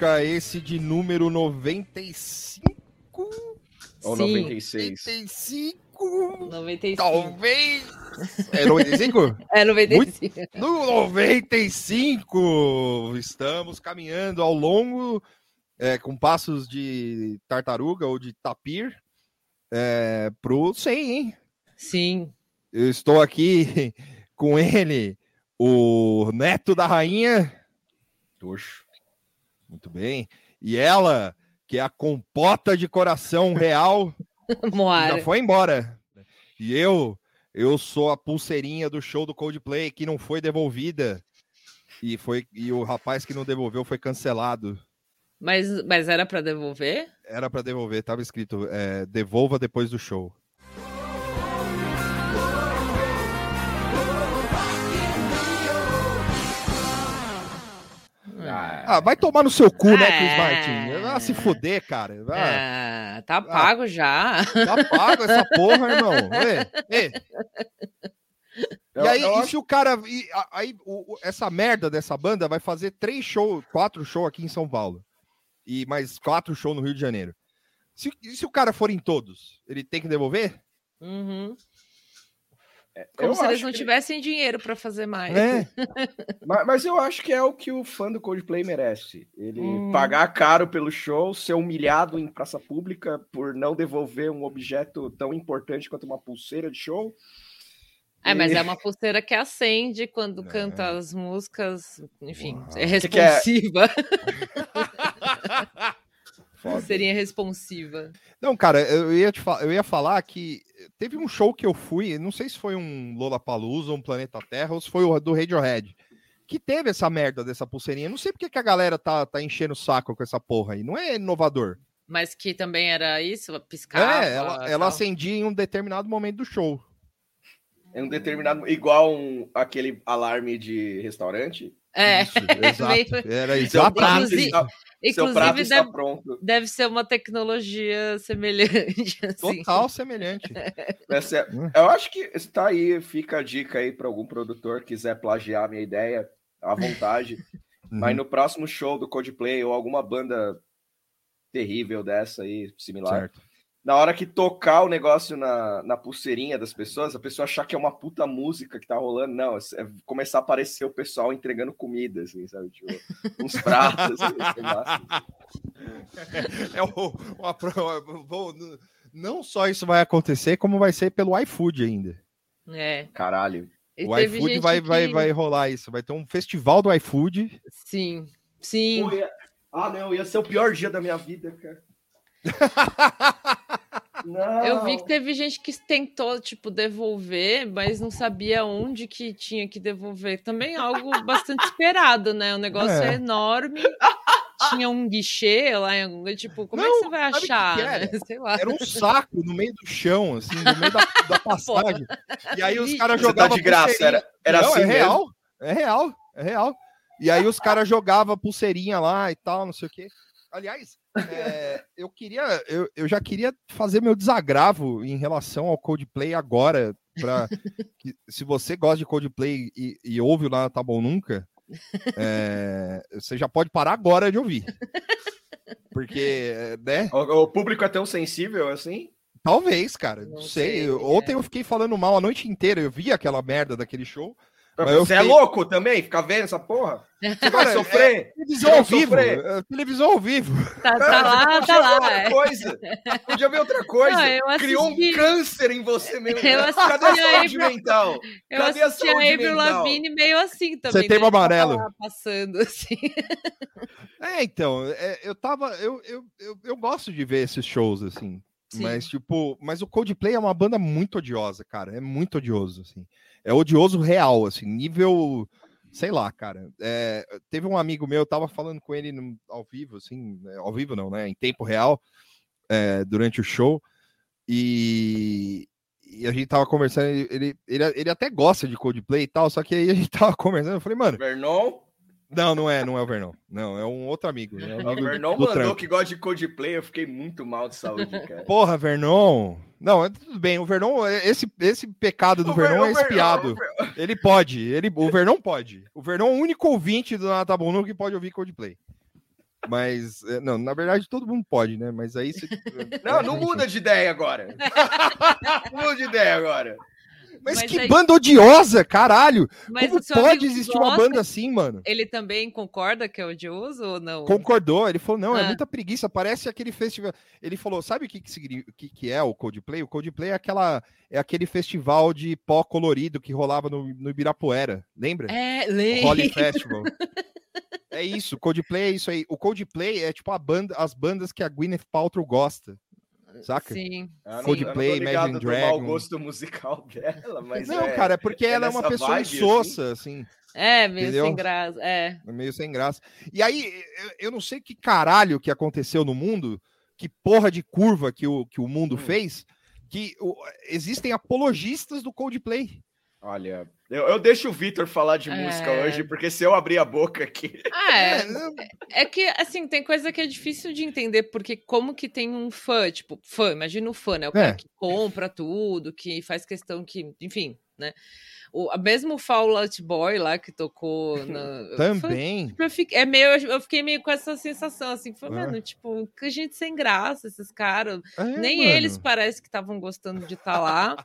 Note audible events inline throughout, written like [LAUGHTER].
Nunca, esse de número 95 ou Sim. 96? 95, 95. talvez. É 95? [LAUGHS] É 95. No 95, estamos caminhando ao longo, é, com passos de tartaruga ou de tapir, é, pro 100, hein? Sim. Eu estou aqui [LAUGHS] com ele, o neto da rainha. Tuxo. Muito bem. E ela, que é a compota de coração real, [LAUGHS] já foi embora. E eu, eu sou a pulseirinha do show do Coldplay que não foi devolvida. E, foi, e o rapaz que não devolveu foi cancelado. Mas, mas era pra devolver? Era para devolver, tava escrito é, devolva depois do show. Ah, Ah, vai tomar no seu cu, né, Chris É. Martin? Vai se fuder, cara. Ah, tá pago já. Tá pago essa porra, irmão. Ei, ei. eu- E aí, eu e se o cara. e aí, o- o- essa merda dessa banda vai fazer três shows, quatro shows aqui em São Paulo. E mais quatro shows no Rio de Janeiro. Se, e se o cara for em todos, ele tem que devolver? Uhum. Eu Como se eles não que- tivessem dinheiro pra fazer mais. É. [LAUGHS] Mas, mas eu acho que é o que o fã do Coldplay merece. Ele Hum. pagar caro pelo show, ser humilhado em praça pública por não devolver um objeto tão importante quanto uma pulseira de show. É, mas é uma pulseira que acende quando É. canta as músicas. Enfim, Uau. é Que que é? [LAUGHS] [LAUGHS] Foda. Pulseirinha responsiva. Não, cara, eu ia, te eu ia falar que teve um show que eu fui, não sei se foi um Lollapalooza, um Planeta Terra, ou se foi o do Radiohead, que teve essa merda dessa pulseirinha. Não sei porque que a galera tá, tá enchendo o saco com essa porra aí. Não é inovador. Mas que também era isso? Piscava? é, ela, ela acendia em um determinado momento do show. É um determinado. Igual um, aquele alarme de restaurante. É, Isso, [LAUGHS] exato. Era Seu prato, está, seu prato inclusive está deve, pronto. deve ser uma tecnologia semelhante. [LAUGHS] Assim. Total semelhante. [LAUGHS] Essa é- Hum. eu acho que está aí, fica a dica aí para algum produtor que quiser plagiar a minha ideia, à vontade. Mas Uhum, no próximo show do Coldplay ou alguma banda terrível dessa aí, similar, certo. Na hora que tocar o negócio na, na pulseirinha das pessoas, a pessoa achar que é uma puta música que tá rolando, não, é começar a aparecer o pessoal entregando comida, assim, sabe? Tipo, [LAUGHS] uns pratos, assim. É o, uma não só isso vai acontecer, como vai ser pelo iFood ainda. É. Caralho. E o iFood vai, vai, que- vai rolar isso. Vai ter um festival do iFood. Sim, sim. Pô, ia- Ah, não, ia ser o pior dia da minha vida, cara. Não. Eu vi que teve gente que tentou, tipo, devolver, mas não sabia onde que tinha que devolver. Também algo bastante esperado, né? O negócio é, É. enorme. Tinha um guichê lá em algum lugar, tipo, como é Não, que você vai achar? né? era? [LAUGHS] Sei lá. Era um saco no meio do chão, assim, no meio da, da [LAUGHS] passagem. E aí os caras tá jogavam de graça, era, era Não, assim é mesmo? real. É real. É real. E aí os caras jogavam pulseirinha lá e tal, não sei o quê. Aliás, é, eu queria, eu, eu já queria fazer meu desagravo em relação ao Coldplay agora, para se você gosta de Coldplay e, e ouve lá Tá Bom Nunca, é, você já pode parar agora de ouvir. Porque, né? O, o público é tão sensível assim? Talvez, cara. Não, Não sei. sei, Ontem é. eu fiquei falando mal a noite inteira. Eu vi aquela merda daquele show. Mas Você é fiquei- louco também? Ficar vendo essa porra? Você vai [LAUGHS] sofrer? Televisão Não ao vivo. é, Televisão ao vivo. Tá, tá lá, você tá podia ver lá. outra é. coisa. Podia ver outra coisa. Não, Criou um câncer em você mesmo. Eu Cadê assisti a a saúde April- mental? Eu Cadê a assisti a saúde Avril mental? Lavigne meio assim também. Setembro né? Tava Amarelo. Passando [LAUGHS] assim. É, então, é, eu tava. Eu, eu, eu, eu gosto de ver esses shows, assim. Sim. Mas, tipo, mas o Coldplay é uma banda muito odiosa, cara. É muito odioso, assim. É odioso real, assim, nível. Sei lá, cara. É, teve um amigo meu, eu tava falando com ele no- ao vivo, assim, né, ao vivo não, né? Em tempo real, é, durante o show. E, e a gente tava conversando, ele, ele, ele, até gosta de Coldplay e tal, só que aí a gente tava [LAUGHS] conversando, eu falei, mano, Vernon? Não, não é, não é o Vernon. Não, é um outro amigo. É O [LAUGHS] amigo Vernon do mandou trampo. que gosta de Coldplay, eu fiquei muito mal de saúde, cara. Porra, Vernon. Não, é tudo bem. O Vernon, esse, esse pecado do O Vernon é Vernon- espiado. Vernon- Ele pode. Ele, o Vernon pode. O Vernon é o único ouvinte do Natabonu que pode ouvir Coldplay. Mas, é, não, na verdade, todo mundo pode, né? Mas aí você. Não, não muda de ideia agora. [LAUGHS] Não muda de ideia agora. Mas, Mas que aí- banda odiosa, caralho! Mas Como pode existir uma gosta, banda assim, mano? Ele também concorda que é odioso ou não? Concordou, ele falou: não, é Ah. muita preguiça, parece aquele festival. Ele falou: sabe o que, que, que, é o Coldplay? O Coldplay é, aquela, é aquele festival de pó colorido que rolava no, no Ibirapuera, lembra? É, O lei. Holly Festival. [LAUGHS] É isso, Coldplay é isso aí. O Coldplay é tipo a banda, as bandas que a Gwyneth Paltrow gosta, saca? Sim. Eu não- Coldplay, Imagine do mau Dragon. gosto musical [LAUGHS] dela, mas não, é, cara, é porque é ela é uma pessoa vibe, assim? insossa, assim. É, meio Entendeu? sem graça. É. É meio sem graça. E aí, eu, eu não sei que caralho que aconteceu no mundo, que porra de curva que o, que o mundo Hum. fez, que o- existem apologistas do Coldplay. Olha, eu, eu deixo o Vitor falar de música É. hoje, porque se eu abrir a boca aqui. Ah, é. não- É que, assim, tem coisa que é difícil de entender, porque como que tem um fã, tipo, fã, imagina o fã, né? O cara É. que compra tudo, que faz questão que, enfim, né? O, a- mesmo o Fall Out Boy lá que tocou na. foi- Também. tipo, eu fiquei, é meio, eu fiquei meio com essa sensação, assim, foi, mano, tipo, que gente sem graça, esses caras. É, Nem mano. eles parece que estavam gostando de estar lá.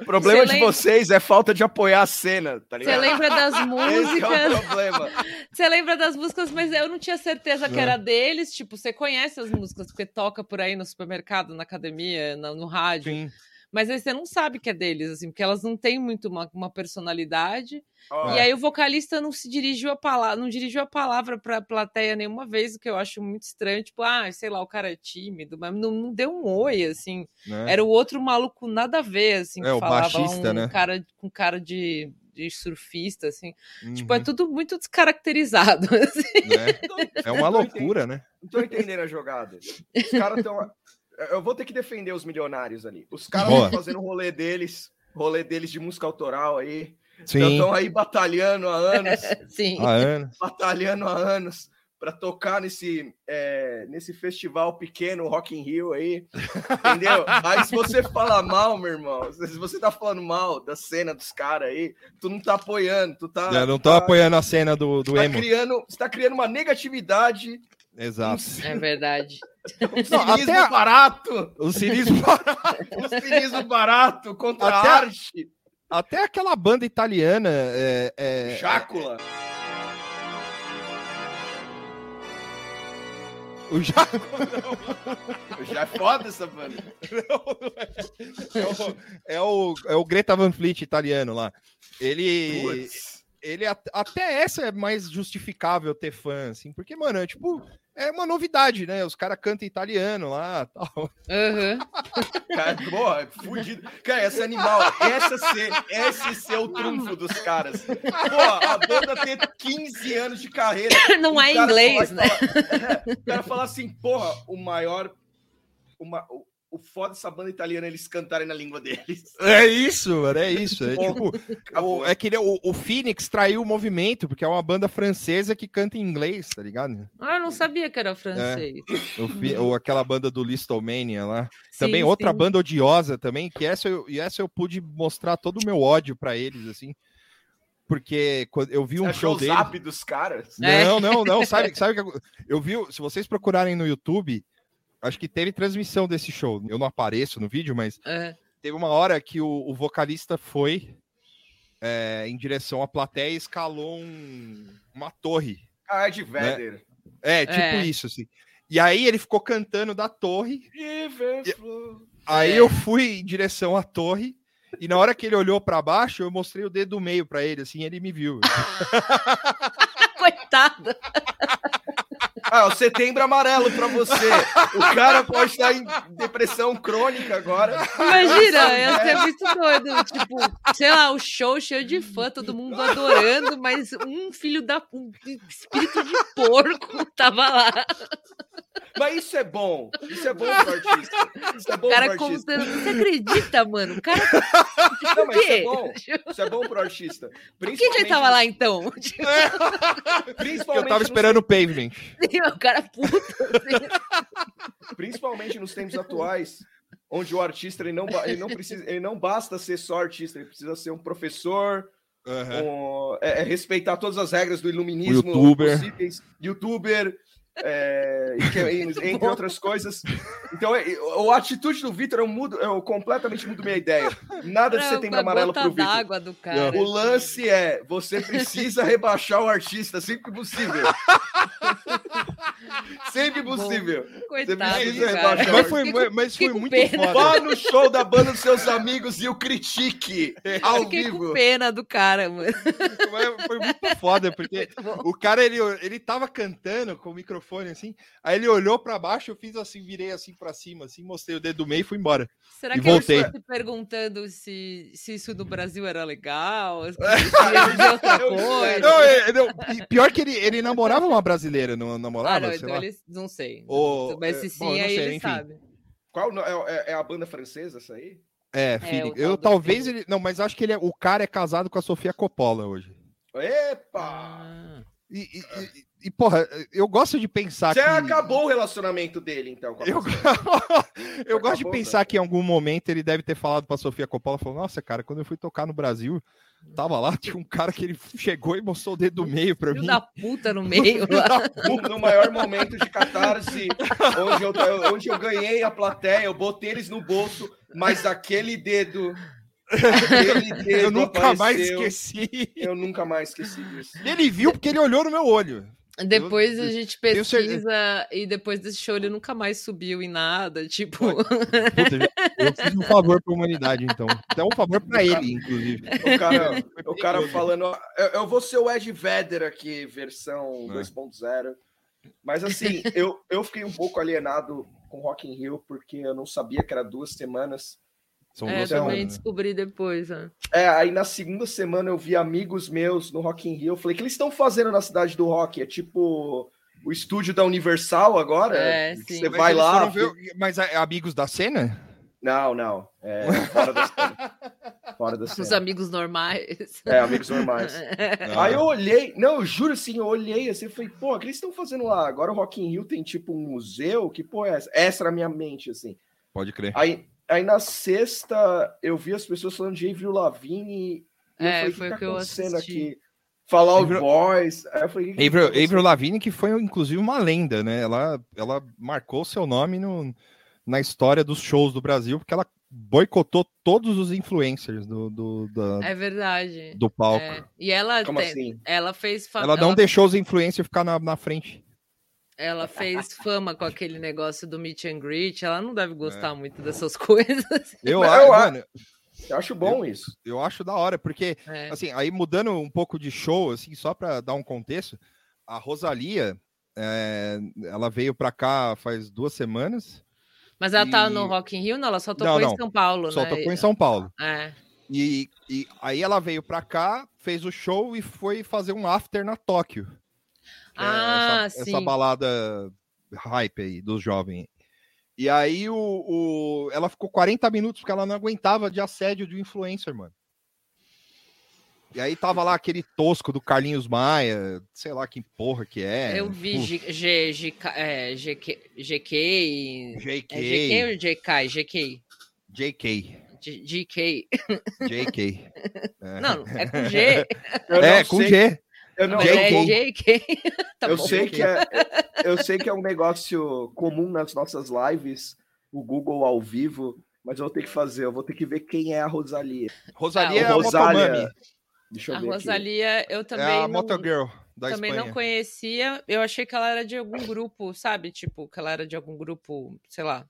O problema Você de lembra- vocês é falta de apoiar a cena, tá Você ligado? lembra das [LAUGHS] Esse é o músicas? problema. Você lembra das músicas, mas eu não tinha certeza que É. era deles. Tipo, você conhece as músicas, porque toca por aí no supermercado, na academia, na- no rádio. Sim. Mas aí você não sabe que é deles, assim, porque elas não têm muito uma, uma personalidade. Ó, E aí o vocalista não se dirigiu a palavra, não dirigiu a palavra pra plateia nenhuma vez, o que eu acho muito estranho. Tipo, ah, sei lá, o cara é tímido, mas não, não deu um oi, assim. né? Era o outro maluco nada a ver, assim, É, que o falava baixista, um né? cara com cara de, de surfista, assim. Tipo, é Uhum, tudo muito descaracterizado. [LAUGHS] assim. né? É uma loucura, né? Não tô entendendo a jogada. Os caras estão. Eu vou ter que defender os milionários ali. Os caras fazendo o rolê deles, rolê deles de música autoral aí. Estão aí batalhando há anos, [LAUGHS] Sim. A Ana. batalhando há anos para tocar nesse, é, nesse festival pequeno Rock in Rio aí, entendeu? [LAUGHS] Aí se você fala mal, meu irmão, se você tá falando mal da cena dos caras aí, tu não tá apoiando, tu tá, Eu não tô tá, apoiando a cena do, do tá emo. criando, você tá criando uma negatividade, Exato. É verdade. Não, cinismo barato, O cinismo. um [LAUGHS] cinismo barato contra Até a arte. Até aquela banda italiana. É, é, Chácula. o Ja- [LAUGHS] Já é foda essa banda. é, o, é, o, é o Greta Van Fleet italiano lá. Ele. Ele at- até essa é mais justificável ter fã, assim, porque, mano, é tipo, é uma novidade, né? Os caras cantam italiano lá [LAUGHS] tal. Aham. Cara, porra, é fudido. Cara, esse animal, essa ser, esse ser o trunfo dos caras. Porra, a banda tem 15 anos de carreira. [LAUGHS] Não é inglês, né? falar- É, o cara fala assim, porra, o maior. Uma, o, o foda dessa banda italiana é eles cantarem na língua deles. [LAUGHS] É isso, mano, é isso. É tipo, acabou. o, é que ele- o, o Phoenix traiu o movimento, porque é uma banda francesa que canta em inglês, tá ligado? Ah, eu não sabia que era francês. O, Fi- ou aquela banda do Listomania lá. Sim, também outra sim. banda odiosa também, que essa eu, e essa eu pude mostrar todo o meu ódio pra eles, assim. Porque eu vi Você um achou show o zap dos caras? É. Não, não, não. Sabe, sabe que eu vi? Se vocês procurarem no YouTube, acho que teve transmissão desse show. Eu não apareço no vídeo, mas É. teve uma hora que o, o vocalista foi é, em direção à plateia e escalou um- uma torre. Ah, é de Vader. É, tipo É. isso, assim. E aí ele ficou cantando da torre. Flow. Aí É. eu fui em direção à torre. E na hora que ele olhou pra baixo, eu mostrei o dedo do meio pra ele, assim, ele me viu. [LAUGHS] Coitada. [LAUGHS] Ah, o setembro amarelo pra você. O cara pode estar em depressão crônica agora. Imagina, eu ser muito doido. Tipo, sei lá, o show cheio de fã, todo mundo adorando, mas um filho da. Um espírito de porco tava lá. Mas isso é bom. Isso é bom pro artista. Isso é bom O cara pro artista. contando. Você acredita, mano? O cara. Não, mas isso é quê? bom. Isso é bom pro artista. Por que ele tava lá então? Tipo, [LAUGHS] Principalmente Eu tava esperando o pavement. [LAUGHS] o cara puto. assim. principalmente nos tempos atuais, onde o artista ele não, ele não precisa, ele não basta ser só artista, ele precisa ser um professor, um- é, é respeitar todas as regras do iluminismo Youtuber. possíveis, youtuber, é, e que- entre outras coisas. Então, é, o- a atitude do Vitor eu mudo, eu completamente mudo minha ideia. Nada de setembro amarelo pro Vitor. d'água do cara. O lance é, você precisa rebaixar o artista sempre que possível. [LAUGHS] [LAUGHS] sempre possível. Coitado cara. Mas foi, Fico- mas foi muito pena. foda. Vá no show da banda dos seus amigos e o critique ao Fiquei vivo. com pena do cara, mano. Foi, foi muito foda, porque Muito o cara, ele, ele tava cantando com o microfone assim, aí ele olhou pra baixo, eu fiz assim, virei assim pra cima, assim, mostrei o dedo do meio e fui embora. Será E que ele voltei. ficou se perguntando se, se isso no Brasil era legal? [LAUGHS] Se outra Eu- coisa? Não, é- não, pior que ele, ele namorava uma brasileira, não ah, namorava? não, sei então lá. ele não sei. Ô, Mas é, se sim, bom, não aí sei, ele enfim. sabe. Qual é, é- é a banda francesa essa aí? É, o Feeling. tal eu talvez Feeling. ele. Não, mas acho que ele é, o cara é casado com a Sofia Coppola hoje. Epa! Ah. E, e- e- e, porra, eu gosto de pensar Você que. acabou o relacionamento dele, então. com a Eu, [LAUGHS] eu gosto de Acabou, pensar que em algum momento ele deve ter falado pra Sofia Coppola, falou, nossa, cara, quando eu fui tocar no Brasil, tava lá, [LAUGHS] tinha um cara que ele chegou e mostrou o dedo do meio pra mim. da puta no meio lá. No, [LAUGHS] no maior momento de catarse, onde eu, onde eu ganhei a plateia, eu botei eles no bolso, mas aquele dedo. Aquele [LAUGHS] dedo Eu nunca mais apareceu, esqueci. Eu nunca mais esqueci disso. Ele viu porque ele olhou no meu olho. Depois a gente pesquisa e depois desse show ele nunca mais subiu em nada. Tipo, Puta, eu fiz um favor pra humanidade, então. Até um favor pra ele, inclusive. O cara, [LAUGHS] o cara falando, eu, eu vou ser o Ed Vedder aqui, versão É. 2.0. Mas assim, [LAUGHS] eu, eu fiquei um pouco alienado com Rock in Rio, porque eu não sabia que era duas semanas. São é, duas Então, também semanas. descobri depois. né? É, aí na segunda semana eu vi amigos meus no Rock in Rio. Eu falei, o que eles estão fazendo na cidade do rock? É tipo o estúdio da Universal agora? É, sim. Você Mas vai lá. ver- Mas é, amigos da cena? Não, não. É fora da cena. Fora da Os cena. amigos normais. É, amigos normais. [LAUGHS] Aí eu olhei, não, eu juro assim, eu olhei assim, eu falei, pô, o que eles estão fazendo lá? Agora o Rock in Rio tem tipo um museu, que porra é essa? Essa era a minha mente, assim. Pode crer. Aí, aí na sexta, eu vi as pessoas falando de Avril Lavigne, e eu É, falei, foi o o que que tá eu acontecendo assisti. aqui? Falar o Avril- Boys, aí eu falei, o que que Avril, tá acontecendo? Avril Lavigne, que foi inclusive uma lenda, né? Ela, ela marcou seu nome no, na história dos shows do Brasil, porque ela boicotou todos os influencers do, do, da- É verdade. do palco. É. E ela, Como tem- assim? ela fez fa- Ela não deixou os influencers ficar na, na frente. Ela fez fama com aquele negócio do meet and greet. Ela não deve É. gostar muito dessas [LAUGHS] coisas. Eu, Mas acho, eu mano, Eu acho bom isso. eu acho da hora, porque, É. assim, aí mudando um pouco de show, assim, só para dar um contexto, a Rosalia, é, ela veio pra cá faz duas semanas, Mas ela tá E- no Rock in Rio? Não, ela só tocou Não, em não. São Paulo, só né? tocou em São Paulo. É. E, e aí ela veio pra cá, fez o show e foi fazer um after na Tóquio. Que é Ah, essa, sim. essa balada hype aí dos jovens. E aí o, o- ela ficou 40 minutos porque ela não aguentava de assédio de influencer, mano. E aí tava lá aquele tosco do Carlinhos Maia, sei lá que porra que é. Eu vi G, G, GK, GK, GK. JK, GK ou GK? GK. JK. JK. É. Não, é com G. [LAUGHS] Eu é, com sei- G. Eu não é sei. JK. [LAUGHS] Tá eu bom. sei que é, eu sei que é um negócio comum nas nossas lives, o Google ao vivo, mas eu vou ter que fazer, eu vou ter que ver quem é a Rosalia. Rosalia Ah, é a. Motomami. Deixa eu A ver aqui. Rosalia, eu É também. a não- Motogirl da também Espanha. não conhecia. Eu achei que ela era de algum grupo, sabe? Tipo, que ela era de algum grupo, sei lá,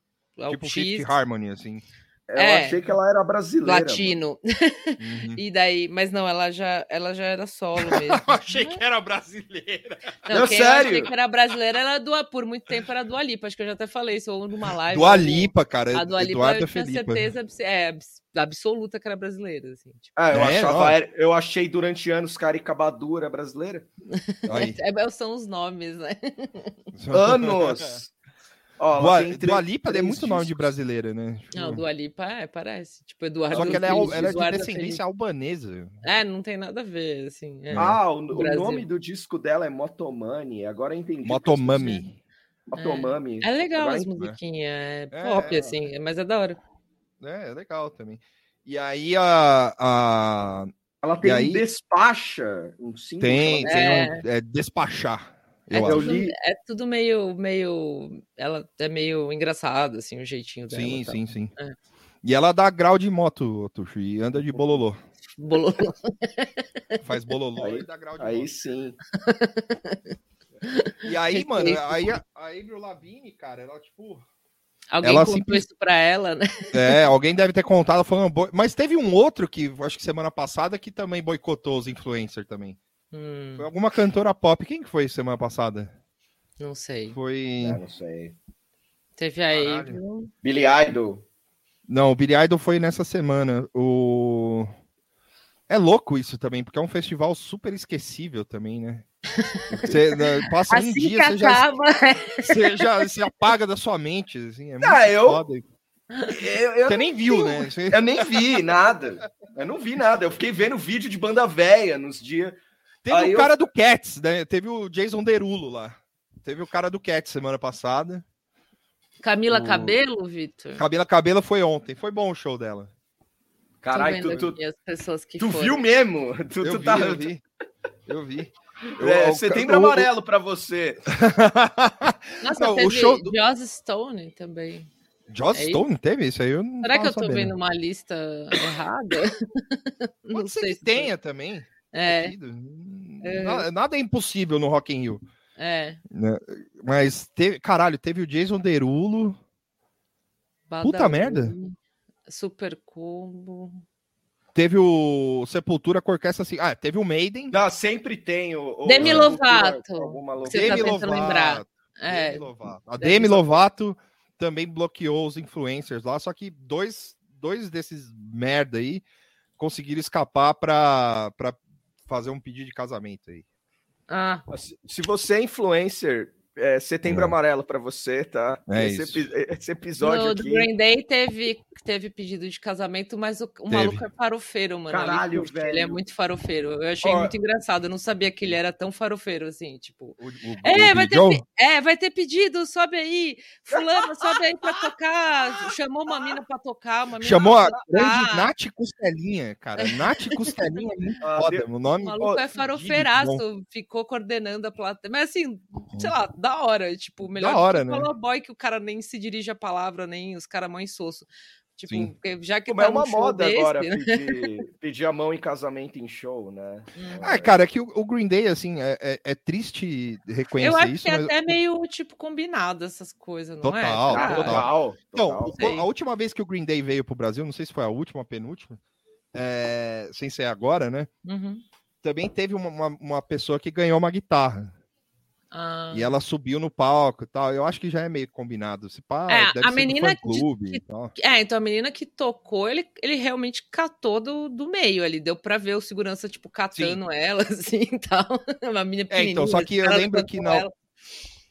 Tipo X, Fifth Harmony, assim. Eu É. achei que ela era brasileira. latino. Uhum. [LAUGHS] E daí, mas não, ela já, ela já era solo mesmo. [LAUGHS] achei que era brasileira. Não, Não, quem eu sério? achei que era brasileira era do, por muito tempo era do Alipa. Acho que eu já até falei isso ou numa live. Do Alipa, cara. A do Alipa Eduardo eu tinha Felipe. certeza é, abs- absoluta que era brasileira. Assim, tipo. Ah, eu, É, achava, era- eu achei durante anos Caricabadura brasileira. Aí. [LAUGHS] É, são os nomes, né? Anos! Ó, Dua, tem Dua Lipa é muito nome de brasileira, né? Tipo, Não, do Alipa é, parece. Tipo, Eduardo. Só que ela é, Felipe, ela é de descendência Felipe. albanesa. É, não tem nada a ver, assim. é. Ah, o, o nome do disco dela é Motomani. Agora eu entendi. Motomami. Motomami. É legal Agora as musiquinhas, é É, pop, é. assim, mas é da hora. É, é legal também. E aí a. a Ela tem E aí- um despacha, um símbolo. tem, tem um, é despachar. É Eu acho. tudo, li- é tudo meio, meio. Ela é meio engraçado, assim, o jeitinho dela. Sim, tal. sim, sim. É. E ela dá grau de moto, Tuxo, e anda de bololô. Bololô. Faz bololô Aí- e dá grau de Aí moto. sim. E aí, mano, aí a, a Avril Lavigne, cara, ela, tipo... Alguém Ela contou simples- isso pra ela, né? É, alguém deve ter contado falando... Mas teve um outro que, acho que semana passada, que também boicotou os influencers também. Hum, Foi alguma cantora pop. Quem que foi semana passada? não sei. Foi... É, não sei. Teve aí. Caralho. Billy Idol. Não, o Billy Idol foi nessa semana. O... É louco isso também, porque é um festival super esquecível também, né? [LAUGHS] Você né, passa um Assim que dia, você já, acaba. você já se apaga da sua mente. Assim, é muito Ah, eu- foda. Eu, eu, Você nem viu, né? Você- eu nem vi nada. Eu não vi nada. Eu fiquei vendo vídeo de banda véia nos dias. Teve Aí o eu- cara do Cats, né? Teve o Jason Derulo lá. Teve o cara do Cats semana passada. Camila O- Cabelo, Vitor? Cabela Cabela foi ontem. Foi bom o show dela. Caralho, tu, tu, aqui as pessoas que tu viu mesmo? [LAUGHS] Tu, Eu tu vi, tá. eu [LAUGHS] vi. Eu vi. Eu- É, o- setembro o- o- amarelo pra você. [LAUGHS] Nossa, Não, o teve show do- Joss Stone também. Joss É isso? Stone teve isso aí? Eu não Será que eu tô sabendo. vendo uma lista errada? não Pode ser sei que se foi. tenha também. É, Metido. É. Nada, nada é impossível no Rock in Rio. é. Mas teve, caralho, teve o Jason Derulo. Puta merda. Super Combo. Teve o Sepultura com orquestra assim. Ah, teve o Maiden. Não, sempre tem o. o Demi o- Lovato. Alguma. Você tá Demi tentando Lovato. lembrar. É, Demi Lovato. A Demi Demi Lovato também bloqueou os influencers lá, só que dois, dois desses merda aí conseguiram escapar pra fazer um pedido de casamento aí. ah, Se- Se você é influencer, é setembro É. amarelo pra você, tá? É esse, isso. epi- esse episódio no aqui. Green Day teve, teve pedido de casamento, mas o, o maluco é farofeiro, mano. Ele Caralho, curte, Ele é velho. muito farofeiro. Eu achei Ó. muito engraçado. Eu não sabia que ele era tão farofeiro assim, tipo. O, o, É, o vai ter, é, vai ter pedido, sobe aí. Fulano, sobe aí pra tocar. Chamou uma mina pra tocar. Uma mina Chamou a pra grande tocar. Nath Costelinha, cara. Nath Costelinha é muito [LAUGHS] Ah, foda. O O nome maluco é fudido de farofeiraço, ficou coordenando a plateia. Mas assim, sei lá, da hora. Tipo, melhor Da hora, que né? o boy que o cara nem se dirige a palavra, nem os caras mão insosso. Tipo, Sim. já que Como tá é uma show moda desse, agora né? pedir, [LAUGHS] pedir a mão em casamento em show, né? Hum. Ah, cara, é que o, o Green Day, assim, é, é- é triste reconhecer Eu acho isso, que é mas... até meio, tipo, combinado essas coisas, não é? Total, Cara, Ah, total. total. Então, a última vez que o Green Day veio pro Brasil, não sei se foi a última, a penúltima, é, sem ser agora, né? uhum. Também teve uma, uma, uma pessoa que ganhou uma guitarra. Ah, E ela subiu no palco e tal. Eu acho que já é meio combinado. Se pá, É, a menina do fã-clube que-. É, então a menina que tocou, ele, ele realmente catou do, do meio ali. Deu pra ver o segurança, tipo, catando ela, [LAUGHS] assim e tal. Uma menina É, então, só pequenininha, que eu lembro que não- ela.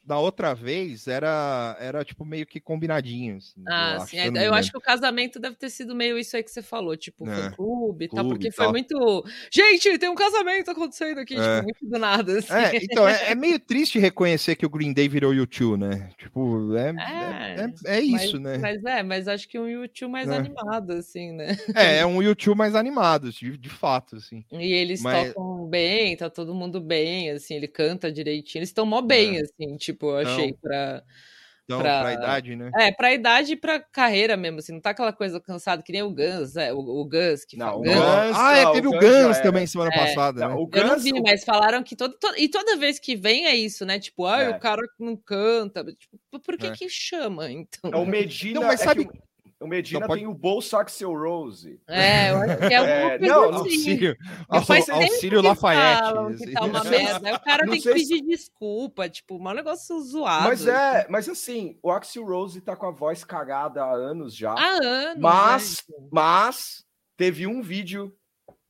Da outra vez era, era tipo meio que combinadinho. assim, Ah, eu acho, sim. se é, eu Eu, acho que o casamento deve ter sido meio isso aí que você falou, tipo, É, fã-clube e tal, clube porque foi muito. Gente, tem um casamento acontecendo aqui, É. tipo, muito do nada. Assim. É, então, é, é meio triste reconhecer que o Green Day virou YouTube, né? Tipo, é, é, é- é isso, mas, né? Mas é, mas acho que um YouTube mais animado, assim, né? É, é um YouTube mais animado, de, de fato, assim. E eles Mas- tocam bem, tá todo mundo bem, assim, ele canta direitinho. Eles estão mó bem, assim, tipo, eu achei Então, pra. Então, Pra- pra idade, né? É, pra idade e pra carreira mesmo, assim, não tá aquela coisa cansada que nem o Guns, é, o, o Guns que Não, fala. o Guns, Guns- ah, é, não, teve o Guns era. também semana É. passada, Não, né? o Eu não vi, o- mas falaram que todo, todo- e toda vez que vem é isso, né? Tipo, ah, É. o cara não canta. Tipo, por que É. que chama, então? É o Medina. Não, mas é que sabe- o- Medina Não, pode- tem o Bolso Axel Rose. É, eu acho que é É, não. Auxílio, auxílio que Lafayette. tá uma merda. Aí o cara não tem que sei se- pedir desculpa, tipo, um negócio zoado. Mas é, mas assim, o Axel Rose tá com a voz cagada há anos já. Há anos. Mas- né? Mas teve um vídeo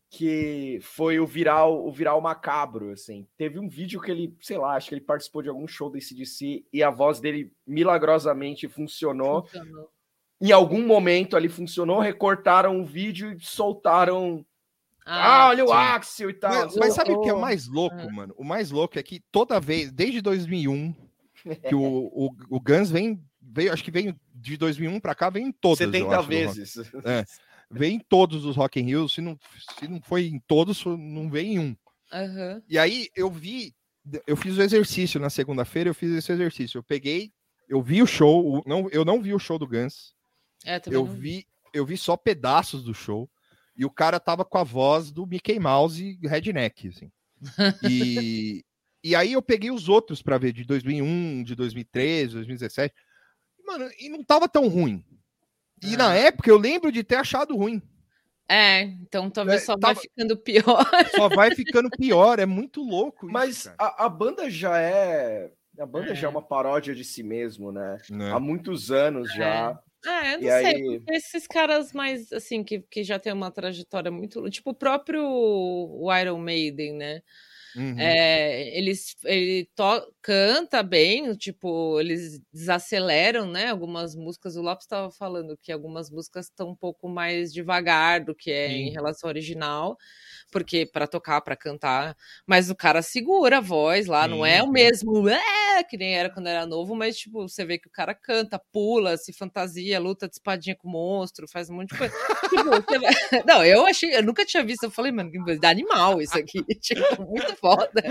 que foi o viral, o viral macabro, assim. Teve um vídeo que ele, sei lá, acho que ele participou de algum show da CDC e a voz dele milagrosamente funcionou. funcionou. Em algum momento ali funcionou, recortaram o vídeo e soltaram ah, ah, olha sim. o Axel e tal. Mas, mas sabe o que é mais louco, ah. mano? O mais louco é que toda vez, desde 2001, que o, o, o Guns vem, veio, acho que vem de 2001 para cá, vem em todas. 70 acho, vezes. É, vem em todos os Rock in Rio, se não, se não foi em todos, não vem em um. Uhum. E aí eu vi, eu fiz o exercício na segunda-feira, eu fiz esse exercício. Eu peguei, eu vi o show, não, eu não vi o show do Guns. É, eu vi, eu vi só pedaços do show. E o cara tava com a voz do Mickey Mouse redneck, assim. E, [LAUGHS] e aí eu peguei os outros para ver, de 2001, de 2013, 2017. Mano, e não tava tão ruim. E na é. época eu lembro de ter achado ruim. É, então talvez é, só tava... vai ficando pior. Só vai ficando pior, é muito louco. Mas isso, a, a, banda já é. A banda é. já é uma paródia de si mesmo, né? né? Há muitos anos já. É, eu não e sei, aí... esses caras mais, assim, que, que já tem uma trajetória muito... Tipo, o próprio Iron Maiden, né? Uhum. É, eles, ele to, canta bem, tipo, eles desaceleram, né? Algumas músicas, o Lopes estava falando que algumas músicas estão um pouco mais devagar do que é Sim. em relação ao original, porque para tocar, para cantar, mas o cara segura a voz lá, Sim. não é o mesmo é, que nem era quando era novo, mas tipo, você vê que o cara canta, pula, se fantasia, luta de espadinha com o monstro, faz um monte de coisa. [LAUGHS] tipo. [LAUGHS] Não, eu achei, eu nunca tinha visto, eu falei, mano, que animal isso aqui, [LAUGHS] tipo, muito foda.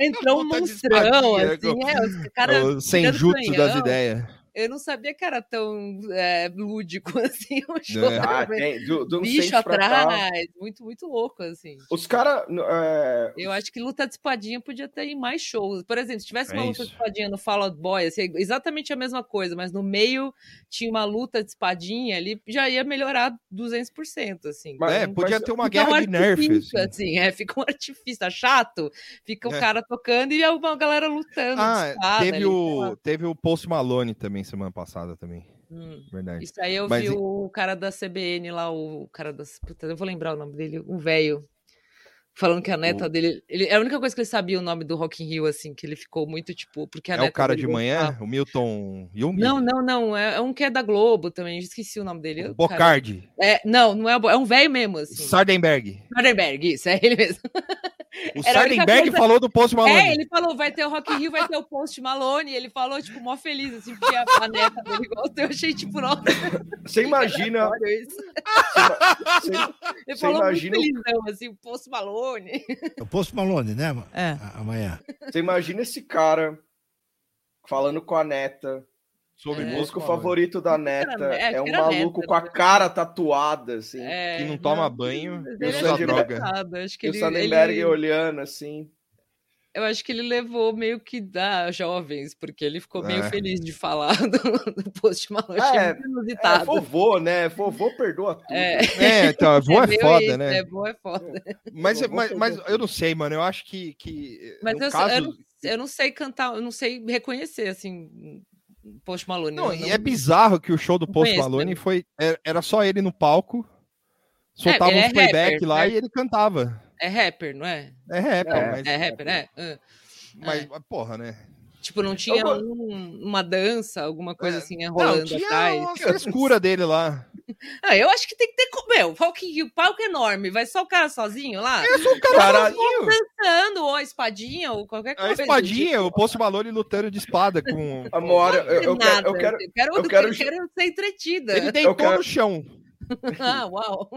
Entrou um monstrão, assim, é, os caras. Sem jutsu das ideias. Eu não sabia que era tão é, lúdico [LAUGHS] assim o show. É. Ah, tem, do, do bicho atrás, muito, muito louco, assim. Os caras. É... Eu acho que luta de espadinha podia ter em mais shows. Por exemplo, se tivesse uma é luta de espadinha no Fall Out Boy, assim, exatamente a mesma coisa, mas no meio tinha uma luta de espadinha ali, já ia melhorar 200%, assim. Mas, é, podia ter uma guerra um de nerfs. Assim. assim, é, fica um artifício, tá chato, fica o é. cara tocando e uma galera lutando. Ah, teve, ali, o, teve o Post Malone também semana passada também. Hum, Verdade. Isso aí eu Mas, vi o cara da CBN lá, o cara das. Puta, eu vou lembrar o nome dele, um velho. Falando que a neta o... dele. Ele, é a única coisa que ele sabia o nome do Rock in Rio, assim, que ele ficou muito tipo. Porque a é o cara de manhã? O Milton Jung? Não, não, não. É, é, um que é da Globo também. Esqueci o nome dele. Bocardi. É, não, não é, é um velho mesmo. Assim. Sardenberg. Sardenberg, isso, é ele mesmo. [LAUGHS] O Sardenberg coisa... falou do Post Malone. É, ele falou, vai ter o Rock in Rio, vai ter o Post Malone. Ele falou, tipo, mó feliz, assim, porque a, a neta dele gosta. Eu achei, tipo, nossa. Você imagina. Isso. Você, ele falou imagina... muito felizão, assim, o Post Malone. O Post Malone, né? É. Amanhã. Você imagina esse cara falando com a neta Sobre é, músico favorito da neta é, é um maluco neta, com a né? cara tatuada, assim. É, que não toma não, banho e usa droga. Acho que e ele, o Sannenberg ele... olhando, assim. Eu acho que ele levou meio que da jovens, porque ele ficou meio é. feliz de falar [LAUGHS] do, do Post Malone. É, é, vovô, né? Vovô perdoa tudo. É, é então, [LAUGHS] vovô é, é foda, isso, né? É, vovô é foda. Mas, mas, mas, eu não sei, mano. Eu acho que. que mas eu, caso... eu, não, eu não sei cantar, eu não sei reconhecer, assim Post Malone. Não, não, e é bizarro que o show do Post Malone foi. É, era só ele no palco, soltava é, um playback rapper, lá né? e ele cantava. É rapper, não é? É rapper, é, mas. É rapper, é. Uh, mas, porra, né? Tipo, não tinha eu... um, uma dança, alguma coisa é, assim, rolando não, tinha atrás. Uma frescura dele lá. Ah, eu acho que tem que ter. Meu, o palco enorme, vai só o cara sozinho lá? É só o cara sozinho. Dançando, ou a espadinha, ou qualquer coisa. A espadinha, tipo. o Post Malone lutando de espada com. [LAUGHS] Amor, eu, eu, eu, quero, eu, quero, eu, quero, eu, quero, eu quero ser entretida. Ele deitou quero... no chão. [LAUGHS] [LAUGHS] ah, uau!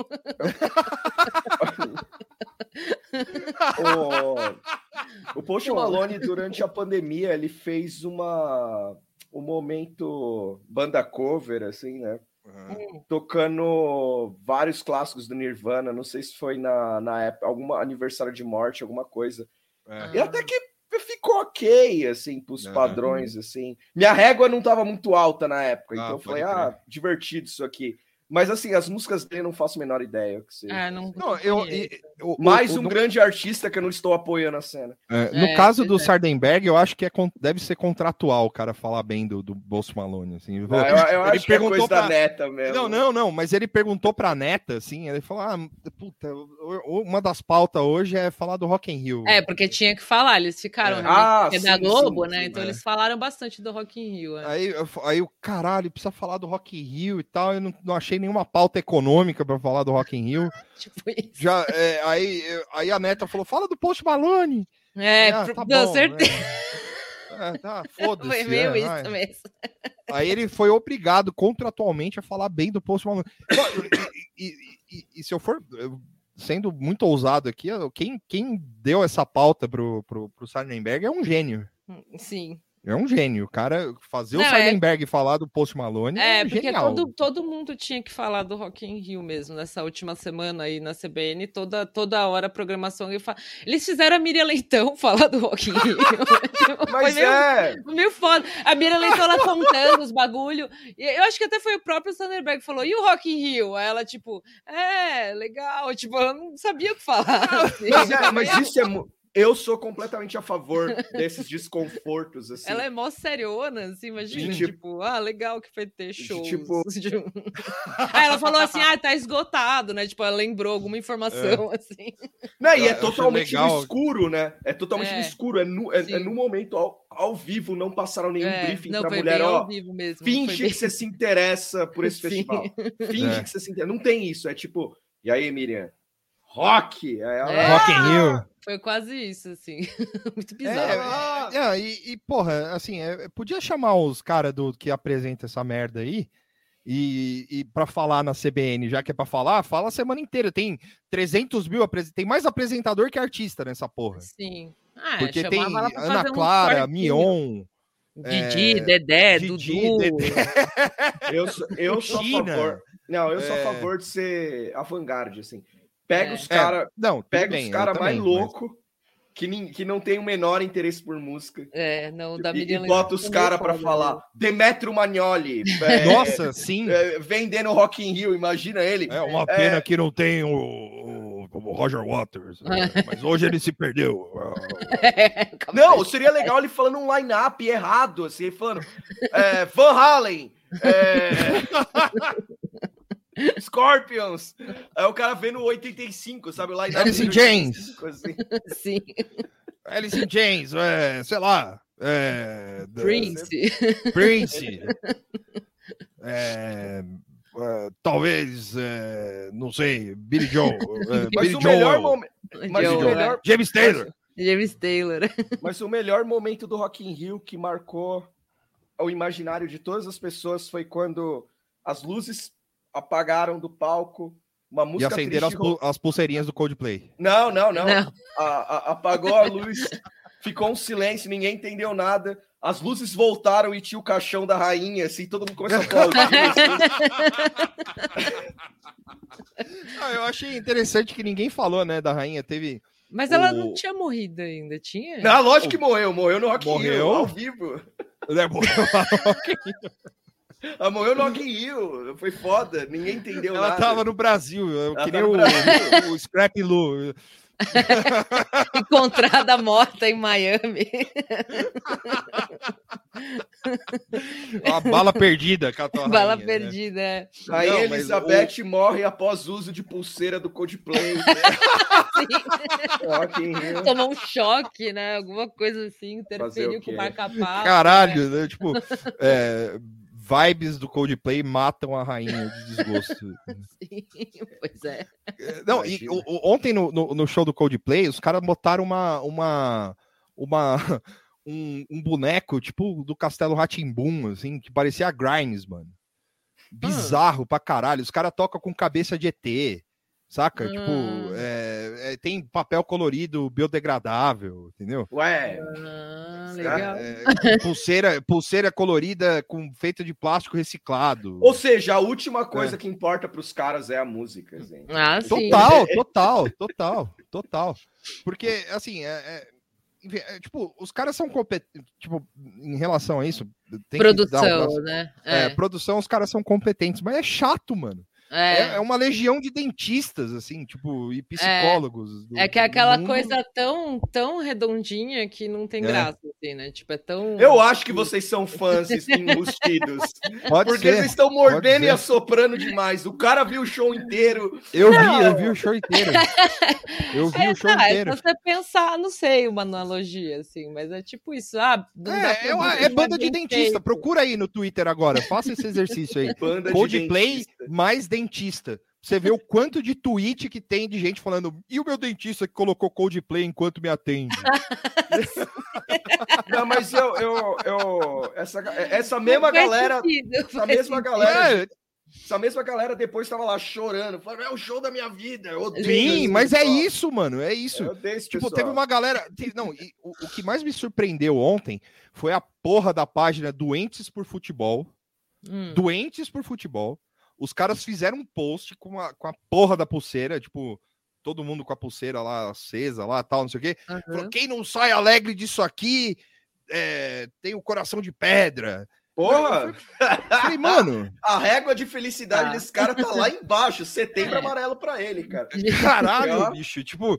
o, o Post Malone, durante a pandemia, ele fez uma um momento banda cover, assim, né? Uhum. Tocando vários clássicos do Nirvana. Não sei se foi na, na época, algum aniversário de morte, alguma coisa. É. E até que ficou ok, assim, pros uhum. padrões, assim. Minha régua não tava muito alta na época, ah, então eu falei, ah, divertido isso aqui. Mas assim, as músicas dele eu não faço a menor ideia. Que seja. Ah, não, não eu, o, Mais o, um grande artista que eu não estou apoiando a cena. É, no é, caso do é. Sardenberg, eu acho que é, deve ser contratual o cara falar bem do, do Bolso Malone. Assim. eu, eu [LAUGHS] ele acho perguntou que é coisa pra... da neta mesmo. Não, não, não, mas ele perguntou pra neta, assim, ele falou: ah, puta, uma das pautas hoje é falar do Rock in Rio. É, porque tinha que falar, eles ficaram é. ah, é da Globo, sim, né? Sim, então eles falaram bastante do Rock in Rio. Aí, aí o caralho, precisa falar do Rock in Rio e tal. Eu não, não achei nenhuma pauta econômica para falar do Rock in Rio. [LAUGHS] tipo isso. Já, é, aí, aí a neta falou: fala do Post Malone. É, ah, tá bom, certeza. Né? É, tá, [LAUGHS] foda-se. Foi meio é, isso mesmo. Aí ele foi obrigado contratualmente a falar bem do Post Malone. E, e, e, e se eu for sendo muito ousado aqui, quem, quem deu essa pauta pro, pro, pro Sarnenberg é um gênio. Sim. É um gênio. O cara fazer não, o Seidenberg é... falar do Post Malone é, é porque genial. Todo, todo mundo tinha que falar do Rock in Rio mesmo nessa última semana aí na CBN, toda, toda hora a programação. Eu Eles fizeram a Miriam Leitão [LAUGHS] falar do Rock in Rio. [LAUGHS] Mas meio, é! Meio foda. A Miriam Leitão lá contando os bagulho. Eu acho que até foi o próprio Sanderberg que falou, e o Rock in Rio? Aí ela, tipo, é, legal. Tipo, eu não sabia o que falar. Assim. Mas, é, mas isso é eu sou completamente a favor desses desconfortos, [LAUGHS] assim. Ela é mó seriona, assim, imagina, tipo, tipo, ah, legal que foi ter show. Tipo... [LAUGHS] [LAUGHS] Aí ela falou assim, ah, tá esgotado, né? Tipo, ela lembrou alguma informação, é. assim. Não, e é totalmente no escuro, né? É totalmente é. no escuro, é no, é, é no momento, ao, ao, vivo, não passaram nenhum é. briefing não, pra mulher, ó, finge que você se interessa por esse Sim. festival. Finge é. que você se interessa. Não tem isso, é tipo, e aí, Miriam? Rock! Ela, é. Rock in Rio. Foi quase isso, assim. [LAUGHS] Muito bizarro. É, é, é, e, e, porra, assim, é, podia chamar os caras do que apresenta essa merda aí e, e para falar na CBN, já que é para falar, fala a semana inteira. Tem 300 mil, tem mais apresentador que artista nessa porra. Sim. Ah, Porque tem Ana Clara, um Mion. Didi, é, Dedé, Didi, Dudu. Dedé. Eu, eu sou a favor. Não, eu sou a é. favor de ser avant-garde, assim. Pega é. os caras. É, não, pega bem, os caras mais loucos. Mas... Que, que não tem o menor interesse por música. É, não, da E, e bota os caras para falar. Demetrio Magnoli. [LAUGHS] É, Nossa, sim. É, vendendo Rock in Rio, imagina ele. É uma pena é. que não tem o, o Roger Waters. Né? [LAUGHS] mas hoje ele se perdeu. [LAUGHS] não, seria legal ele falando um line-up errado, assim, falando é, Van Halen. É... [LAUGHS] Scorpions. Aí o cara vendo 85, sabe? Lá Alice in James. Assim. [LAUGHS] Sim. Alice in James, é, sei lá. É, Prince. Prince. É, é, talvez, é, não sei, Billy Joe. É, mas [LAUGHS] Billy o melhor momento. Mas o melhor... James Taylor. James Taylor. Mas o melhor momento do Rock in Rio que marcou o imaginário de todas as pessoas foi quando as luzes apagaram do palco uma música. E acenderam as, pu as, pulseirinhas do Coldplay. Não, não, não. não. A, a, apagou a luz, [LAUGHS] ficou um silêncio, ninguém entendeu nada. As luzes voltaram e tinha o caixão da rainha, assim, todo mundo começou a [LAUGHS] aplaudir. Assim. ah, eu achei interessante que ninguém falou, né, da rainha. Teve. Mas ela o... não tinha morrido ainda, tinha? Não, lógico que morreu, morreu no Rock morreu? Rio, ao vivo. É, morreu no Rock Rio. Ela morreu no Rock in Rio. Foi foda. Ninguém entendeu Ela nada. Ela tava no Brasil. Eu Ela queria o, o, [LAUGHS] o Scrap Lu. [LAUGHS] [LAUGHS] Encontrada morta em Miami. Uma bala perdida, Bala rainha, né? perdida, né? Aí Não, Elizabeth o... morre após uso de pulseira do Coldplay. Né? Tomou um choque, né? Alguma coisa assim, interferiu com o marca-pau. Caralho, né? né? Tipo, é, vibes do Coldplay matam a rainha de desgosto. [LAUGHS] Sim, pois é. é não, e o, ontem no, no, no, show do Coldplay, os caras botaram uma. uma, uma [LAUGHS] um, um, boneco, tipo, do Castelo Ratimbum, assim, que parecia a Grimes, mano. Bizarro ah. pra caralho. Os caras tocam com cabeça de ET. Saca? Tipo, hum. Tipo, é, é, tem papel colorido biodegradável, entendeu? Ué. Ah, legal. É, pulseira, pulseira colorida com feita de plástico reciclado. Ou seja, a última coisa é. que importa para os caras é a música, gente. Ah, total, total, total, total. Porque, assim, é, é, é tipo, os caras são competentes, tipo, em relação a isso. produção, uma... né? É. produção, os caras são competentes, mas é chato, mano. É. é. é uma legião de dentistas, assim, tipo, e psicólogos. É, do, é que é aquela mundo. coisa tão, tão redondinha que não tem é. graça, assim, né? Tipo, é tão. Eu acho que vocês são [LAUGHS] fãs enrustidos. [LAUGHS] Pode porque ser. eles estão mordendo e assoprando demais. O cara viu o show inteiro. Eu vi, eu vi o show inteiro. [LAUGHS] Eu vi é, o show tá, inteiro. Se você pensar, não sei, uma analogia, assim, mas é tipo isso. Ah, é, é, banda de dentista. Feito. Procura aí no Twitter agora. Faça esse exercício aí. Banda Coldplay mais dentista dentista. Você vê o quanto de tweet que tem de gente falando, e o meu dentista que colocou Coldplay enquanto me atende? [LAUGHS] Não, mas eu, eu, eu essa, essa mesma galera, sentido, essa mesma sentido. galera, é. essa mesma galera depois estava lá chorando, falando, é o show da minha vida. Sim, mas é isso, mano, é isso. tipo, pessoal. teve uma galera, não, o, o que mais me surpreendeu ontem foi a porra da página Doentes por Futebol. Hum. Doentes por Futebol os caras fizeram um post com a, com a porra da pulseira, tipo, todo mundo com a pulseira lá acesa, lá tal, não sei o quê. Uhum. Falou, quem não sai alegre disso aqui é, tem o coração de pedra. Porra! Falei, [LAUGHS] mano. A régua de felicidade ah. desse cara tá lá [LAUGHS] embaixo. Setembro é. amarelo para ele, cara. Caralho, bicho. Tipo,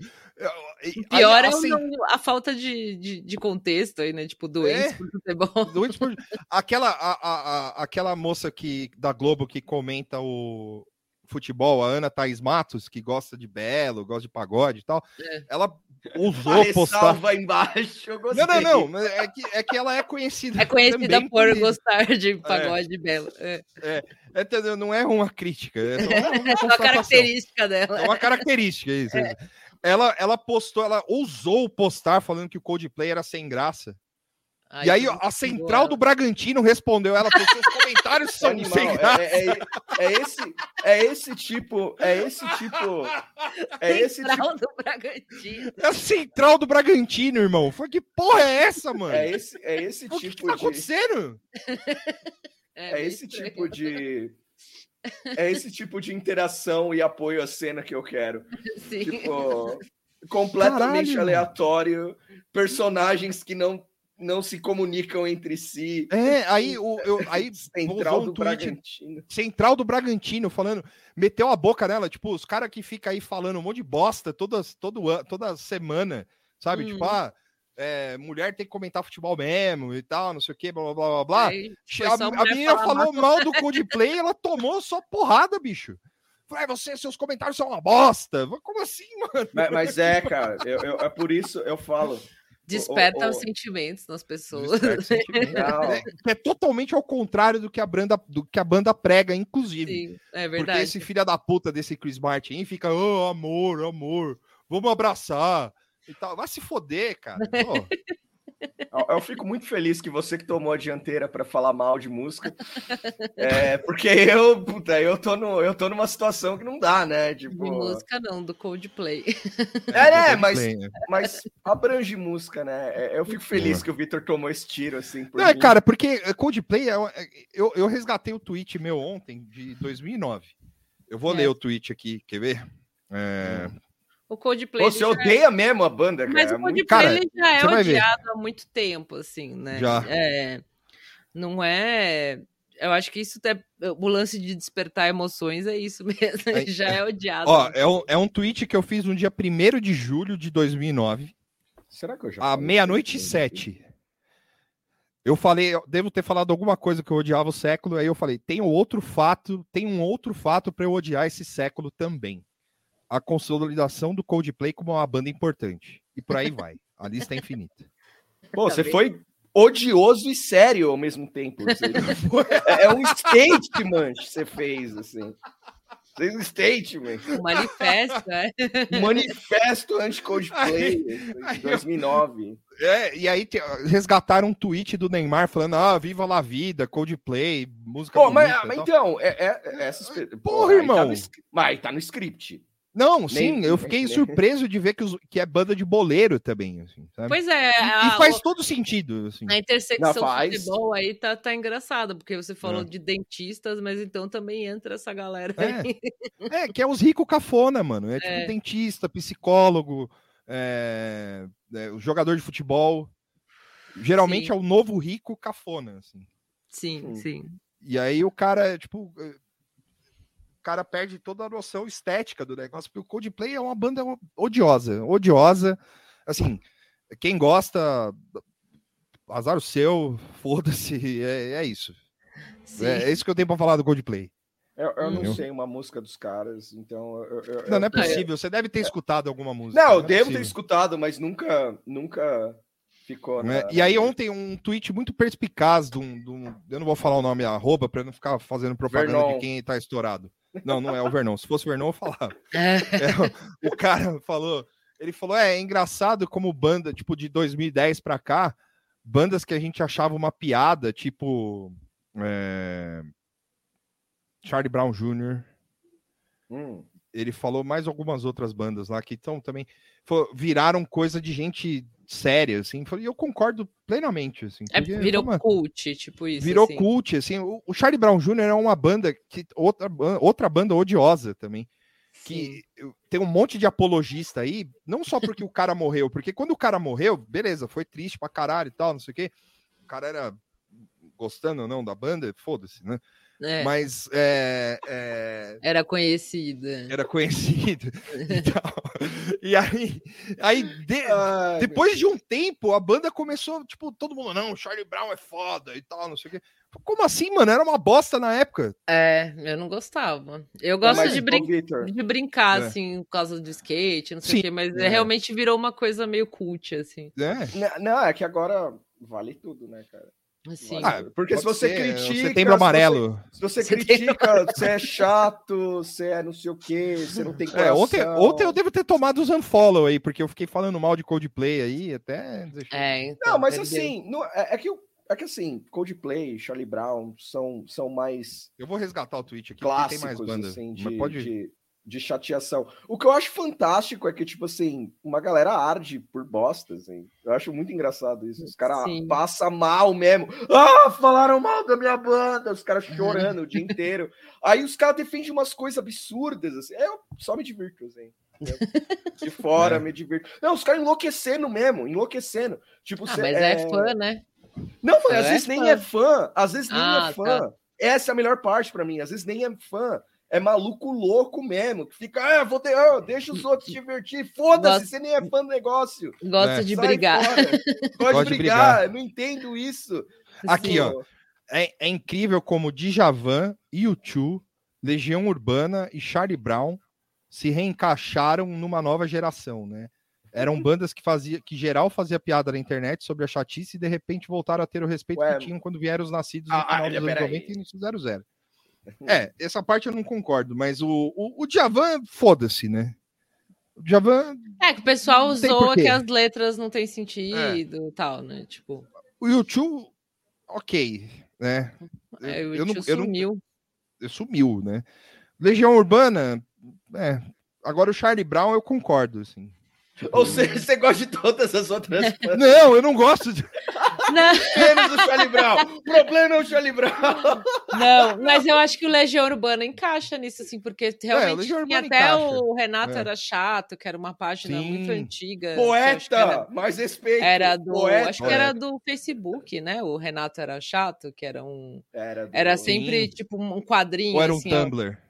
Pior aí, assim, é a falta de, de, de, contexto aí, né? Tipo, doente é, por futebol. [LAUGHS] Doente por... Aquela, a, a, a, aquela moça que, da Globo que comenta o futebol, a Ana Thaís Matos, que gosta de belo, gosta de pagode e tal, é. ela usou postar. [LAUGHS] embaixo. Não, não, não. É que, é que ela é conhecida. É conhecida por, por gostar de é. pagode é. belo. É. é. É, não é uma crítica, é uma, uma [LAUGHS] característica dela. É uma característica, isso. É ela, ela postou, ela ousou postar falando que o Coldplay era sem graça. Ai, e aí a central do Bragantino respondeu ela com seus [LAUGHS] comentários são Animal, sem graça. É, é, é, esse, é esse tipo, é esse tipo, é esse central tipo... do Bragantino. É a central do Bragantino, irmão. Foi que porra é essa, mano? É esse, é esse tipo que, que tá de... acontecendo? É, é esse tipo de é esse tipo de interação e apoio à cena que eu quero. Sim. Tipo, completamente Caralho. aleatório, personagens que não não se comunicam entre si. É, aí o [LAUGHS] eu, aí central do tweet, Bragantino. Central do Bragantino falando, meteu a boca nela, tipo, os caras que fica aí falando um monte de bosta todas todo toda semana, sabe? Tipo, hum. Tipo, ah, é, mulher tem que comentar futebol mesmo e tal, não sei o que, blá blá blá blá. a, a menina falou mal do Coldplay, ela tomou só porrada, bicho. Falei, você, seus comentários são uma bosta. Como assim, [LAUGHS] mano? Mas, mas é, cara, eu, eu, é por isso eu falo. Desperta os sentimentos nas pessoas. Sentimentos. é, é, totalmente ao contrário do que a banda, do que a banda prega, inclusive. Sim, é verdade. Porque esse filho da puta desse Chris Martin fica, oh, amor, amor, vamos abraçar e tal. Vai se foder, cara. Eu fico muito feliz que você que tomou a dianteira para falar mal de música, [LAUGHS] é, porque eu, puta, eu tô no, eu tô numa situação que não dá, né? Tipo, de música não, do Coldplay. [LAUGHS] É, né? Mas, mas abrange música, né? É, eu fico feliz que o Victor tomou esse tiro assim. Não, é, cara, porque Coldplay, é, eu, eu resgatei o tweet meu ontem de 2009. Eu vou é. ler o tweet aqui, quer ver? É, hum. O Coldplay. Você odeia é... mesmo a banda, cara. Mas o Coldplay cara, ele já é odiado há muito tempo, assim, né? Já. É, não é. Eu acho que isso é o lance de despertar emoções é isso [LAUGHS] mesmo. Ele já é odiado. Ó, é um, é um tweet que eu fiz no dia 1 de julho de 2009. Será que eu já. À meia-noite e sete. Eu falei, eu devo ter falado alguma coisa que eu odiava o século, aí eu falei, tem outro fato, tem um outro fato para eu odiar esse século também a consolidação do Coldplay como uma banda importante. E por aí vai. A lista é infinita. [LAUGHS] Pô, tá você foi odioso e sério ao mesmo tempo. Assim. é, um statement que você fez, assim. Fez um statement. Um manifesto, é. manifesto anti-Coldplay, 2009. É, e aí te, resgataram um tweet do Neymar falando: ah, viva la vida, Coldplay, música. Pô, bonita, mas, mas então, é, é, é essas. Porra, irmão. Tá no, mas tá no script. Não, sim, eu fiquei surpreso de ver que, os, que é banda de boleiro também. Assim, pois é. A, e, faz todo sentido. Assim. A intersecção do futebol aí tá, tá engraçada, porque você falou é. de dentistas, mas então também entra essa galera é. é, que é os ricos cafona, mano. É, tipo é. dentista, psicólogo, é, é, jogador de futebol. Geralmente sim. é o novo rico cafona, assim. Sim, sim. E aí o cara, tipo cara perde toda a noção estética do negócio, porque o Coldplay é uma banda odiosa, odiosa. Assim, quem gosta, azar o seu, [LAUGHS] foda-se, é, é, isso. É, é, isso que eu tenho para falar do Coldplay. Eu, eu não sei uma música dos caras, então. Eu, eu, não, não é possível. Você deve ter é. escutado alguma música. Não, eu é devo possível. ter escutado, mas nunca, nunca ficou. Na, e aí ontem um tweet muito perspicaz de um, eu não vou falar o nome arroba para não ficar fazendo propaganda Vernon. de quem tá estourado. Não, não é o Vernon. Se fosse o Vernon, eu falava. [LAUGHS] É. É, o cara falou, ele falou, é, é engraçado como banda, tipo, de 2010 para cá, bandas que a gente achava uma piada, tipo é... Charlie Brown Jr. Hum. Ele falou mais algumas outras bandas lá que estão também viraram coisa de gente séria, assim. E eu concordo plenamente, assim. É, virou uma... cult, tipo isso. Virou assim. cult, assim. O, o Charlie Brown Jr. é uma banda que outra, outra banda odiosa também. Que Sim. tem um monte de apologista aí, não só porque o cara morreu, porque quando o cara morreu, beleza, foi triste pra caralho e tal, não sei o quê. O cara era gostando ou não da banda, foda-se, né? É. Mas é, é... era conhecida. Era conhecido. [LAUGHS] e aí, aí de... Ai, depois de um tempo, a banda começou, tipo, todo mundo, não, Charlie Brown é foda e tal, não sei o quê. Como assim, mano? Era uma bosta na época. É, eu não gostava. Eu gosto de, brin de, brincar, é. assim, por causa do skate, não sei o quê, mas é. realmente virou uma coisa meio cult, assim. É. Não, é que agora vale tudo, né, cara? Assim, ah, porque se você ser, critica. Setembro amarelo. Se você, se você critica, você é chato, você é não sei o quê, você não tem coração. É, ontem, ontem eu devo ter tomado os unfollow aí, porque eu fiquei falando mal de Coldplay aí, até. É, então, não, mas assim, não, é, é, que, é que assim, Coldplay, Charlie Brown são, são mais. Eu vou resgatar o tweet aqui, clássicos, tem mais bandas. Assim, de, pode... de, de chateação. O que eu acho fantástico é que, tipo assim, uma galera arde por bostas, assim. Eu acho muito engraçado isso. Os caras passam mal mesmo. Ah, falaram mal da minha banda. Os caras chorando o dia [LAUGHS] inteiro. Aí os caras defendem umas coisas absurdas, assim. Eu só me divirto, assim. De [LAUGHS] fora, é. me divirto. Não, os caras enlouquecendo mesmo, enlouquecendo. Tipo, ah, mas é... é fã, né? Não, às é vezes fã. nem é fã. Às vezes nem é ah, é fã. Tá. Essa é a melhor parte para mim. Às vezes nem é fã é maluco louco mesmo, que fica, ah, vou ter, oh, deixa os outros se divertir, foda-se, você nem é fã do negócio. Gosta é. de brigar. Pode, [LAUGHS] brigar, brigar, eu não entendo isso. Aqui, Sim. ó, é, é, incrível como Djavan, U2, Legião Urbana e Charlie Brown se reencaixaram numa nova geração, né? Eram uhum. bandas que fazia, que geral fazia piada na internet sobre a chatice e de repente voltaram a ter o respeito Ué, que tinham quando vieram os nascidos no ah, final dos anos 90 e início 00. É, essa parte eu não concordo, mas o, o, o Djavan, foda-se, né? O Djavan. É, que o pessoal usou que as letras não têm sentido e é. tal, né? Tipo. O YouTube, ok, né? É, o YouTube sumiu. Eu, sumiu, né? Legião Urbana, é. Agora o Charlie Brown eu concordo, assim. Ou seja, você gosta de todas as outras bandas. [LAUGHS] Não, eu não gosto de. [LAUGHS] Não. Menos o Charlie Brown. O problema é o Charlie Brown. Não, mas eu acho que o Legião Urbana encaixa nisso, assim, porque é, realmente é, até encaixa. o Renato é. era chato, que era uma página Sim. muito antiga. Poeta, era, mais respeito. Era do. Poeta. Acho que era do Facebook, né? O Renato era chato, que era um. Era, do... era sempre, Sim. tipo, um quadrinho. Ou era um assim, Tumblr. Ó,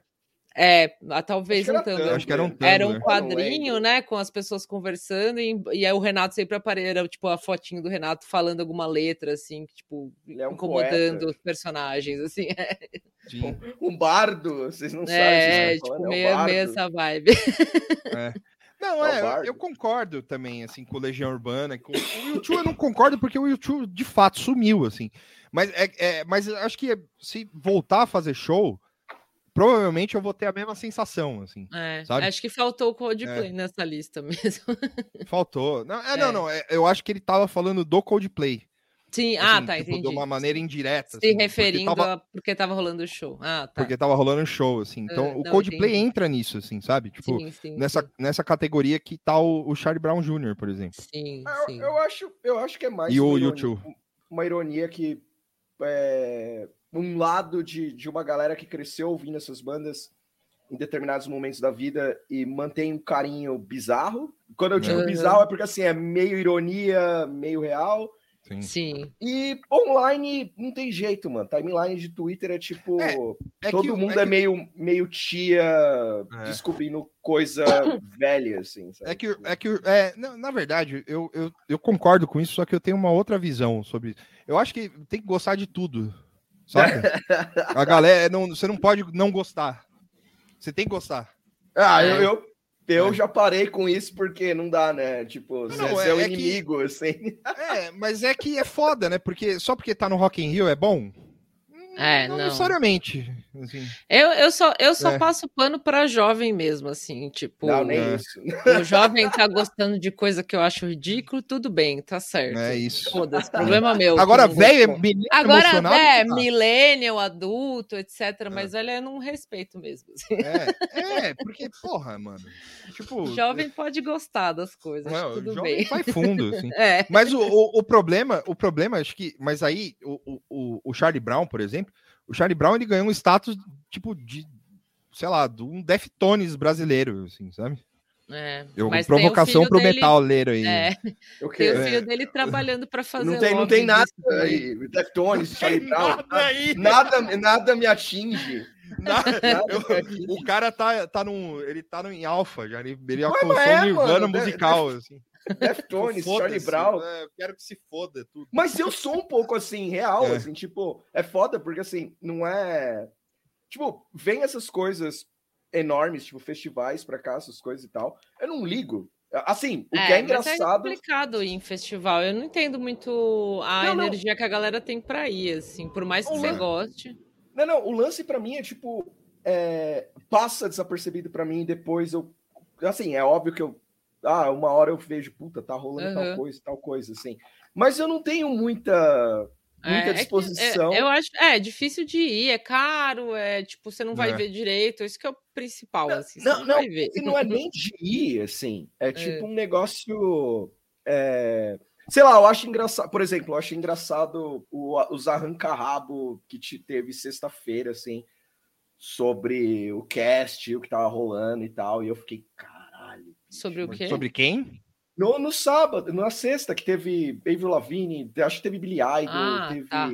é, talvez um Tumblr. Acho que era um Tumblr. Era um quadrinho, né, com as pessoas conversando e, e aí o Renato sempre aparecia, tipo, a fotinho do Renato falando alguma letra, assim, que, tipo, é um incomodando poeta. os personagens, assim. [LAUGHS] É. Um bardo, vocês não é, sabem. É, tipo, meio, é meio essa vibe. É. [LAUGHS] Não, é, é eu concordo também, assim, com Legião Urbana. Com... O YouTube eu não concordo porque o YouTube de fato sumiu, assim. Mas, é, é, mas acho que se voltar a fazer show provavelmente eu vou ter a mesma sensação, assim. É, acho que faltou o Coldplay é. nessa lista [LAUGHS] mesmo. Faltou. Não, é, é. não, não. É, eu acho que ele tava falando do Coldplay. Sim, ah, assim, ah, tá, tipo, entendi. De uma maneira indireta. Se assim, referindo porque tava, a porque tava rolando o show. Ah, tá. Porque tava rolando o show, assim. Então, uh, o Coldplay entendi. entra nisso, assim, sabe? Tipo, sim, sim, nessa, sim. nessa categoria que tá o, o, Charlie Brown Jr., por exemplo. Sim, sim. Eu, eu, acho, eu acho que é mais e o YouTube. uma ironia que é, um lado de, de uma galera que cresceu ouvindo essas bandas em determinados momentos da vida e mantém um carinho bizarro. Quando eu digo uhum. bizarro é porque assim é meio ironia, meio real. Sim. Sim. E online não tem jeito, mano. Timeline de Twitter é tipo. É, é todo que, mundo é, é meio, meio tia é. descobrindo coisa [COUGHS] velha, assim. Sabe? É que, é que é, na verdade, eu, eu, eu concordo com isso, só que eu tenho uma outra visão sobre isso. Eu acho que tem que gostar de tudo. Sabe? [LAUGHS] A galera, não, você não pode não gostar. Você tem que gostar. Ah, eu, eu, eu é. já parei com isso porque não dá, né? Tipo, não, você é, é o inimigo, que... assim. É, mas é que é foda, né? Porque só porque tá no Rock in Rio é bom? É, não, não. necessariamente. Assim. Eu, eu só, eu só é. passo pano para jovem mesmo, assim, tipo. Não, nem é. isso. O jovem tá gostando de coisa que eu acho ridículo, tudo bem, tá certo. É isso. Foda-se, problema meu. Agora, velho, Agora, é, millennial, adulto, etc. É. Mas olha, eu não respeito mesmo. Assim. É, é, porque, porra, mano. Tipo. Jovem pode gostar das coisas, não, tudo jovem bem. Vai fundo, assim. [LAUGHS] É. Mas o, o, o, problema, o problema, acho que. Mas aí, o, o, o Charlie Brown, por exemplo o Charlie Brown ele ganhou um status tipo de, sei lá, de um Deftones brasileiro, assim, sabe? É, eu, provocação pro dele, metaleiro aí. É, tem o filho é. dele trabalhando para fazer. Não tem, não tem nada aí. Deftones, Charlie Brown. Nada, aí. nada, nada me atinge. Nada, [LAUGHS] nada eu, o cara tá, tá num. Ele tá no, em alfa, já. Ele, ele alcançou é, Nirvana mano, musical, assim. Deftones, Charlie Brown. É, eu quero que se foda tudo. Mas eu sou um pouco assim, real, é. assim, tipo, é foda porque assim, não é. Tipo, vem essas coisas enormes, tipo, festivais pra cá, essas coisas e tal. Eu não ligo. Assim, o é, que é, é engraçado. é complicado ir em festival. Eu não entendo muito a não, energia não. que a galera tem pra ir, assim, por mais que o você lan... goste. Não, não, o lance para mim é tipo. É... passa desapercebido para mim, depois eu. Assim, é óbvio que eu ah, uma hora eu vejo, puta, tá rolando uhum. tal coisa, tal coisa, assim. Mas eu não tenho muita muita é, disposição. É, é, eu acho, é difícil de ir, é caro, é tipo, você não vai é. ver direito, isso que é o principal, não, assim, não, não, não, é nem de ir, assim, é, [LAUGHS] é. tipo um negócio, é, sei lá, eu acho engraçado, por exemplo, eu acho engraçado o, os arranca-rabo que te teve sexta-feira, assim, sobre o cast, o que tava rolando e tal, e eu fiquei, cara, Sobre o quê? Sobre quem? No, no sábado, na sexta, que teve Avril Lavigne, acho que teve Billy Idol, ah, teve... Tá.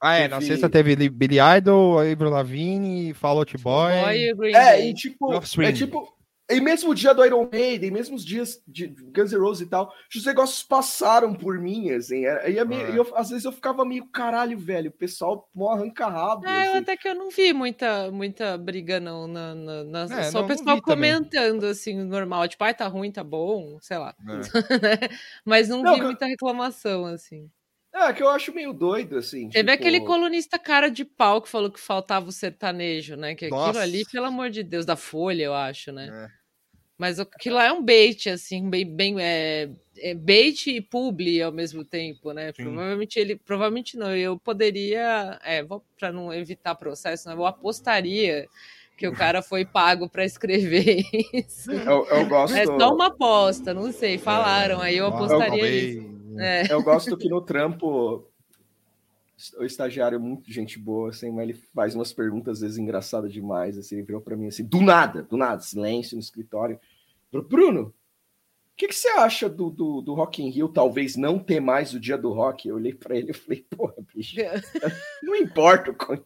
Ah, é, teve... na sexta teve Billy Idol, Avril Lavigne, Fall Out Boy... Boy é, e tipo, é tipo, e mesmo o dia do Iron Maiden, mesmo os dias de Guns N' Roses e tal, os negócios passaram por mim, assim. E, meio, é. eu, às vezes eu ficava meio caralho, velho. O pessoal mó arranca rabo. É, assim. até que eu não vi muita, muita briga, não. Na, na, na... É, só o pessoal comentando, também. assim, normal. Tipo, ai, tá ruim, tá bom, sei lá. É. [LAUGHS] Mas não, não vi muita reclamação, assim. É, que eu acho meio doido, assim. Teve tipo... aquele colunista cara de pau que falou que faltava o sertanejo, né? Que Nossa. aquilo ali, pelo amor de Deus, da Folha, eu acho, né? É. Mas aquilo lá é um bait, assim, bem, bem é, é bait e publi ao mesmo tempo, né? Sim. Provavelmente ele, provavelmente não. Eu poderia, é, para não evitar processo, né? eu apostaria que o cara foi pago para escrever [LAUGHS] isso. Eu, eu, gosto. É só uma aposta, não sei. Falaram, aí eu apostaria eu, nisso. É. Eu gosto que no trampo o estagiário é muito gente boa, assim, mas ele faz umas perguntas às vezes engraçadas demais, assim, ele virou para mim assim, do nada, do nada, silêncio no escritório. Bruno, o que, que, você acha do, do, do Rock in Rio talvez não ter mais o dia do rock? Eu olhei para ele e falei, porra, bicho, [LAUGHS] não importa com isso.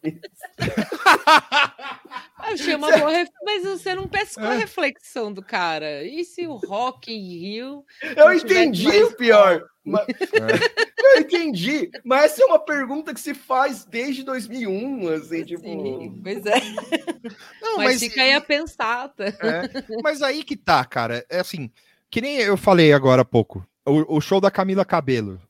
[LAUGHS] Achei uma [LAUGHS] boa ref... Mas você não pescou a reflexão do cara. E se o Rock in Rio. Eu entendi o pior. [LAUGHS] Mas... É. Eu entendi. Mas essa é uma pergunta que se faz desde 2001, assim, tipo. Sim, pois é. [LAUGHS] Não, mas, mas fica aí a pensar. Tá? É. Mas aí que tá, cara. É assim. Que nem eu falei agora há pouco. O, o show da Camila Cabelo.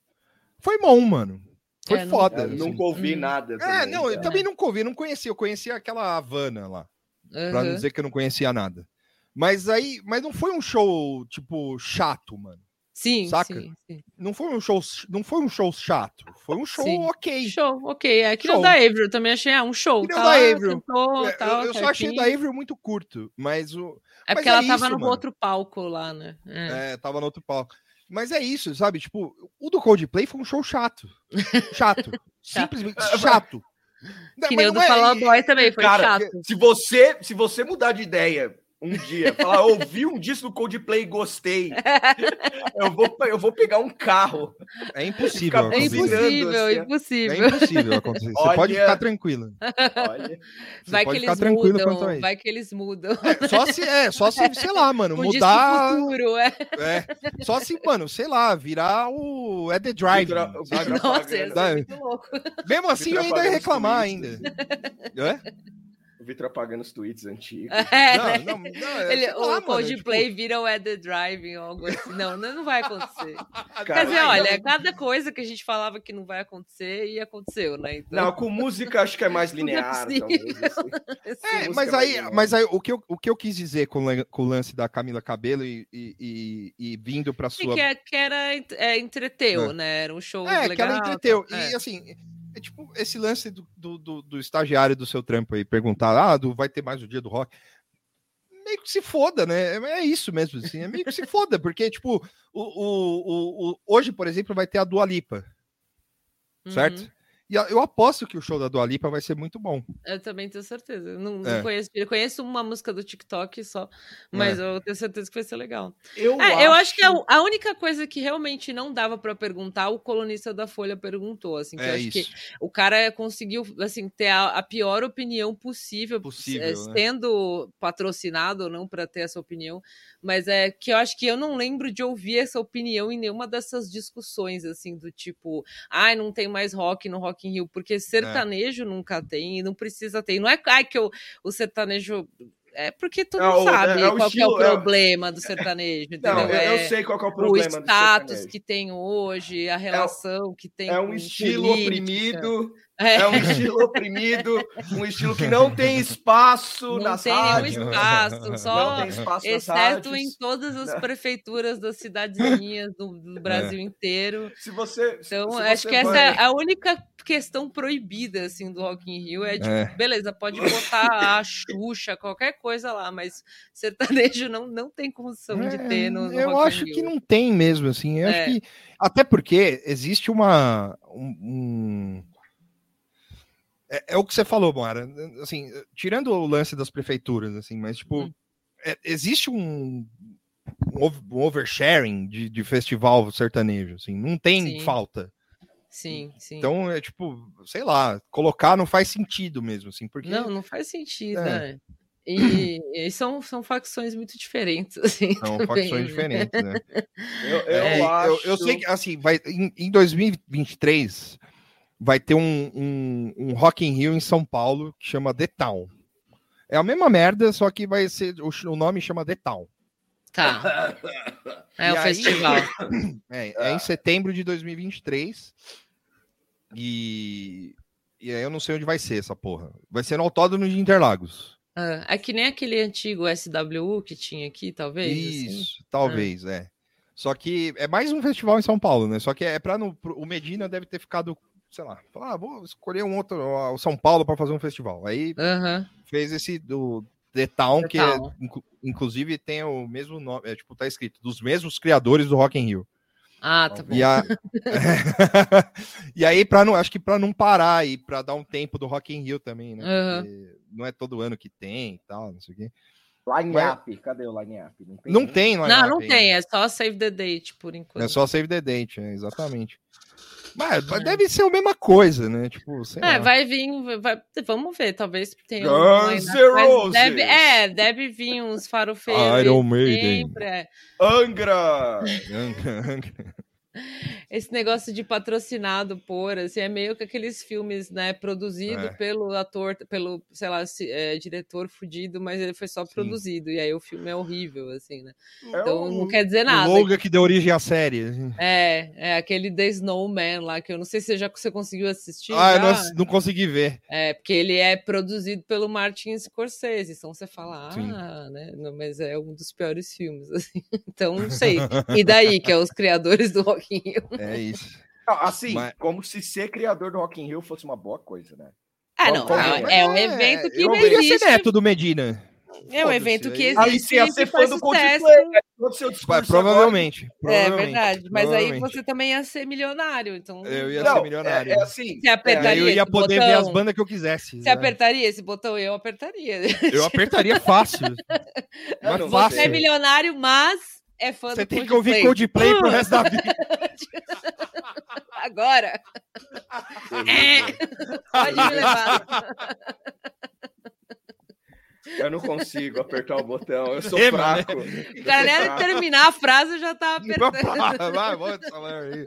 Foi bom, mano. Foi é, foda. Não, assim. Nunca ouvi hum. nada. É, também, é, não, eu também nunca ouvi, não conhecia. Eu conhecia aquela Havana lá. Uhum. Pra não dizer que eu não conhecia nada. Mas aí, mas não foi um show, tipo, chato, mano. Sim, saca? Sim, sim. Não foi um show, não foi um show chato, foi um show sim. ok. Show, ok. É que show. da Avril também achei, ah, um show. Que tá da Avril. Cantou, é, tal, eu, eu só achei da Avril muito curto, mas o É porque mas ela é tava isso, no mano. outro palco lá, né? É. é, tava no outro palco. Mas é isso, sabe? Tipo, o do Coldplay foi um show chato. Chato. [LAUGHS] Simplesmente chato. Que nem o do é... Fall Boy também, foi Cara, chato. Se você, se você mudar de ideia um dia. Falar, ouvi um disco do Coldplay e gostei. [LAUGHS] eu, vou, eu vou pegar um carro. É impossível. É impossível, assim. impossível. É impossível acontecer. Olha, Você pode ficar tranquilo. Olha, vai que eles mudam. Vai que eles mudam. É, só se, é, só se, sei lá, mano, [LAUGHS] um mudar. Futuro, é. é. Só se, mano, sei lá, virar o. É The Drive. Vitra, Nossa, é muito louco. Mesmo assim, eu ainda ia reclamar ainda. É? O Vitor apagando os tweets antigos. [LAUGHS] É, não, né? não, não, é, Ele, lá, o Coldplay tipo... vira o the Driving ou algo assim. Não, não vai acontecer. [LAUGHS] Quer dizer, olha, cada coisa que a gente falava que não vai acontecer e aconteceu, né? Então... Não, com música acho que é mais [LAUGHS] linear. É, talvez, assim. é mas, aí, é mas aí o que, eu, o que eu quis dizer com, com o lance da Camila Cabelo e, e, e, e vindo para sua. Que, que era é, entreteu, né? Era um show. É, legal, que ela entreteu. E assim é tipo esse lance do, do, do, do, estagiário do seu trampo aí, perguntar, ah, do, vai ter mais o dia do rock. Meio que se foda, né? É, é isso mesmo, assim, é meio que se foda, porque, tipo, o, o, o, hoje, por exemplo, vai ter a Dua Lipa, certo? Uhum. E eu aposto que o show da Dua Lipa vai ser muito bom. Eu também tenho certeza. Não, é. não conheço, eu conheço uma música do TikTok só, mas é. eu tenho certeza que vai ser legal. Eu, é, acho... eu acho que a, a, única coisa que realmente não dava para perguntar, o colunista da Folha perguntou, assim, que é eu acho isso. que o cara conseguiu, assim, ter a, a pior opinião possível, possível é, né? sendo patrocinado ou não para ter essa opinião, mas é que eu acho que eu não lembro de ouvir essa opinião em nenhuma dessas discussões, assim, do tipo, ai, ah, não tem mais rock no Rock in Rio, porque é. sertanejo é. nunca tem e não precisa ter. Não é ai, que eu, o sertanejo é porque tu não, sabe é, é qual estilo, é o problema do [LAUGHS] sertanejo, entendeu? Não, eu, eu, sei qual é o problema. O status que tem hoje, a relação que tem. É um estilo política. oprimido é. é um estilo oprimido, um estilo que não tem [LAUGHS] espaço não nas tem rádios. Nenhum espaço, só não tem espaço exceto em todas as prefeituras das cidadezinhas do, do é. Brasil é. inteiro. Se você, então se acho que vai... essa é a única questão proibida assim do Rock in Rio é tipo, é. beleza, pode botar [LAUGHS] a Xuxa, qualquer coisa lá, mas sertanejo não, não tem condição de ter no, no Eu Rock acho que não tem mesmo assim. Eu acho que até porque existe uma um é, é, o que você falou, Moara. Assim, tirando o lance das prefeituras, assim, mas tipo, hum. é, existe um, um oversharing de, de, festival sertanejo, assim, não tem sim. falta. Sim, sim. Então é tipo, sei lá, colocar não faz sentido mesmo, assim, porque não, não faz sentido, é. né? E, [CLEARS THROAT] e, são, são facções muito diferentes, [LAUGHS] assim. São também, facções né? diferentes, né? eu, eu, é, acho... eu, eu, sei que, assim, vai, em, em 2023, vai ter um, um, um Rock in Rio em São Paulo que chama The Town. É a mesma merda, só que vai ser o, o nome chama The Town. Tá. [LAUGHS] É e o aí, festival. [COUGHS] É, é, em setembro de 2023. E, e aí eu não sei onde vai ser essa porra. Vai ser no Autódromo de Interlagos. Ah, é que nem aquele antigo SWU que tinha aqui, talvez? Assim? Isso, assim? talvez, é. Só que é mais um festival em São Paulo, né? Só que é para o Medina deve ter ficado sei lá, falar, ah, vou escolher um outro, o São Paulo para fazer um festival. Aí uhum. fez esse do The Town, The que é, Town. É, inclusive tem o mesmo nome, é, tipo, tá escrito, dos mesmos criadores do Rock in Rio. Ah, tá bom. E, a... [LAUGHS] e aí, para não, acho que para não parar e para dar um tempo do Rock in Rio também, né? Uhum. Não é todo ano que tem e tal, não sei o quê. Line-up, cadê o line-up? Não tem, não tem line Não, não tem, é só save the date, por enquanto. É só save the date, é, exatamente. Mas, mas deve ser a mesma coisa, né? Tipo, é, lá. vai vir, vai, vamos ver, talvez tenha Guns N' Roses. Deve, é, deve vir uns farofeiros. Iron Maiden. Sempre, é. Angra! [LAUGHS] Angra, Angra. Esse negócio de patrocinado por, assim, é meio que aqueles filmes, né, produzido é. pelo ator, pelo, sei lá, é, diretor fudido, mas ele foi só Sim. produzido, e aí o filme é horrível, assim, né? É então o, não quer dizer nada. O longa que deu origem à série. Assim. É, é aquele The Snowman lá, que eu não sei se já você conseguiu assistir. Ah, já. eu não, não consegui ver. É, porque ele é produzido pelo Martin Scorsese, então você fala, ah, Sim. né, não, mas é um dos piores filmes, [LAUGHS] assim, então não sei. E daí, que é os criadores do Rock in Rio. É isso. [LAUGHS] Assim, Mas... como se ser criador do Rock in Rio fosse uma boa coisa, né? Ah, não, é? é um evento que eu não existe. ser neto do Medina. É um evento que existe. Aí você ia ser fã do Coldplay, né? todo seu discurso. Provavelmente, É verdade. Mas aí você também ia ser milionário. Então... Eu ia não, ser milionário. É, é assim. Você apertaria eu ia poder botão, ver as bandas que eu quisesse. Você né? apertaria esse botão? Eu apertaria. Eu apertaria fácil. [LAUGHS] mas você fácil. é milionário, mas é fã Você do tem que ouvir Coldplay pro resto da [LAUGHS] vida. Agora. [LAUGHS] Pode me levar. Eu não consigo apertar o botão, eu sou é, fraco. O cara nem terminar a frase já tá [LAUGHS] apertando. Vai, vai, vai,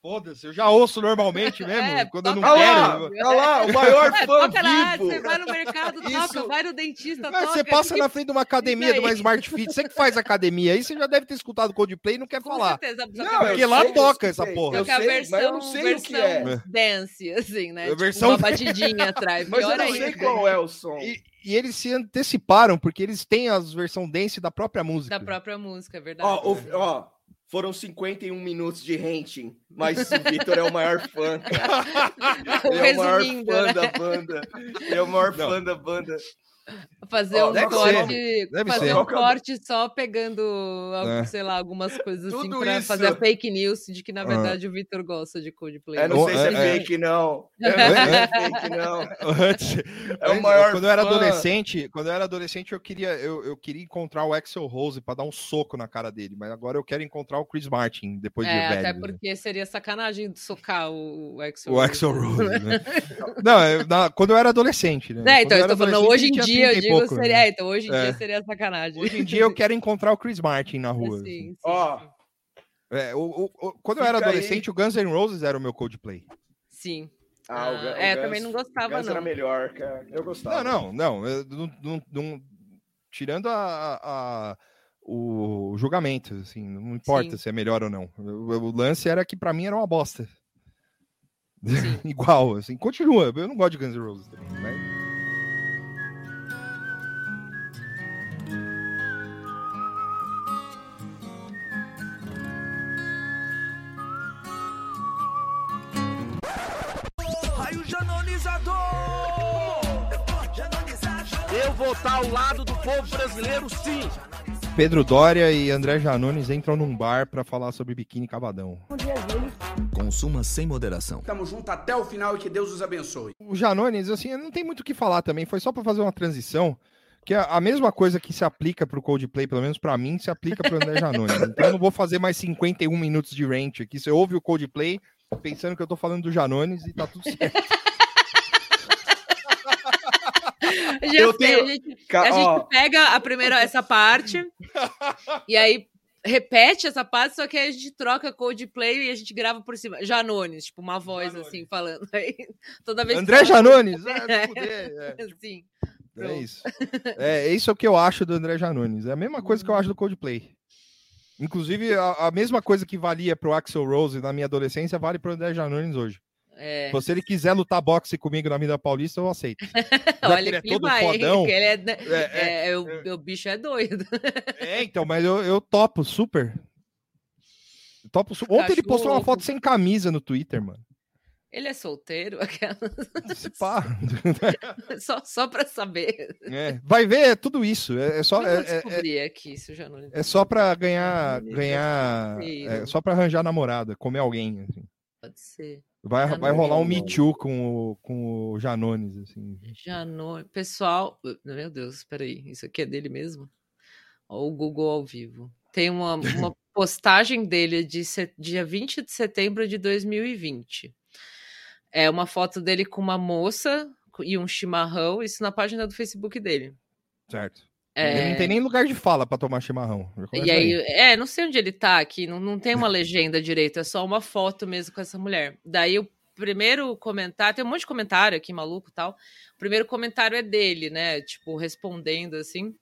Foda-se, eu já ouço normalmente mesmo, é, quando eu não quero. Olha lá, o maior é, fã vivo. Você vai no mercado, Isso. toca, vai no dentista, Mas toca. Você passa que... na frente de uma [LAUGHS] academia, de uma Smart Fit, você que faz academia aí, você já deve ter escutado Coldplay e não quer Com falar. Certeza, não, porque lá sei, toca essa porra. Eu sei, versão, mas eu não sei o que é. Dance, assim, né? Tipo, versão... uma [LAUGHS] batidinha atrás. Mas eu não sei qual é o som. E, eles se anteciparam, porque eles têm as versão dance da própria música. Da própria música, é verdade. Ó, o, ó foram 51 minutos de renting, mas o Vitor é o maior fã. [LAUGHS] Ele é o maior fã né? da banda. Ele é o maior não. fã da banda. [LAUGHS] Fazer oh, um corte, fazer ser. um corte só pegando, é. sei lá, algumas coisas assim Tudo assim pra isso. fazer a fake news de que na verdade ah. o Vitor gosta de Coldplay. Eu não sei se é, é fake não. Se é fake não. é o maior Quando eu era adolescente, quando eu era adolescente eu queria eu, eu queria encontrar o Axel Rose para dar um soco na cara dele, mas agora eu quero encontrar o Chris Martin depois é, de velho. Até porque seria sacanagem de socar o, o Axel o Rose. Axel Rose, né? [LAUGHS] não, eu, na, quando eu era adolescente, né? É, então eu tô falando hoje em dia dia, eu digo, pouco, seria, né? então hoje em é. dia seria sacanagem. Hoje em dia eu quero encontrar o Chris Martin na [LAUGHS] rua. Sim, sim. Ó. É, o, o, o, quando Fica eu era adolescente, aí. o Guns N' Roses era o meu Coldplay. Sim. Ah, o, ah, é, eu também não gostava, Guns não. era melhor, cara. Eu gostava. Não, não, não. Eu, não, não, não tirando a, a, o julgamento, assim, não importa Sim. se é melhor ou não. O, o lance era que para mim era uma bosta. [LAUGHS] Igual, assim, continua. Eu não gosto de Guns N' Roses também, mas... Eu vou estar ao lado do povo brasileiro, sim. Pedro Dória e André Janones entram num bar para falar sobre biquíni cavadão. Consuma sem moderação. Tamo junto até o final e que Deus os abençoe. O Janones, assim, não tem muito o que falar também, foi só para fazer uma transição, que é a mesma coisa que se aplica pro Coldplay, pelo menos para mim, se aplica pro André Janones. então eu não vou fazer mais 51 minutos de rant aqui. Você ouve o Coldplay pensando que eu tô falando do Janones e tá tudo certo. Já eu sei, tenho... a, gente, a gente pega a primeira, essa parte, [LAUGHS] e aí repete essa parte, só que aí a gente troca Coldplay e a gente grava por cima. Janones, tipo, uma voz Janones. assim, falando. Aí, [LAUGHS] toda vez André que... Janones! [LAUGHS] É, é. Sim. É isso. É, é isso que eu acho do André Janones. É a mesma coisa que eu acho do Coldplay. Inclusive, a, a mesma coisa que valia pro Axel Rose na minha adolescência, vale pro André Janones hoje. É. Se ele quiser lutar boxe comigo na Vida Paulista, eu aceito. [LAUGHS] Olha, ele é todo vai, fodão. Ele é, é, é, o, o, bicho é doido. É, então, mas eu, eu topo super. topo super. Ontem ele postou uma foto sem camisa no Twitter, mano. Ele é solteiro? [LAUGHS] Pá. [LAUGHS] só, só pra saber. É, vai ver, é tudo isso. É, é só. Eu é, é, aqui, isso já não... é só pra ganhar. ganhar é só pra arranjar namorada, comer alguém. Assim. Pode ser. Vai, vai rolar um Me Too com o, com o Janones, assim. Janones. Pessoal, meu Deus, peraí, isso aqui é dele mesmo? Ó, o Google ao vivo. Tem uma, uma [LAUGHS] postagem dele de set, dia 20 de setembro de 2020. É uma foto dele com uma moça e um chimarrão, isso na página do Facebook dele. Certo. É... Ele não tem nem lugar de fala para tomar chimarrão. E aí, aí, é, não sei onde ele tá aqui, não, não tem uma legenda direito, é só uma foto mesmo com essa mulher. Daí o primeiro comentário, tem um monte de comentário aqui maluco tal. O primeiro comentário é dele, né? Tipo, respondendo assim.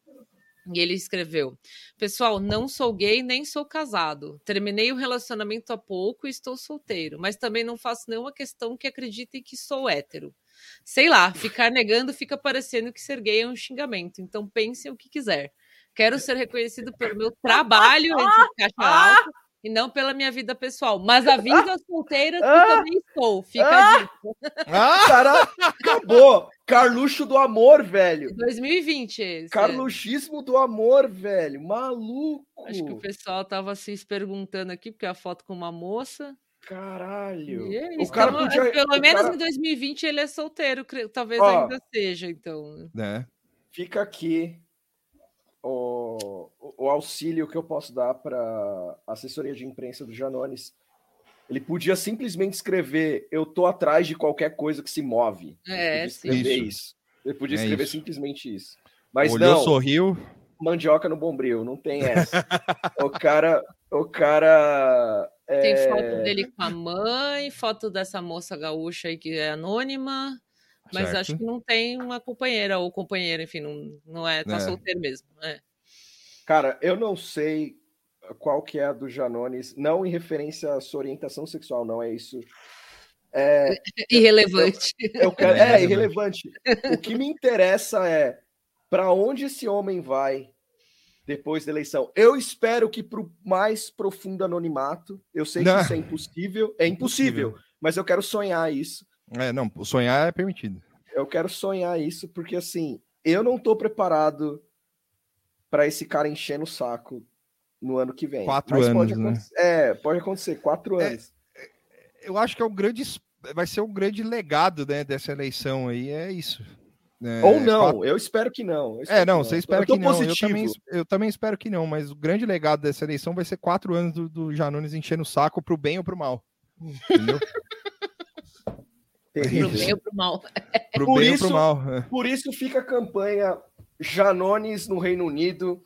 E ele escreveu: Pessoal, não sou gay nem sou casado. Terminei o relacionamento há pouco e estou solteiro, mas também não faço nenhuma questão que acreditem que sou hétero. Sei lá, ficar negando fica parecendo que ser gay é um xingamento. Então pensem o que quiser. Quero ser reconhecido pelo meu trabalho entre [LAUGHS] caixa alta e não pela minha vida pessoal. Mas a vida solteira eu também estou. Fica a dica. Ah, [LAUGHS] cara, acabou. Carluxo do amor, velho. 2020 esse. Carluxismo do amor, velho. Maluco. Acho que o pessoal tava se perguntando aqui, porque é a foto com uma moça. Caralho. É o cara então, podia... Pelo menos cara... em 2020 ele é solteiro, talvez Ó, ainda seja, então. É. Fica aqui o, o auxílio que eu posso dar para assessoria de imprensa do Janones. Ele podia simplesmente escrever: Eu tô atrás de qualquer coisa que se move. É, escrever isso. isso. Ele podia é escrever é isso. simplesmente isso. Mas Olhou, não. sorriu. Mandioca no bombril, não tem essa. [LAUGHS] o cara, o cara. É... Tem foto dele com a mãe, foto dessa moça gaúcha aí que é anônima, mas certo. acho que não tem uma companheira ou companheiro, enfim, não, não é, tá é. solteiro mesmo. É. Cara, eu não sei qual que é a do Janones, não em referência à sua orientação sexual, não é isso. É, [LAUGHS] irrelevante. Eu, eu quero, é, é irrelevante. O que me interessa é para onde esse homem vai depois da eleição. Eu espero que para o mais profundo anonimato. Eu sei que não. isso é impossível, é impossível, impossível, mas eu quero sonhar isso. É, não, sonhar é permitido. Eu quero sonhar isso porque assim, eu não estou preparado para esse cara encher no saco no ano que vem. Quatro Mas anos, né? É, pode acontecer, quatro é, anos. É, eu acho que é um grande, vai ser um grande legado né, dessa eleição aí, é isso. É, Ou não, quatro... eu espero que não. Espero é, não, que você espera que não. Eu também, eu também, espero que não, mas o grande legado dessa eleição vai ser quatro anos do, do Janones enchendo o saco pro bem ou pro mal. Entendeu? [LAUGHS] pro bem ou pro mal. pro por bem isso, ou pro mal. É. Por isso fica a campanha Janones no Reino Unido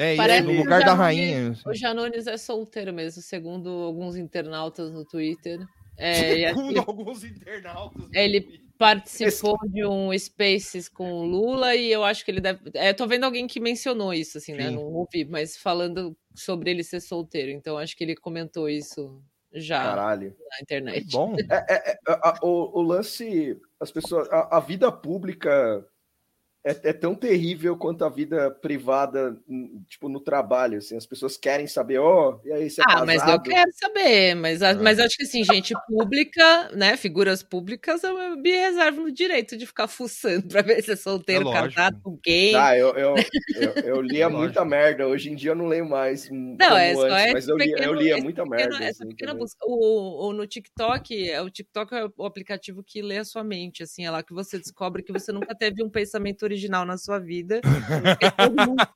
é, Parece no lugar da rainha. Assim. O Janones é solteiro mesmo, segundo alguns internautas no Twitter. É, [LAUGHS] segundo alguns internautas. Ele participou Esse... de um Spaces com o Lula e eu acho que ele deve. É, tô vendo alguém que mencionou isso, assim, né? Sim. né? Não ouvi, mas falando sobre ele ser solteiro. Então acho que ele comentou isso já Caralho. na internet. Bom, é, é, é a, o, o, lance, as pessoas, a, a vida pública é, é, tão terrível quanto a vida privada, tipo, no trabalho, assim, as pessoas querem saber, ó, oh, e aí você é Ah, casado? mas eu quero saber, mas, ah. mas acho que assim, gente pública, né, figuras públicas, eu me reservo no direito de ficar fuçando pra ver se é solteiro, é casado, quem. Ah, eu, eu, eu, eu [LAUGHS] lia é muita merda, hoje em dia eu não leio mais Não, é só antes, mas eu lia, eu lia muita pequeno, merda. Essa assim, pequena busca, o, o, no TikTok, o TikTok é o aplicativo que lê a sua mente, assim, é lá que você descobre que você nunca teve um pensamento original na sua vida.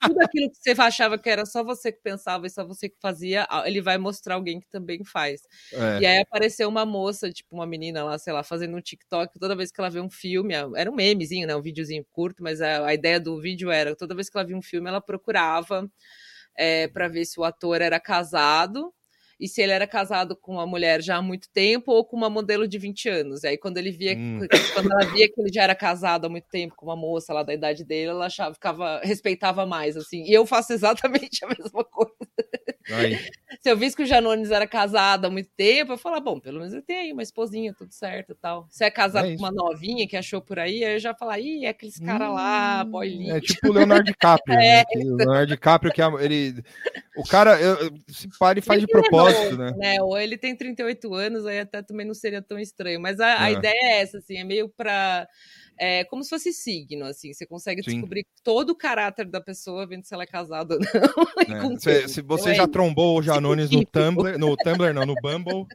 tudo aquilo que você achava que era só você que pensava e só você que fazia, ele vai mostrar alguém que também faz. É. E aí apareceu uma moça, tipo uma menina lá, sei lá, fazendo um TikTok, toda vez que ela vê um filme, era um memezinho, né, um videozinho curto, mas a, a ideia do vídeo era, toda vez que ela via um filme, ela procurava é, para ver se o ator era casado e se ele era casado com uma mulher já há muito tempo ou com uma modelo de 20 anos. E aí, quando ele via, hum. quando ela via que ele já era casado há muito tempo com uma moça lá da idade dele, ela achava, ficava, respeitava mais, assim. E eu faço exatamente a mesma coisa. [LAUGHS] se eu visse que o Janones era casado há muito tempo, eu falo, bom, pelo menos ele tem aí uma esposinha, tudo certo e tal. Se é casado é com uma novinha que achou por aí, aí eu já falo, ih, é aqueles caras hum, lá, boy lixo. É tipo o Leonardo DiCaprio. [LAUGHS] é. né? O Leonardo DiCaprio, que é ele. O cara, eu, se pare, faz de propósito gosto, né? né? Ou ele tem 38 anos, aí até também não seria tão estranho. Mas a, a é. ideia é essa, assim, é meio para é como se fosse signo, assim, você consegue Sim. descobrir todo o caráter da pessoa vendo se ela é casada ou não. [LAUGHS] É. Se, se, você então, já é trombou o Janones no Tumblr, no Tumblr, não, no Bumble.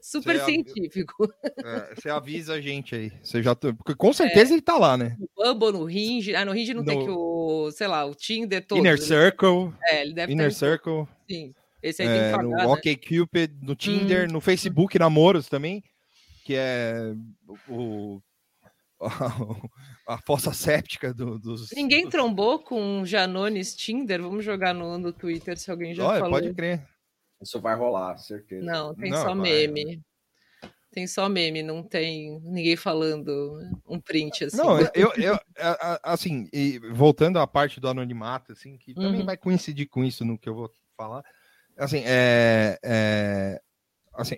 Super você científico. É, você avisa a gente aí. Você já, porque com certeza é, ele tá lá, né? No Bumble, no Hinge. Ah, no Hinge não no... tem que o, sei lá, o Tinder todo. Inner Circle. É, ele deve Inner Circle. Sim. Esse aí é, tem que é, pagar, no né? OkCupid, no Tinder, hum. no Facebook Namoros também, que é o, a, [LAUGHS] a fossa séptica do, dos. Ninguém trombou com Janones Tinder? Vamos jogar no, no Twitter se alguém já Olha, falou. Pode crer. Isso vai rolar, certeza. Não, tem não, só vai. meme. Tem só meme, não tem ninguém falando um print assim. Não, [LAUGHS] eu, eu assim, voltando à parte do anonimato, assim, que também uhum. vai coincidir com isso no que eu vou falar assim, é, é assim,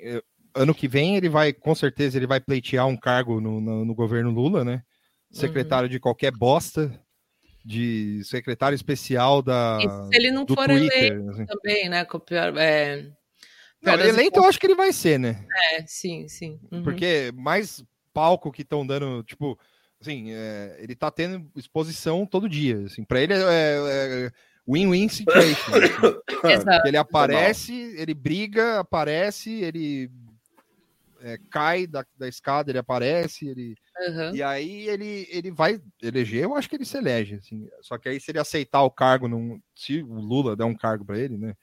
ano que vem ele vai, com certeza, ele vai pleitear um cargo no, no, no governo Lula, né? Secretário uhum. de qualquer bosta, de secretário especial da. E se ele não for Twitter, eleito assim. também, né? Copiar, é... Não, eleito eu acho que ele vai ser, né? É, sim, sim. Uhum. Porque mais palco que estão dando, tipo, Assim, é, ele tá tendo exposição todo dia. Assim, para ele é, é, é win-win situation. Assim. [COUGHS] ele aparece, ele briga, aparece, ele é, cai da, da, escada, ele aparece, ele. Uhum. E aí ele, ele vai eleger, eu acho que ele se elege. Assim. Só que aí, se ele aceitar o cargo, num, se o Lula der um cargo para ele, né?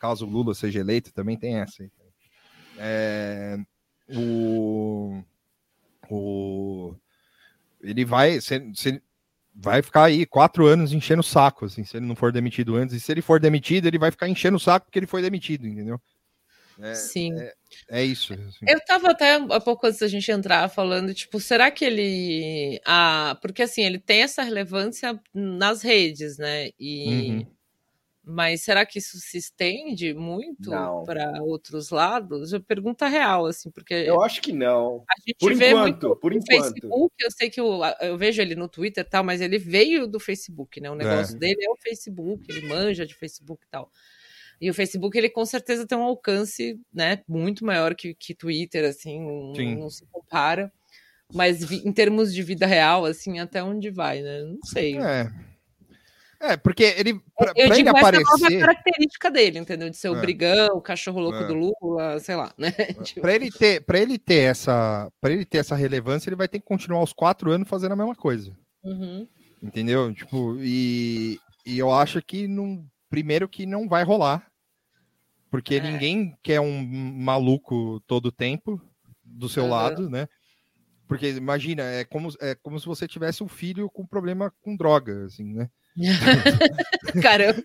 Caso o Lula seja eleito, também tem essa. É, o, o, ele vai. Se, se, vai ficar aí quatro anos enchendo o saco, assim, se ele não for demitido antes. E se ele for demitido, ele vai ficar enchendo o saco porque ele foi demitido, entendeu? É, Sim. É, é isso. Assim. Eu tava até há pouco antes da gente entrar falando, tipo, será que ele. Ah, porque assim, ele tem essa relevância nas redes, né? E. Uhum. Mas será que isso se estende muito para outros lados? Eu pergunta real, assim, porque. Eu acho que não. A gente por vê enquanto, muito por enquanto. Facebook, eu sei que eu, eu vejo ele no Twitter e tal, mas ele veio do Facebook, né? O negócio é. dele é o Facebook, ele manja de Facebook e tal. E o Facebook, ele com certeza tem um alcance, né, muito maior que, que Twitter, assim, não, não se compara. Mas vi, em termos de vida real, assim, até onde vai, né? Não sei. É. É, porque ele. Pra, eu pra digo ele aparecer... essa nova característica dele, entendeu? De ser o é. brigão, o cachorro louco é. do Lula, sei lá, né? [LAUGHS] tipo... Pra ele ter, para ele ter essa, para ele ter essa relevância, ele vai ter que continuar os quatro anos fazendo a mesma coisa. Uhum. Entendeu? Tipo, e, e eu acho que não, primeiro que não vai rolar. Porque é. ninguém quer um maluco todo o tempo do seu uhum. lado, né? Porque imagina, é como, é como se você tivesse um filho com problema com droga, assim, né? [LAUGHS] Caramba!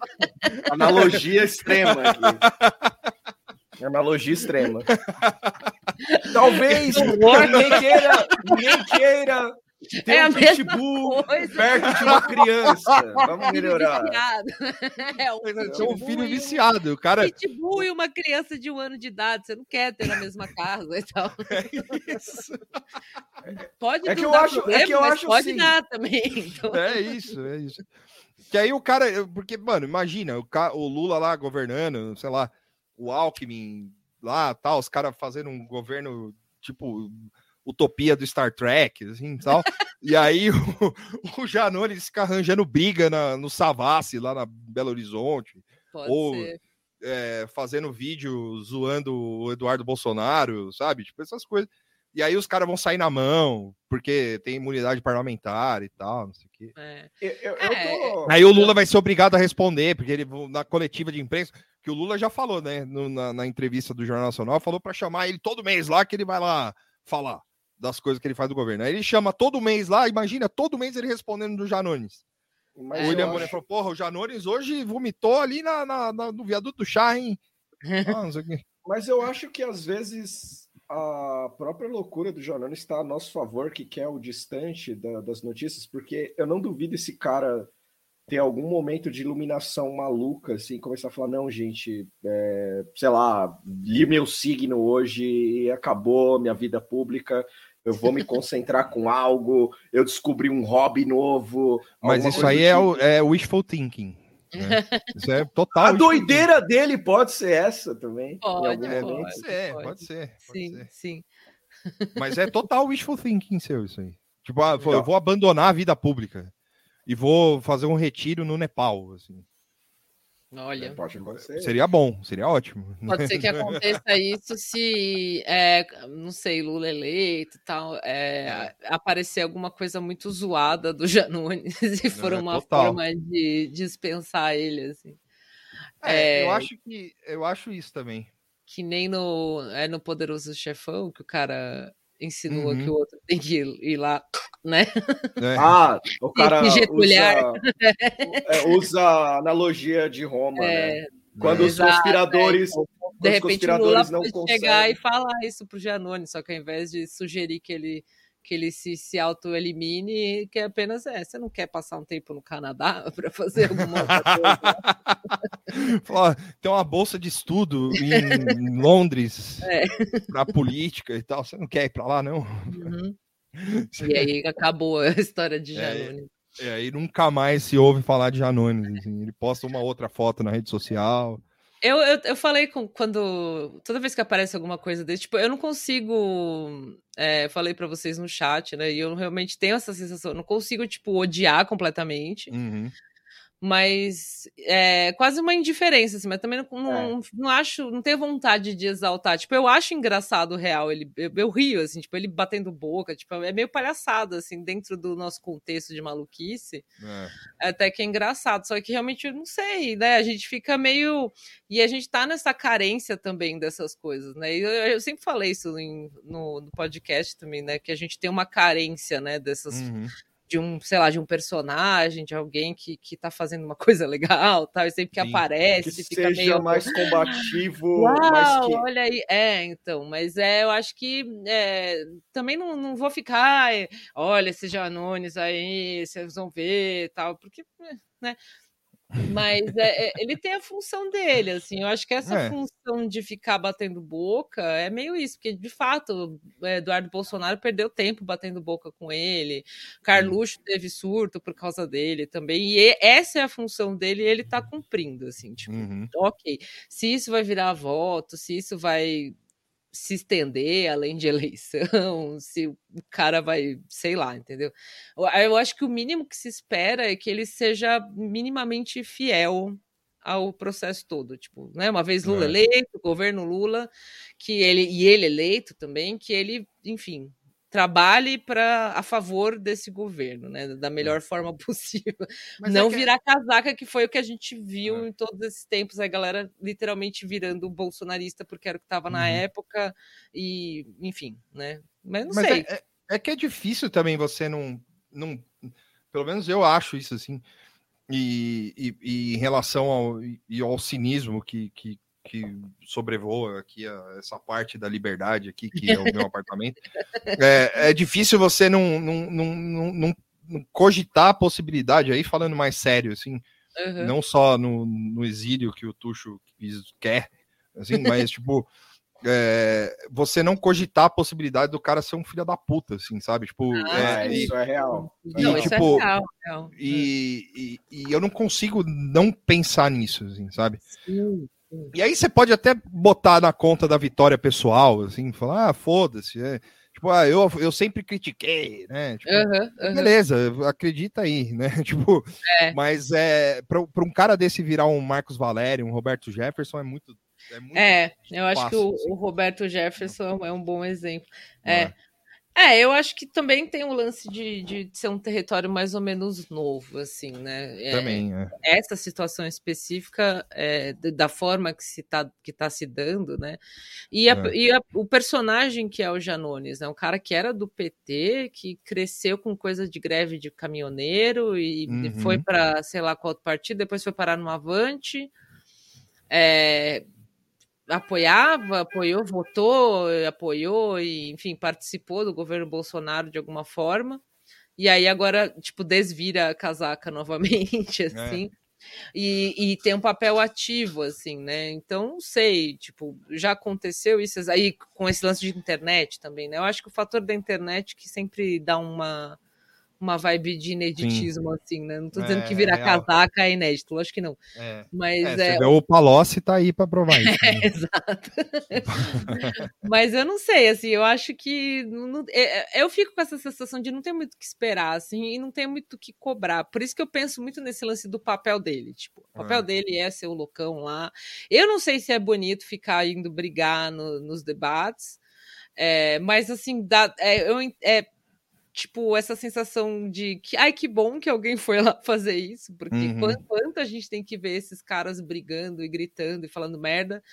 Analogia extrema aqui. Analogia extrema. [LAUGHS] Talvez ninguém queira, ninguém queira tem é um pitbull perto de uma criança. [LAUGHS] Vamos melhorar. [LAUGHS] É um, é um filho viciado. O cara... Pitbull e uma criança de um ano de idade. Você não quer ter na mesma casa e tal. [LAUGHS] É isso. Pode é que eu acho, problema, é que eu acho pode sim. dar também. Então. É isso, é isso. Que aí o cara, porque, mano, imagina, o, o Lula lá governando, sei lá, o Alckmin lá, tal, os caras fazendo um governo, tipo, utopia do Star Trek, assim, tal. e aí o, o Janones fica arranjando briga na, no Savassi, lá na Belo Horizonte. Pode ou é, fazendo vídeo zoando o Eduardo Bolsonaro, sabe? Tipo, essas coisas. E aí os caras vão sair na mão, porque tem imunidade parlamentar e tal, não sei o quê. É. Eu, eu, eu é, tô... Aí o Lula vai ser obrigado a responder, porque ele na coletiva de imprensa, que o Lula já falou, né, no, na, na, entrevista do Jornal Nacional, falou para chamar ele todo mês lá, que ele vai lá falar das coisas que ele faz do governo. Aí ele chama todo mês lá, imagina, todo mês ele respondendo do Janones. Mas o William Bonner falou, porra, o Janones hoje vomitou ali na, na, na no viaduto do chá, hein? [LAUGHS] Ah, Mas eu acho que às vezes a própria loucura do Janones está a nosso favor, que quer o distante da, das notícias, porque eu não duvido esse cara ter algum momento de iluminação maluca, assim, começar a falar, não, gente, é, sei lá, li meu signo hoje e acabou minha vida pública, eu vou me concentrar com algo, eu descobri um hobby novo. Mas isso aí é, tipo. o, é wishful thinking. Né? [LAUGHS] Isso é total. A doideira dele pode ser essa também. Pode, é, pode, ser, pode, pode ser. Pode sim, ser. sim. Mas é total wishful thinking seu isso aí. Tipo, ah, eu vou abandonar a vida pública e vou fazer um retiro no Nepal, assim. Olha, pode acontecer. Seria bom, seria ótimo. Pode ser que [LAUGHS] aconteça isso se, é, não sei, Lula eleito e tal, é, aparecer alguma coisa muito zoada do [LAUGHS] Janones e for é, uma total. forma de dispensar ele, assim. É, eu acho que eu acho isso também. Que nem no, é no Poderoso Chefão, que o cara insinua uhum. que o outro tem que ir lá, né? É. Ah, o cara usa, é, usa analogia de Roma, é, né? Quando os conspiradores, é. de repente o Lula não conseguem... chegar e falar isso pro Giannone, só que ao invés de sugerir que ele que ele se, se auto-elimine, que é apenas é, você não quer passar um tempo no Canadá [LAUGHS] para fazer alguma outra coisa? Tem uma bolsa de estudo em Londres [LAUGHS] é. para política e tal, você não quer ir para lá, não? Uhum. [LAUGHS] E aí acabou a história de Janone. É, é, aí nunca mais se ouve falar de Janone. Assim, ele posta uma outra foto na rede social. Eu, eu, eu falei com, quando. Toda vez que aparece alguma coisa desse, tipo, eu não consigo. É, falei para vocês no chat, né? E eu realmente tenho essa sensação. Não consigo, tipo, odiar completamente. Uhum mas é quase uma indiferença, assim, mas também não, não, é. não, acho, não tenho vontade de exaltar. Tipo, eu acho engraçado o real, ele, eu, eu, rio, assim, tipo, ele batendo boca, tipo, é meio palhaçado, assim, dentro do nosso contexto de maluquice, é. até que é engraçado, só que realmente eu não sei, né, a gente fica meio, e a gente tá nessa carência também dessas coisas, né, eu, eu sempre falei isso em, no, no, podcast também, né, que a gente tem uma carência, né, dessas... Uhum de um, sei lá, de um personagem, de alguém que, que tá fazendo uma [LAUGHS] coisa legal, tal, e sempre que Sim, aparece, que fica seja meio... mais combativo, Uau, mais que... olha aí, é, então, mas é, eu acho que é, também não, não vou ficar, olha, esse Janones aí, vocês vão ver, tal, porque, né, mas é, é, ele tem a função dele, assim. Eu acho que essa é. função de ficar batendo boca é meio isso, porque de fato é, Eduardo Bolsonaro perdeu tempo batendo boca com ele. Carluxo teve surto por causa dele também. E essa é a função dele e ele tá cumprindo, assim, tipo, uhum. ok. Se isso vai virar voto, se isso vai se estender além de [LAUGHS] eleição, se o cara vai, sei lá, entendeu? Eu acho que o mínimo que se espera é que ele seja minimamente fiel ao processo todo, tipo, né? Uma vez Lula é. eleito, governo Lula, que ele e ele eleito também, que ele, enfim, trabalhe para a favor desse governo, né, da melhor forma [LAUGHS] possível. Mas é não é que... virar casaca, que foi o que a gente viu é. em todos esses tempos, a galera literalmente virando bolsonarista porque era o que estava na uhum. época e, enfim, né? Mas não Mas sei. É, é, é, que é difícil também você não, não, pelo menos eu acho isso assim. E, e, e em relação ao, e ao cinismo que, que, que sobrevoa aqui a, essa parte da liberdade aqui, que é o meu [LAUGHS] apartamento, é, é difícil você não, não, não, não, não cogitar a possibilidade aí, falando mais sério, assim, uhum. não só no, no exílio que o Tuxo quer, assim, mas [LAUGHS] tipo. É, você não cogitar a possibilidade do cara ser um filho da puta, assim, sabe? Tipo, ah, é, isso é real. E, não, tipo, isso é real, real. E, e, e, eu não consigo não pensar nisso, assim, sabe? Sim. E aí você pode até botar na conta da vitória pessoal, assim, falar, ah, foda-se, é. Tipo, ah, eu, eu sempre critiquei, né? Tipo, uhum, uhum. Beleza, acredita aí, [LAUGHS] né? Tipo, é. mas é, para um cara desse virar um Marcos Valério, um Roberto Jefferson, é muito. É, muito é eu fácil, acho que o, assim. o, Roberto Jefferson é um bom exemplo. É, é. Eu acho que também tem o lance de, de ser um território mais ou menos novo, assim, né? É, também, é. Essa situação específica é, da forma que se tá, que tá se dando, né? E, a, é. e a, o personagem que é o Janones, né? Um cara que era do PT, que cresceu com coisa de greve de caminhoneiro e uhum. foi para sei lá qual partido, depois foi parar no Avante. É, apoiava, apoiou, votou, apoiou e, enfim, participou do governo Bolsonaro de alguma forma. E aí agora, tipo, desvira a casaca [LAUGHS] novamente, assim. É. E, e, tem um papel ativo, assim, né? Então, não sei, tipo, já aconteceu isso aí com esse lance de internet também, né? Eu acho que o fator da internet que sempre dá uma uma vibe de ineditismo, Sim. assim, né? Não tô dizendo é, que virar é casaca é inédito, lógico que não. É. Mas é, é... o Palocci tá aí para provar isso. [LAUGHS] Né? exato. Mas eu não sei, assim, eu acho que não, é, é, eu fico com essa sensação de não ter muito o que esperar, assim, e não ter muito o que cobrar. Por isso que eu penso muito nesse lance do papel dele. Tipo, o papel dele é ser o loucão lá. Eu não sei se é bonito ficar indo brigar no, nos debates. Mas assim, dá, é, eu, é, tipo, essa sensação de que, ai, que bom que alguém foi lá [LAUGHS] fazer isso, porque uhum. quanto, quanto, a gente tem que ver esses caras brigando e gritando e falando merda,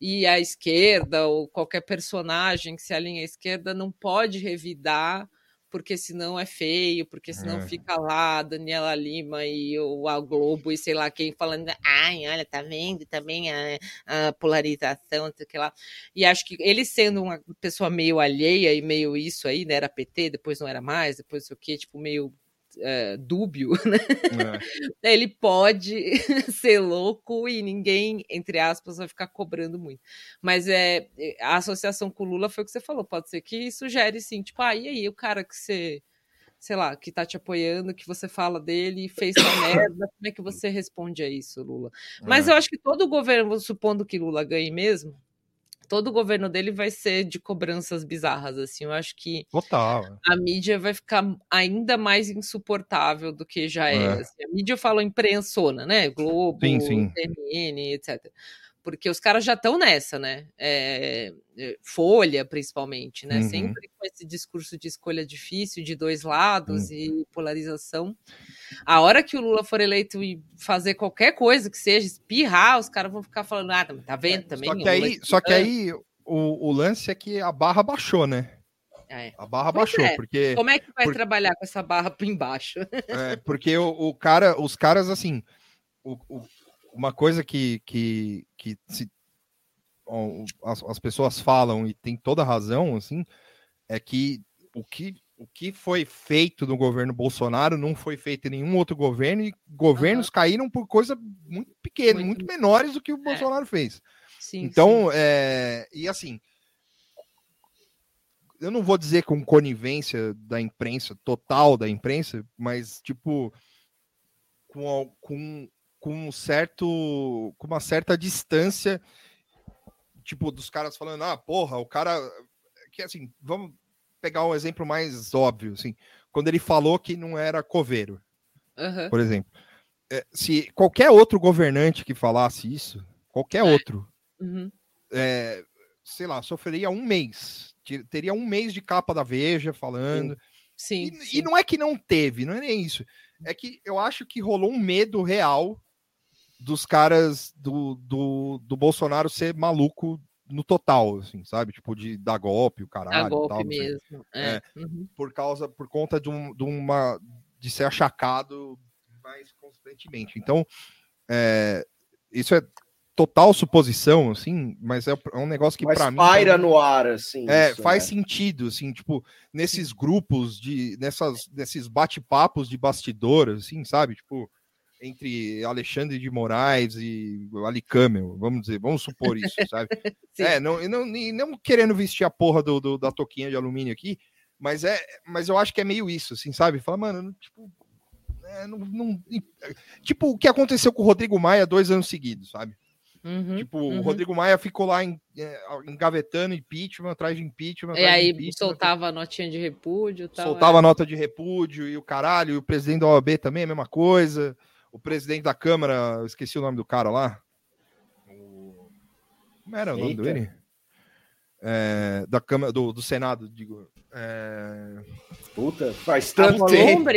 e a esquerda ou qualquer personagem que se alinha à esquerda não pode revidar porque senão é feio, porque senão é. fica lá Daniela Lima e o a Globo e sei lá quem falando, ai, olha, tá vendo também a, a polarização, sei que lá. E acho que ele sendo uma pessoa meio alheia e meio isso aí, né, era PT, depois não era mais, depois o que, tipo, meio é, dúbio, [LAUGHS] né? É. Ele pode [LAUGHS] ser louco e ninguém, entre aspas, vai ficar cobrando muito. Mas é, a associação com o Lula foi o que você falou, pode ser que sugere sim, tipo, ah, e aí, o cara que você sei lá, que tá te apoiando, que você fala dele e fez essa [COUGHS] merda, como é que você responde a isso, Lula? Mas é. eu acho que todo governo, supondo que Lula ganhe mesmo, todo o governo dele vai ser de cobranças bizarras, assim. Eu acho que Total. a mídia vai ficar ainda mais insuportável do que já é. é. Assim, a mídia fala imprensona, né? Globo, sim, sim. CNN, etc porque os caras já estão nessa, né? É, Folha, principalmente, né? Uhum. Sempre com esse discurso de escolha difícil, de dois lados uhum. e polarização. A hora que o Lula for eleito e fazer qualquer coisa que seja, espirrar, os caras vão ficar falando, ah, tá vendo é, também? Só que aí, só que aí o, o lance é que a barra baixou, né? É. A barra pois baixou, é. porque. Como é que vai trabalhar com essa barra por embaixo? É, porque o, o, cara, os caras, assim, o, o, uma coisa que, que, que se, as, as, pessoas falam e tem toda razão, assim, é que o que o que foi feito no governo Bolsonaro não foi feito em nenhum outro governo e governos uhum. caíram por coisa muito pequena, muito, muito menores do que o é. Bolsonaro fez. Sim, então, sim. É, e assim, eu não vou dizer com conivência da imprensa, total da imprensa, mas tipo, com, com com um certo, com uma certa distância, tipo, dos caras falando, ah, porra, o cara, que assim, vamos pegar um exemplo mais óbvio, assim, quando ele falou que não era coveiro, uhum. por exemplo. É, se qualquer outro governante que falasse isso, qualquer é. outro, uhum. é, sei lá, sofreria um mês, teria um mês de capa da Veja falando. Sim. sim, e, sim. e não é que não teve, não é nem isso. É que eu acho que rolou um medo real dos caras do, do, do Bolsonaro ser maluco no total, assim, sabe? Tipo, de dar golpe, o caralho. Dar golpe tal, mesmo. É. É, uhum. Por causa, por conta de, um, de uma de ser achacado mais constantemente. Então, é, isso é total suposição, assim, mas é, é um negócio que para mim paira no ar, assim. É, isso, faz né? sentido, assim, tipo nesses grupos de nessas nesses bate-papos de bastidor, assim, sabe? Tipo, entre Alexandre de Moraes e Ali Camel, vamos dizer, vamos supor isso, [LAUGHS] sabe? é, não, não, não querendo vestir a porra do, do, da toquinha de alumínio aqui, mas é, mas eu acho que é meio isso, assim, sabe? Fala, mano, tipo, é, não, não, tipo o que aconteceu com o Rodrigo Maia dois anos seguidos, sabe? Uhum, tipo, uhum. o Rodrigo Maia ficou lá em, é, engavetando impeachment, atrás de impeachment. E aí impeachment, soltava a notinha de repúdio. Tal, soltava é. a nota de repúdio e o caralho, e o presidente da OAB também, a mesma coisa o presidente da Câmara, esqueci o nome do cara lá. O... Como era o nome dele? É, da Câmara, do, do Senado, digo. É... Puta, faz tanto tempo.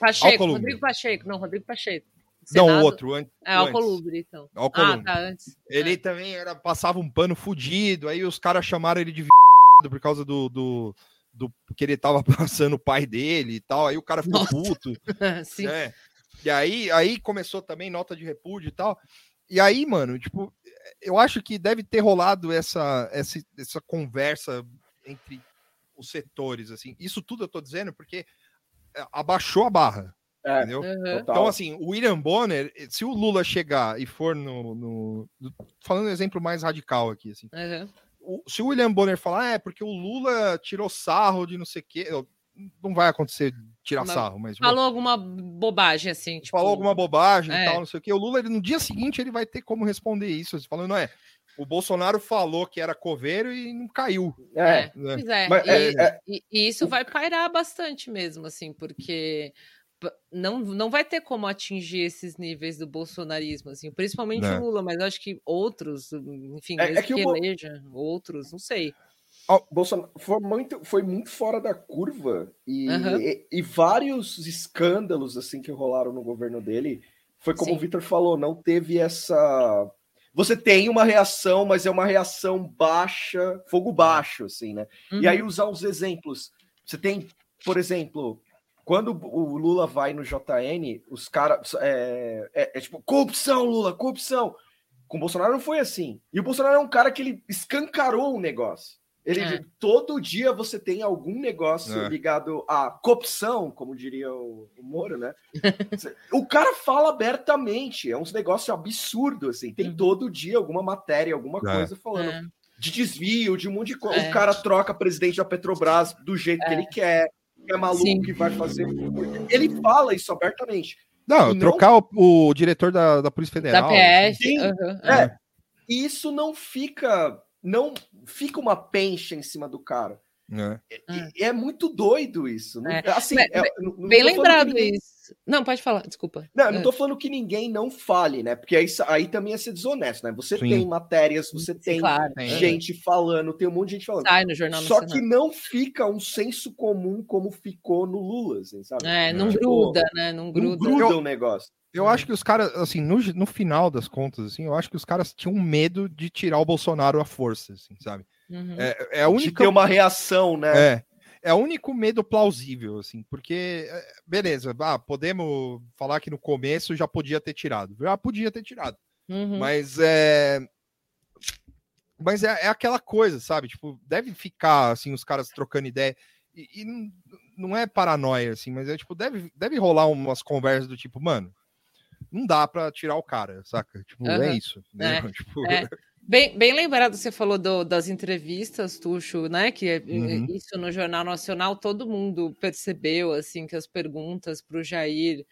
Pacheco, Rodrigo Pacheco, não, Rodrigo Pacheco. Senado. Não, outro. An é, Alcolumbre, então. Alcolumbre. Ah, tá, antes. Ele é. também era, passava um pano fudido, aí os caras chamaram ele de por causa do, do, do que ele tava [LAUGHS] passando o pai dele e tal, aí o cara ficou Nossa. puto. [LAUGHS] Sim. É. E aí, aí começou também nota de repúdio e tal. E aí, mano, tipo, eu acho que deve ter rolado essa, essa, essa conversa entre os setores, assim. Isso tudo eu tô dizendo porque abaixou a barra. É, entendeu? Uhum. Então, assim, o William Bonner, se o Lula chegar e for no. no falando um exemplo mais radical aqui, assim. Uhum. O, se o William Bonner falar, ah, é porque o Lula tirou sarro de não sei o quê, não vai acontecer tirar mas sarro, mas. Falou alguma bobagem, assim. Tipo... Falou alguma bobagem é. e tal, não sei o que. O Lula, ele, no dia seguinte, ele vai ter como responder isso. Falando, não é. O Bolsonaro falou que era coveiro e não caiu. É, né? pois é. Mas, e, é, é... E, e, isso vai pairar bastante mesmo, assim, porque não, não vai ter como atingir esses níveis do bolsonarismo, assim, principalmente o Lula, mas acho que outros, enfim, é, é que, que eleja, outros, não sei. O Bolsonaro foi muito, foi muito fora da curva e, uhum. e, e, vários escândalos assim que rolaram no governo dele foi como Sim. o Vitor falou, não teve essa. Você tem uma reação, mas é uma reação baixa, fogo baixo, assim, né? Uhum. E aí uhum. usar os exemplos. Você tem, por exemplo, quando o Lula vai no JN, os caras. É, é, é tipo, corrupção, Lula, corrupção. Com o Bolsonaro não foi assim. E o Bolsonaro é um cara que ele escancarou o negócio. Ele é. todo dia você tem algum negócio é. ligado à corrupção, como diria o, o Moro, né? [LAUGHS] o cara fala abertamente, é uns negócios absurdos, assim. Tem uhum. todo dia alguma matéria, alguma é. coisa falando é. de desvio, de um monte de coisa. O é. cara troca presidente da Petrobras do jeito que ele quer. que é maluco Sim. que vai fazer. Ele fala isso abertamente. Não, não... trocar o, o, diretor da, da Polícia Federal. Da PF. Sim, uhum, é. é. Isso não fica. Não fica uma pencha em cima do cara. É, é, é muito doido isso. É. Assim, bem, é, bem lembrado ninguém... isso. Não, pode falar, desculpa. Não, não tô falando que ninguém não fale, né? Porque aí, aí também é ser desonesto, né? Você Sim. tem matérias, você tem claro, gente falando, tem um monte de gente falando. Sai no Jornal Só que não fica um senso comum como ficou no Lula, assim, sabe? É, não tipo, gruda, né? Não gruda. Não gruda o negócio. Eu acho que os caras, assim, no, no final das contas, assim, eu acho que os caras tinham medo de tirar o Bolsonaro à força, assim, sabe? Uhum. É, é a única... De ter uma reação, né? É, é o único medo plausível, assim, porque, é, beleza, ah, podemos falar que no começo já podia ter tirado. Já podia ter tirado. Uhum. Mas é. Mas é, é, aquela coisa, sabe? Tipo, deve ficar, assim, os caras trocando ideia. E, e não, não é paranoia, assim, mas é tipo, deve, deve rolar umas conversas do tipo, mano, não dá para tirar o cara, saca? Tipo, uhum. é isso. Né? É, [LAUGHS] tipo... é. Bem, bem lembrado, você falou do, das entrevistas, Tuxo, né? Que é, uhum. isso no Jornal Nacional, todo mundo percebeu, assim, que as perguntas para o Jair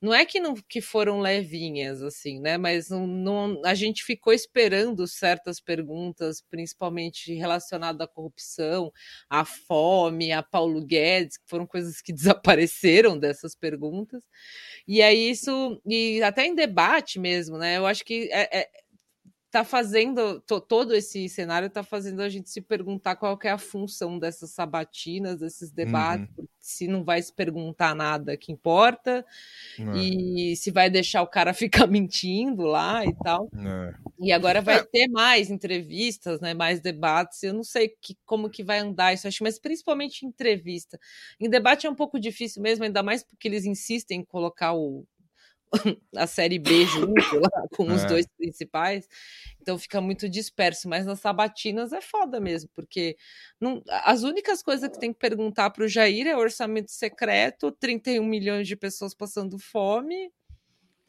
não é que não que foram levinhas assim, né? Mas não, não, a gente ficou esperando certas perguntas, principalmente relacionadas à corrupção, à fome, a Paulo Guedes, que foram coisas que [LAUGHS] desapareceram dessas perguntas. E aí isso e até em debate mesmo, né? Eu acho que é, é tá fazendo todo esse cenário está fazendo a gente se perguntar qual é a função dessas sabatinas, desses debates, uhum. se não vai se perguntar nada que importa uhum. e se vai deixar o cara [LAUGHS] ficar mentindo lá e tal. Uhum. E agora vai é. ter mais entrevistas, né, mais debates. Eu não sei que, como que vai andar isso, acho, mas principalmente entrevista. Em debate é um pouco difícil mesmo, ainda mais porque eles insistem em colocar o [LAUGHS] a série B junto lá, com os é. dois principais, então fica muito disperso. Mas nas sabatinas é foda mesmo, porque não, as únicas coisas que tem que perguntar para o Jair é orçamento secreto, 31 milhões de pessoas passando fome,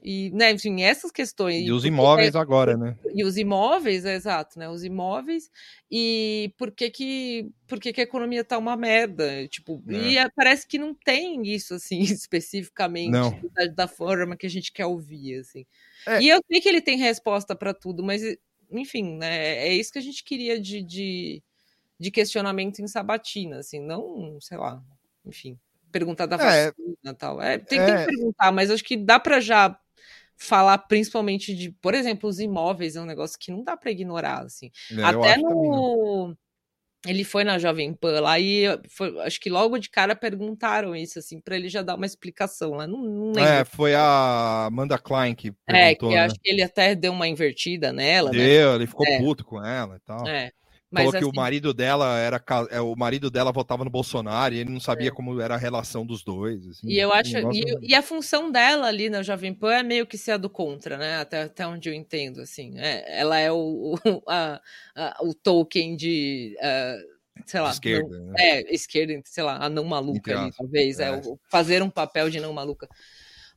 e, né, enfim, essas questões. E os imóveis é, agora, né? E os imóveis, é, exato, né? Os imóveis. E por que que, por que, que a economia tá uma merda? Tipo, é. e é, parece que não tem isso, assim, [LAUGHS] especificamente, da, da, forma que a gente quer ouvir, assim. É. E eu sei que ele tem resposta para tudo, mas, enfim, né? É isso que a gente queria de, de, de questionamento em sabatina, assim, não, sei lá, enfim perguntar da é, vacina e tal. É, tem, é, tem, que perguntar, mas acho que dá para já falar principalmente de, por exemplo, os imóveis é um negócio que não dá para ignorar, assim. É, Até no ele foi na Jovem Pan lá e foi, acho que logo de cara perguntaram isso, assim, para ele já dar uma explicação lá. Não, não lembro. É, foi a Amanda Klein que perguntou. É, que né? acho que ele até deu uma invertida nela. Né? Deu, né? ele ficou é. puto com ela e tal. É. Mas, Falou assim, que o assim marido dela era é, o marido dela votava no Bolsonaro e ele não sabia é. como era a relação dos dois. Assim, e eu acho e, e, a função dela ali na Jovem Pan é meio que ser a do contra, né? Até, até onde eu entendo, assim. É, ela é o, o, a, a, o token de uh, sei lá, esquerda, não, né? é esquerda, sei lá, a não maluca ali, talvez, é. é fazer um papel de não maluca.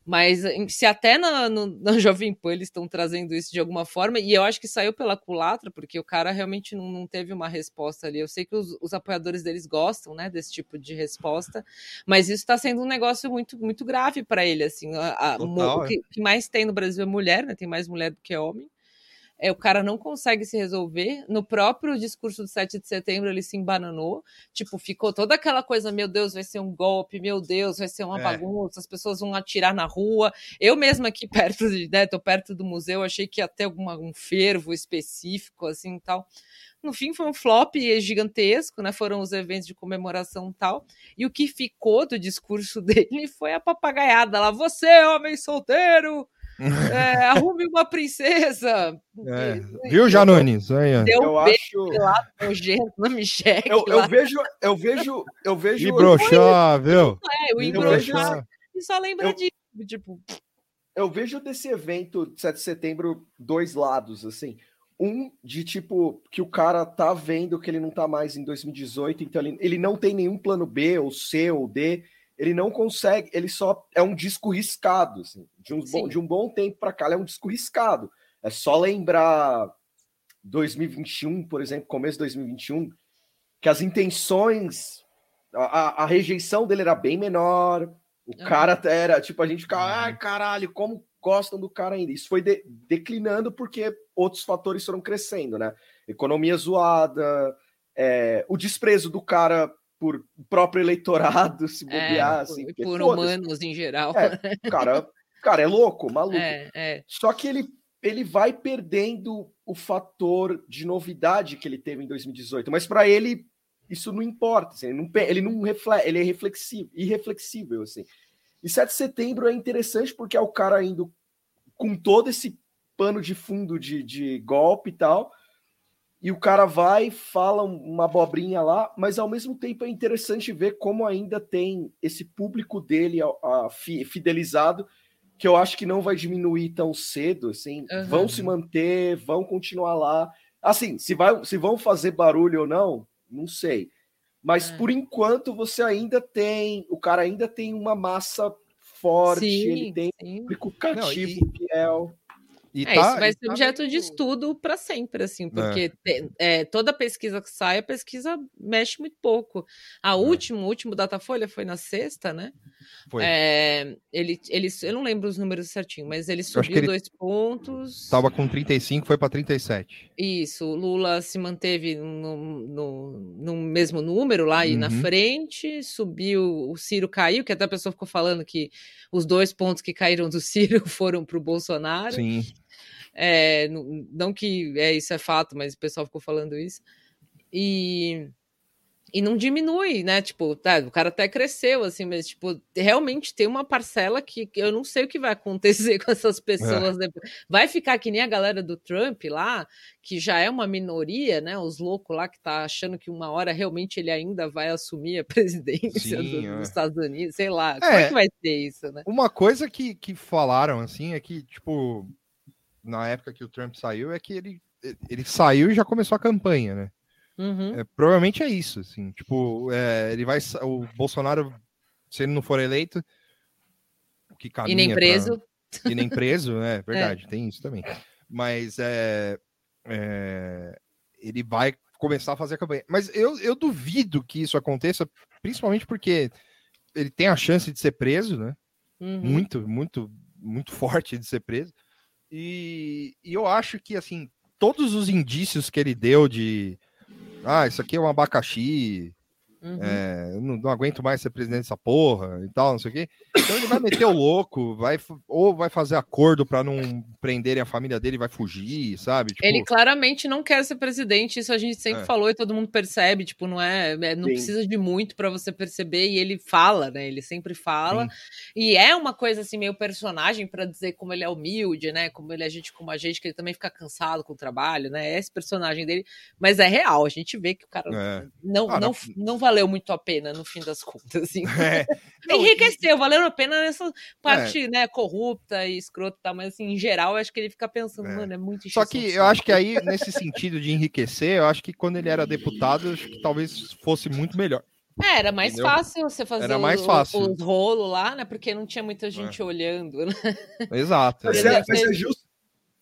Mas se até na, no, na [LAUGHS] Jovem Pan eles estão trazendo isso de alguma forma, e eu acho que saiu pela culatra, porque o cara realmente não, não teve uma resposta ali. Eu sei que os, os apoiadores deles gostam, né, desse tipo de resposta, mas isso está sendo um negócio muito, muito grave para ele, assim. A, a, Total, o é. que, que, mais tem no Brasil é mulher, né? Tem mais mulher do que homem é, o cara não consegue se resolver. No próprio discurso do 7 de setembro, ele se embananou. Tipo, ficou toda aquela coisa: meu Deus, vai ser um golpe, meu Deus, vai ser uma é. bagunça, as pessoas vão atirar na rua. Eu mesma aqui [LAUGHS] perto de, né, tô perto do museu, achei que ia ter alguma, um fervo específico, assim tal. No fim, foi um flop gigantesco, né? Foram os eventos de comemoração e tal. E o que ficou do discurso [LAUGHS] dele foi a papagaiada lá: você, homem solteiro, é, [LAUGHS] arrume uma princesa. É. Viu, Janones? Aí, Deu eu um acho... lá nojento na Michelle. Eu, eu, vejo, eu vejo, eu vejo. E broxar, viu? É, o embroxar. E só lembra eu... disso, tipo. Eu vejo desse evento de 7 de setembro dois lados, assim. Um de tipo que o cara tá vendo que ele não tá mais em 2018, então ele, ele não tem nenhum plano B, ou C, ou D ele não consegue, ele só é um disco riscado, assim, de, um bom, de um bom tempo para cá, ele é um disco riscado. É só lembrar 2021, por exemplo, começo de 2021, que as intenções a, a, rejeição dele era bem menor. O uhum. cara era, tipo, a gente ficava, ai, caralho, como gostam do cara ainda. Isso foi de, declinando porque outros fatores foram crescendo, né? Economia zoada, é, o desprezo do cara por próprio eleitorado, se é, bobear, é, assim. Por humanos em geral. É, cara, cara é louco, maluco. É, é. Só que ele, ele vai perdendo o fator de novidade que ele teve em 2018, mas para ele isso não importa, assim, ele não, ele não reflete, ele é reflexivo, irreflexível, assim. E 7 de setembro é interessante porque é o cara indo com todo esse pano de fundo de, de golpe e tal, e o cara vai, fala uma abobrinha lá, mas ao mesmo tempo é interessante ver como ainda tem esse público dele a, a, fidelizado, que eu acho que não vai diminuir tão cedo, assim, uhum. vão se manter, vão continuar lá. Assim, se, vai, se vão fazer barulho ou não, não sei. Mas é. por enquanto você ainda tem, o cara ainda tem uma massa forte, sim, ele tem sim. público cativo, não, e... fiel. E é, tá, isso vai ser tá objeto meio... de estudo para sempre, assim, porque é. é, toda pesquisa que sai, a pesquisa mexe muito pouco. A é. última, o último Datafolha foi na sexta, né? Foi. É, ele, ele, eu não lembro os números certinho, mas ele subiu ele dois pontos. Estava com 35, foi para 37. Isso, o Lula se manteve no, no, no mesmo número lá uhum. e na frente, subiu, o Ciro caiu, que até a pessoa ficou falando que os dois pontos que caíram do [LAUGHS] Ciro foram para o Bolsonaro. Sim. É, não que é, isso é fato, mas o pessoal ficou falando isso. E, e não diminui, né? Tipo, tá, o cara até cresceu, assim, mas, tipo, realmente tem uma parcela que eu não sei o que vai acontecer [LAUGHS] com essas pessoas. É. Vai ficar que nem a galera do Trump lá, que já é uma minoria, né? Os loucos lá que tá achando que uma hora realmente ele ainda vai assumir a [LAUGHS] presidência Sim, do, é. dos Estados Unidos, sei lá. É, como é que vai ser isso, né? Uma coisa que, que falaram, assim, é que, tipo na época que o Trump saiu é que ele, ele saiu e já começou a campanha, né? Uhum. É, provavelmente é isso, assim, tipo, é, ele vai, o Bolsonaro, se ele não for eleito, que caminha e nem preso, pra, e nem preso, né? [LAUGHS] Verdade, é. tem isso também. Mas é, é, ele vai começar a fazer a campanha. Mas eu, eu duvido que isso aconteça, principalmente porque ele tem a chance de ser preso, né? Uhum. Muito, muito, muito forte de ser preso. E, e eu acho que, assim, todos os indícios que ele deu de. Ah, isso aqui é um abacaxi, Uhum. É, não, não, aguento mais ser presidente dessa porra e tal, não sei o quê. Então ele vai meter o louco, vai, ou vai fazer acordo para não prenderem a família dele vai fugir, sabe? Tipo... Ele claramente não quer ser presidente, isso a gente sempre é. falou e todo mundo percebe, tipo, não é, é não Sim. precisa de muito para você perceber e ele fala, né? Ele sempre fala. Sim. E é uma coisa assim meio personagem para dizer como ele é humilde, né? Como ele é gente como a gente que ele também fica cansado com o trabalho, né? É esse personagem dele, mas é real, a gente vê que o cara é. não, ah, não, não, não valeu muito a pena no fim das [LAUGHS] contas. Assim. É. [LAUGHS] Não, Enriqueceu, e... valeu a pena nessa parte é. né, corrupta e escrota, tá? mas assim, em geral, eu acho que ele fica pensando, é. mano, é muito Só que eu acho que aí, nesse sentido de enriquecer, eu acho que quando ele era deputado, acho que talvez fosse muito melhor. É, era mais Entendeu? fácil você fazer era mais o, fácil. os rolos lá, né? Porque não tinha muita gente é. olhando. Né? Exato. Mas é, mas, é just,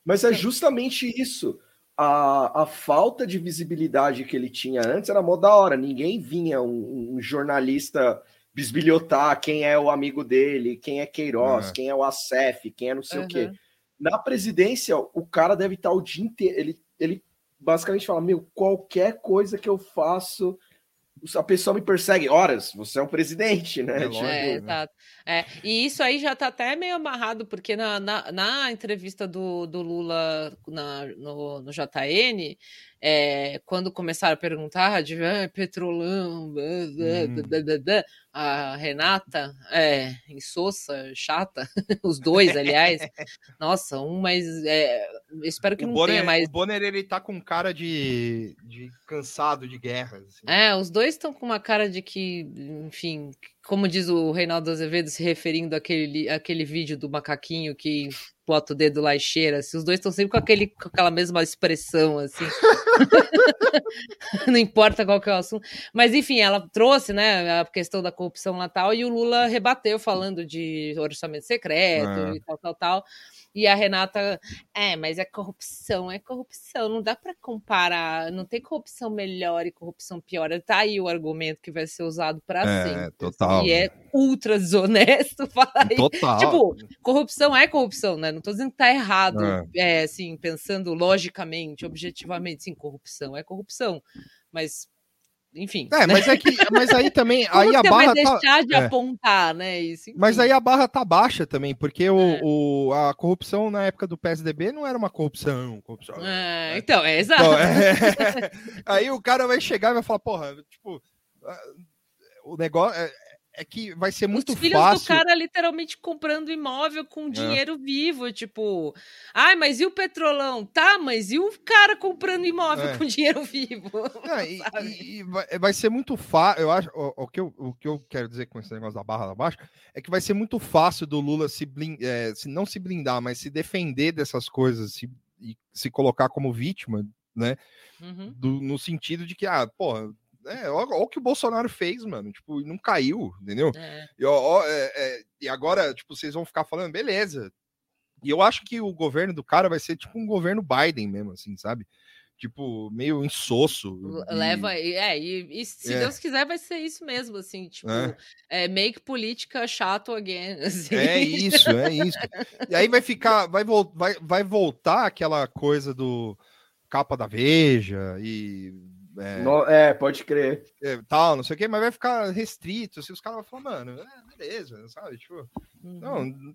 mas é justamente isso a, a falta de visibilidade que ele tinha antes era mó da hora. Ninguém vinha um, um jornalista bisbilhotar quem é o amigo dele, quem é Queiroz, uhum. quem é o Acef, quem é não sei uhum. o quê. Na presidência, o cara deve estar o dia inteiro. Ele, ele basicamente fala: Meu, qualquer coisa que eu faço a pessoa me persegue horas, você é um presidente, né? É, tipo, é exato. É, e isso aí já tá até meio amarrado, porque na, na, na entrevista do, do Lula na, no, no JN, é, quando começaram a perguntar de ah, petrolão, hum. a Renata, é, insossa, chata, [LAUGHS] os dois, aliás. Nossa, um mais. É, espero que o não Bonner, tenha mais. O Bonner, ele tá com cara de, de cansado de guerra. Assim. É, os dois estão com uma cara de que, enfim, como diz o Reinaldo Azevedo, se referindo àquele, àquele vídeo do macaquinho que bota o dedo lá e cheira, assim, os dois estão sempre com, aquele, com aquela mesma expressão, assim. [LAUGHS] Não importa qual que é o assunto. Mas, enfim, ela trouxe, né, a questão da corrupção lá tal, e o Lula rebateu falando de orçamento secreto é. e tal, tal, tal. E a Renata, é, mas é corrupção, é corrupção, não dá para comparar, não tem corrupção melhor e corrupção pior. Tá aí o argumento que vai ser usado para é, sempre. Total. E é ultra desonesto [LAUGHS] falar Total. Tipo, corrupção é corrupção, né? Não tô dizendo que tá errado, é. é assim, pensando logicamente, objetivamente, sim, corrupção é corrupção. Mas enfim. É, mas é que, mas aí também, [LAUGHS] aí a barra vai deixar tá, de é. apontar, né? Isso, mas aí a barra tá baixa também, porque o, é. o, a corrupção na época do PSDB não era uma corrupção, corrupção. É, né? Então, é exato. Então, é, [LAUGHS] aí o cara vai chegar e vai falar, porra, tipo, o negócio é, que vai ser muito Os filhos fácil. do cara literalmente comprando imóvel com é. dinheiro é. vivo, tipo, ai, mas e o petrolão? Tá, mas e o cara comprando imóvel é. com [LAUGHS] dinheiro vivo? É, [LAUGHS] e, e, vai, ser muito fácil, eu acho, o, o, que eu, o que eu quero dizer com esse negócio da barra lá abaixo é que vai ser muito fácil do Lula se, blind, é, se não se blindar, mas se defender dessas coisas se, e se colocar como vítima, né? Uhum. Do, no sentido de que, ah, porra, é, olha o que o Bolsonaro fez, mano. Tipo, não caiu, entendeu? É. E, ó, é, é, e agora, tipo, vocês vão ficar falando, beleza. E eu acho que o governo do cara vai ser tipo um governo Biden mesmo, assim, sabe? Tipo, meio insosso. Leva, é, e, e se é. Deus quiser, vai ser isso mesmo, assim, tipo, é make política chato again. [LAUGHS] Assim. É isso, é isso. E aí vai ficar, vai, vai, vai voltar aquela coisa do capa da Veja e é, no, é pode crer. É, tal, não sei o que, mas vai ficar restrito. Assim, os caras vão falar, mano, é, beleza, sabe? Tipo, uhum. não.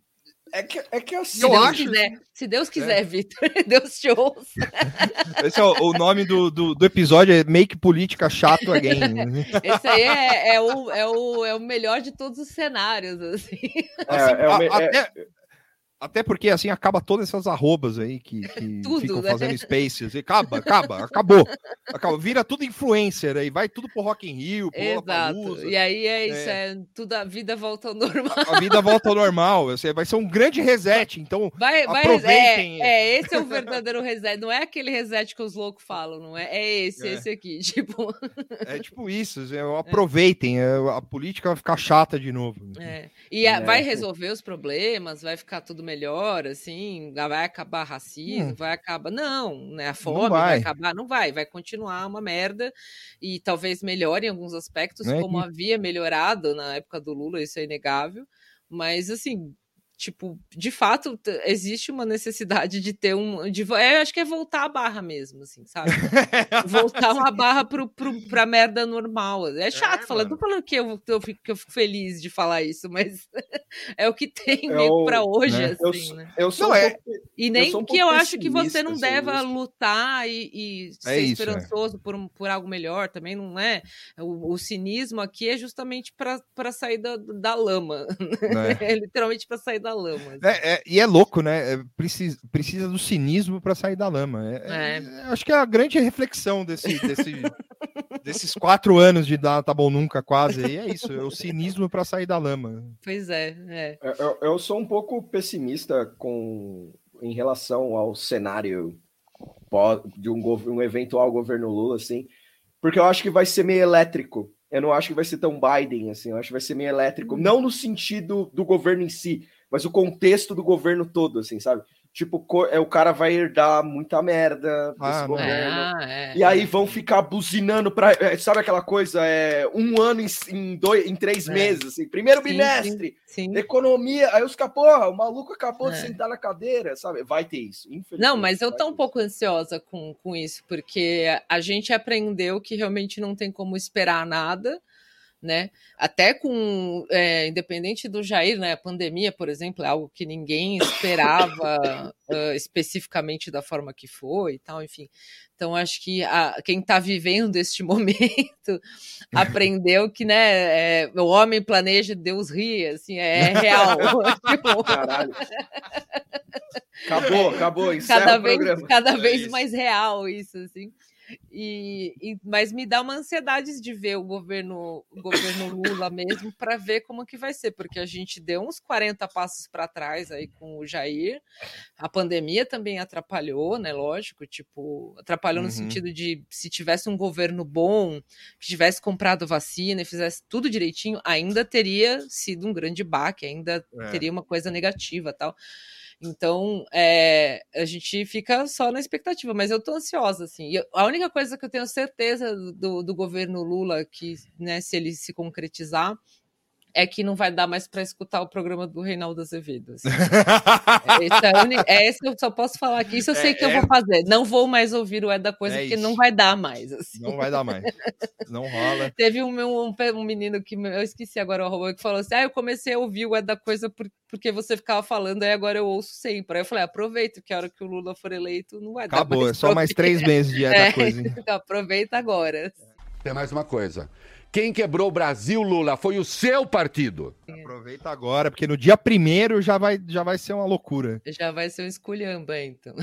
É que, é que assim, se Deus acho... quiser, se Deus quiser, é. Vitor, [LAUGHS] Deus te ouça. [LAUGHS] Esse é o, o nome do, do, do, episódio, é Make Política Chato Again. [LAUGHS] Esse aí é, é, o, é, o, é o melhor de todos os cenários, assim. É, assim é, a, até, até porque assim acaba todas essas arrobas aí que, [LAUGHS] que tudo, ficam né? fazendo spaces. E acaba, acaba, acabou. acaba. Vira tudo influencer aí, vai tudo pro Rock in Rio, pro Exato. E aí é isso, é. é. tudo a vida volta ao [LAUGHS] normal. A vida volta ao normal. Vai ser um grande reset, então vai, vai, aproveitem. É, é, esse é o verdadeiro reset. Não é aquele reset que os loucos falam, não é? É esse, é. esse aqui. [LAUGHS] Tipo. É tipo isso. Aproveitem. A política vai ficar chata de novo. E vai resolver os problemas, vai ficar tudo melhor, assim, vai acabar racismo, hum. vai acabar. Não, né? A fome vai. vai. acabar, não vai, vai continuar uma merda e talvez melhore em alguns aspectos, é como que... havia melhorado na época do Lula, isso é inegável. Mas assim, tipo, de fato, existe uma necessidade de ter um. De, é, acho que é voltar a barra mesmo, assim, sabe? voltar [LAUGHS] uma barra pro, pro, pra merda normal. É chato é, falar, não tô falando que eu, eu, fico, que eu fico feliz de falar isso, mas [LAUGHS] é o que tem meio pra hoje, né? assim, eu, né? Eu sou não, um é, pouco, e nem um que eu acho que você não deva lutar e, e é ser isso, esperançoso é. por, um, por algo melhor, também não é. O, o cinismo aqui é justamente para sair da, da lama. [LAUGHS] É. literalmente para sair da da lama. Assim. É, é, e é louco, né? É, precisa, precisa do cinismo para sair da lama. É, é, é, acho que é a grande reflexão desse, desse [LAUGHS] desses quatro anos de dar tá bom nunca quase. E é isso, é o cinismo para sair da lama. Pois é, é. Eu, eu sou um pouco pessimista com em relação ao cenário de um, um eventual governo Lula, assim, porque eu acho que vai ser meio elétrico. Eu não acho que vai ser tão Biden, assim, eu acho que vai ser meio elétrico. Hum. Não no sentido do governo em si, mas o contexto do governo todo, assim, sabe? Tipo, é, o cara vai herdar muita merda desse ah, governo. Ah, é, e aí vão ficar buzinando pra. É, sabe aquela coisa? É, um ano em, em, dois, em três é. meses, assim. Primeiro sim, bimestre, sim, sim. economia. Aí os porra, o maluco acabou de é. sentar na cadeira, sabe? Vai ter isso. Não, mas eu tô um pouco ansiosa com, com isso, porque a gente aprendeu que realmente não tem como esperar nada né? Até com, é, independente do Jair, né? A pandemia, por exemplo, é algo que ninguém esperava uh, [COUGHS] especificamente da forma que foi e tal, enfim. Então, acho que a, quem está vivendo este [LAUGHS] momento aprendeu que, né, é, o homem planeja, Deus ri, assim, é, é real. [LAUGHS] tipo... Caralho. [LAUGHS] Acabou, acabou, cada vez, cada é vez mais real isso, assim. E, e, mas me dá uma ansiedade de ver o governo, o governo Lula mesmo para ver como que vai ser, porque a gente deu uns 40 passos para trás aí com o Jair. A pandemia também atrapalhou, né? Lógico, tipo, atrapalhou uhum. no sentido de se tivesse um governo bom, que tivesse comprado vacina e fizesse tudo direitinho, ainda teria sido um grande baque, ainda é. teria uma coisa negativa, tal. Então, é, a gente fica só na expectativa, mas eu tô ansiosa, assim. A única coisa que eu tenho certeza do, do governo Lula, que, né, se ele se concretizar, é que não vai dar mais para escutar o programa do Reinaldo Azevedo. Assim. [LAUGHS] é único, é esse que eu só posso falar aqui. Isso eu sei é, que eu é... vou fazer. Não vou mais ouvir o É da Coisa, é porque isso. não vai dar mais. Assim. Não vai dar mais. Não rola. [LAUGHS] Teve um, um, um, menino que eu esqueci agora o arroba, que falou assim: Ah, eu comecei a ouvir o É da Coisa porque você ficava falando, aí agora eu ouço sempre. Aí eu falei: aproveita, que a hora que o Lula for eleito, não vai Acabou, dar mais. Acabou, é só mais três meses de É da [LAUGHS] Coisa. aproveita agora. Tem mais uma coisa. Quem quebrou o Brasil, Lula, foi o seu partido. Aproveita agora, porque no dia primeiro já vai, já vai ser uma loucura. Já vai ser um esculhamba, então.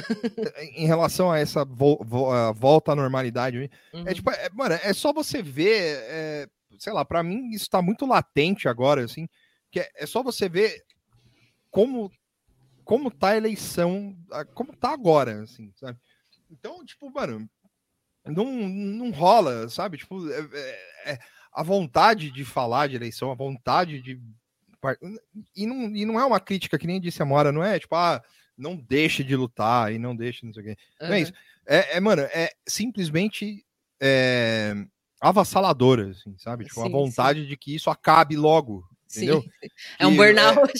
em relação a essa vo, vo, a volta à normalidade, é uhum. é tipo, é, mano, é só você ver, é, sei lá, para mim isso tá muito latente agora, assim, que é, é só você ver como como tá a eleição, como tá agora, assim, sabe? Então, tipo, mano, não, não rola, sabe? Tipo, é, é, é a vontade de falar de eleição, a vontade de. E não, e não é uma crítica que nem disse a Mora, não é tipo, ah, não deixe de lutar e não deixe, não sei o quê. Uhum. Não é isso. É, é, mano, é simplesmente é, avassaladora, assim, sabe? Tipo, sim, a vontade sim. de que isso acabe logo, Entendeu? [LAUGHS] É um burnout.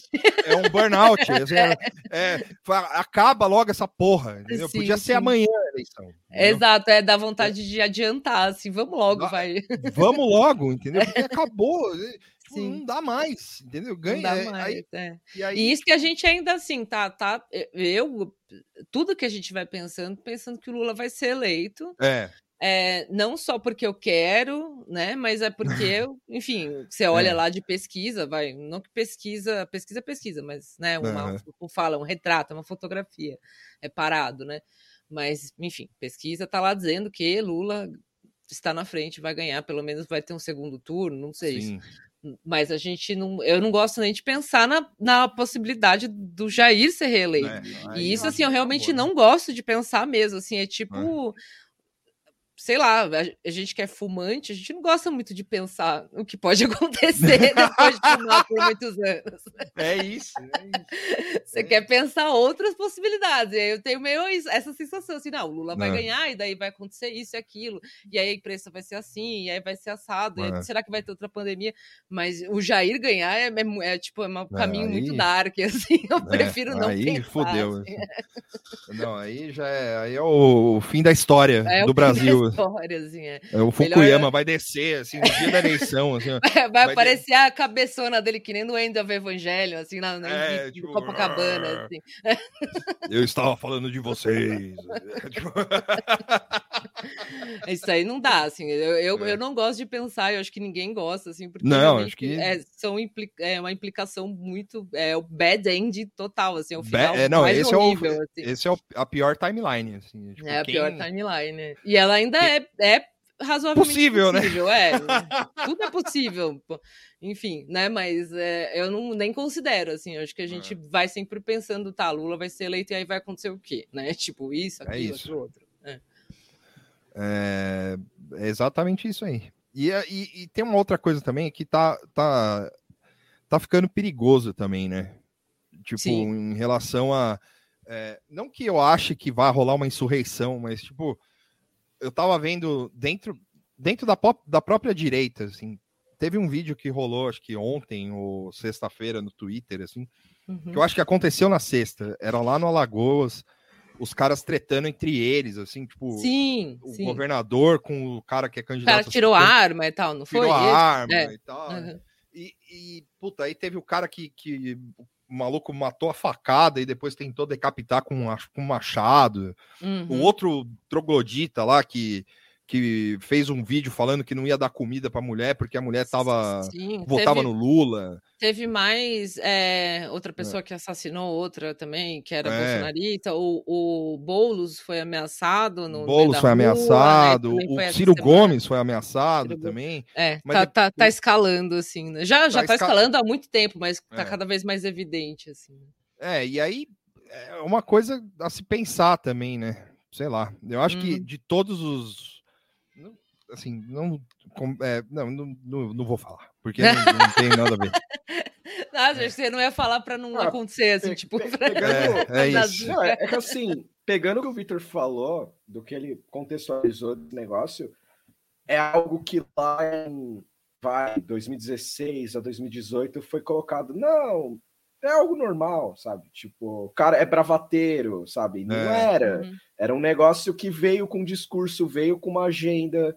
É, é um burnout. É, é, acaba logo essa porra, entendeu? Sim, Podia sim. ser amanhã a eleição. Exato, é da vontade de adiantar, assim, vamos logo, vai. Vamos logo, entendeu? [LAUGHS] Porque acabou. Tipo, não dá mais, entendeu? Ganha. Não dá mais, aí, é. e, aí... e, isso que a gente ainda assim, tá, tá. Eu, tudo que a gente vai pensando, pensando que o Lula vai ser eleito. É. É, não só porque eu quero, né? Mas é porque, [LAUGHS] enfim, você olha é. lá de pesquisa, vai, não que pesquisa, pesquisa, pesquisa, mas, né, uma, uhum. fala, um retrato, uma fotografia, é parado, né? Mas, enfim, pesquisa tá lá dizendo que Lula está na frente, vai ganhar, pelo menos vai ter um segundo turno, não sei. Sim. Mas a gente não. Eu não gosto nem de pensar na, na possibilidade do Jair ser reeleito. É, e isso, assim, eu realmente não gosto de pensar mesmo. Assim, é tipo. É sei lá, a gente que é fumante, a gente não gosta muito de pensar o que pode [LAUGHS] acontecer depois de fumar por muitos anos. É isso. É isso. Você é. quer pensar outras possibilidades. E aí eu tenho meio essa sensação assim, não, o Lula vai não. ganhar e daí vai acontecer isso e aquilo, e aí a imprensa vai ser assim, e aí vai ser assado, aí, será que vai ter outra pandemia? Mas o Jair ganhar é, é, é tipo, é um caminho aí... muito dark, [LAUGHS] assim, eu é, prefiro não aí pensar. Aí fodeu. Assim. Não, aí já é, aí é o fim da história é do Brasil história, assim. É. é o Fukuyama vai descer, assim, no dia da eleição, assim. [LAUGHS] Vai, vai aparecer de... a cabeçona dele, que nem no End of Evangelho, assim, na, na é, tipo, Copacabana, [LAUGHS] assim. Eu estava falando de vocês. [LAUGHS] Isso aí não dá, assim. Eu, eu, é. eu, não gosto de pensar, eu acho que ninguém gosta, assim, porque não, acho que... é, são impli... é uma implicação muito. É o bad end total, assim, é o final é, não, mais esse horrível, é o, assim. Esse é o, a pior timeline, assim. Tipo, é a quem... pior timeline. E ela ainda é, é razoavelmente possível, né? possível né? É, [LAUGHS] tudo é possível. Enfim, né? Mas é, eu não nem considero, assim. Acho que a gente é. vai sempre pensando, tá, Lula vai ser eleito e aí vai acontecer o quê? Né? [LAUGHS] Tipo, isso, é aquilo, é isso. outro. É. é. É, exatamente isso aí. E, e, e, tem uma outra coisa também que tá, tá, tá ficando perigoso também, né? Tipo, Sim. em relação a. É, não que eu ache que vai rolar uma insurreição, mas, tipo, eu tava vendo dentro, dentro da, pop, da própria direita, assim, teve um vídeo que rolou, acho que ontem ou sexta-feira no Twitter, assim, uhum. que eu acho que aconteceu na sexta. Era lá no Alagoas, os caras tretando entre eles, assim, tipo, sim, o sim. governador com o cara que é candidato. O cara tirou a arma e tal, não tirou foi? Tirou a arma é. e tal. Uhum. E, e, puta, aí teve o cara que, que o maluco matou a facada e depois tentou decapitar com, com um machado. Uhum. O outro troglodita lá que que fez um vídeo falando que não ia dar comida para a mulher porque a mulher tava Sim, votava teve, no Lula. Teve mais é, outra é. pessoa é. que assassinou outra também, que era é. bolsonarista. O, o Boulos foi ameaçado no Boulos foi rua, né, ameaçado, né? o Ciro Gomes foi ameaçado Ciro também. É, tá, depois... tá, tá, escalando assim. Né? Já tá já tá escal... escalando há muito tempo, mas tá é. cada vez mais evidente assim. É, e aí é uma coisa a se pensar também, né? Sei lá. Eu acho que uhum. de todos os assim, não, é, não, não, não, vou falar, porque não, não tem nada a ver. [LAUGHS] Não, acho que você não ia falar para não ah, acontecer, assim, pe tipo... Pe pegando... é, é, isso. Não, é, é que assim, pegando o que o Victor falou, do que ele contextualizou do negócio, é algo que lá em vai, 2016 a 2018 foi colocado, não, é algo normal, sabe? Tipo, o cara é bravateiro, sabe? Não é. era. Uhum. Era um negócio que veio com um discurso, veio com uma agenda,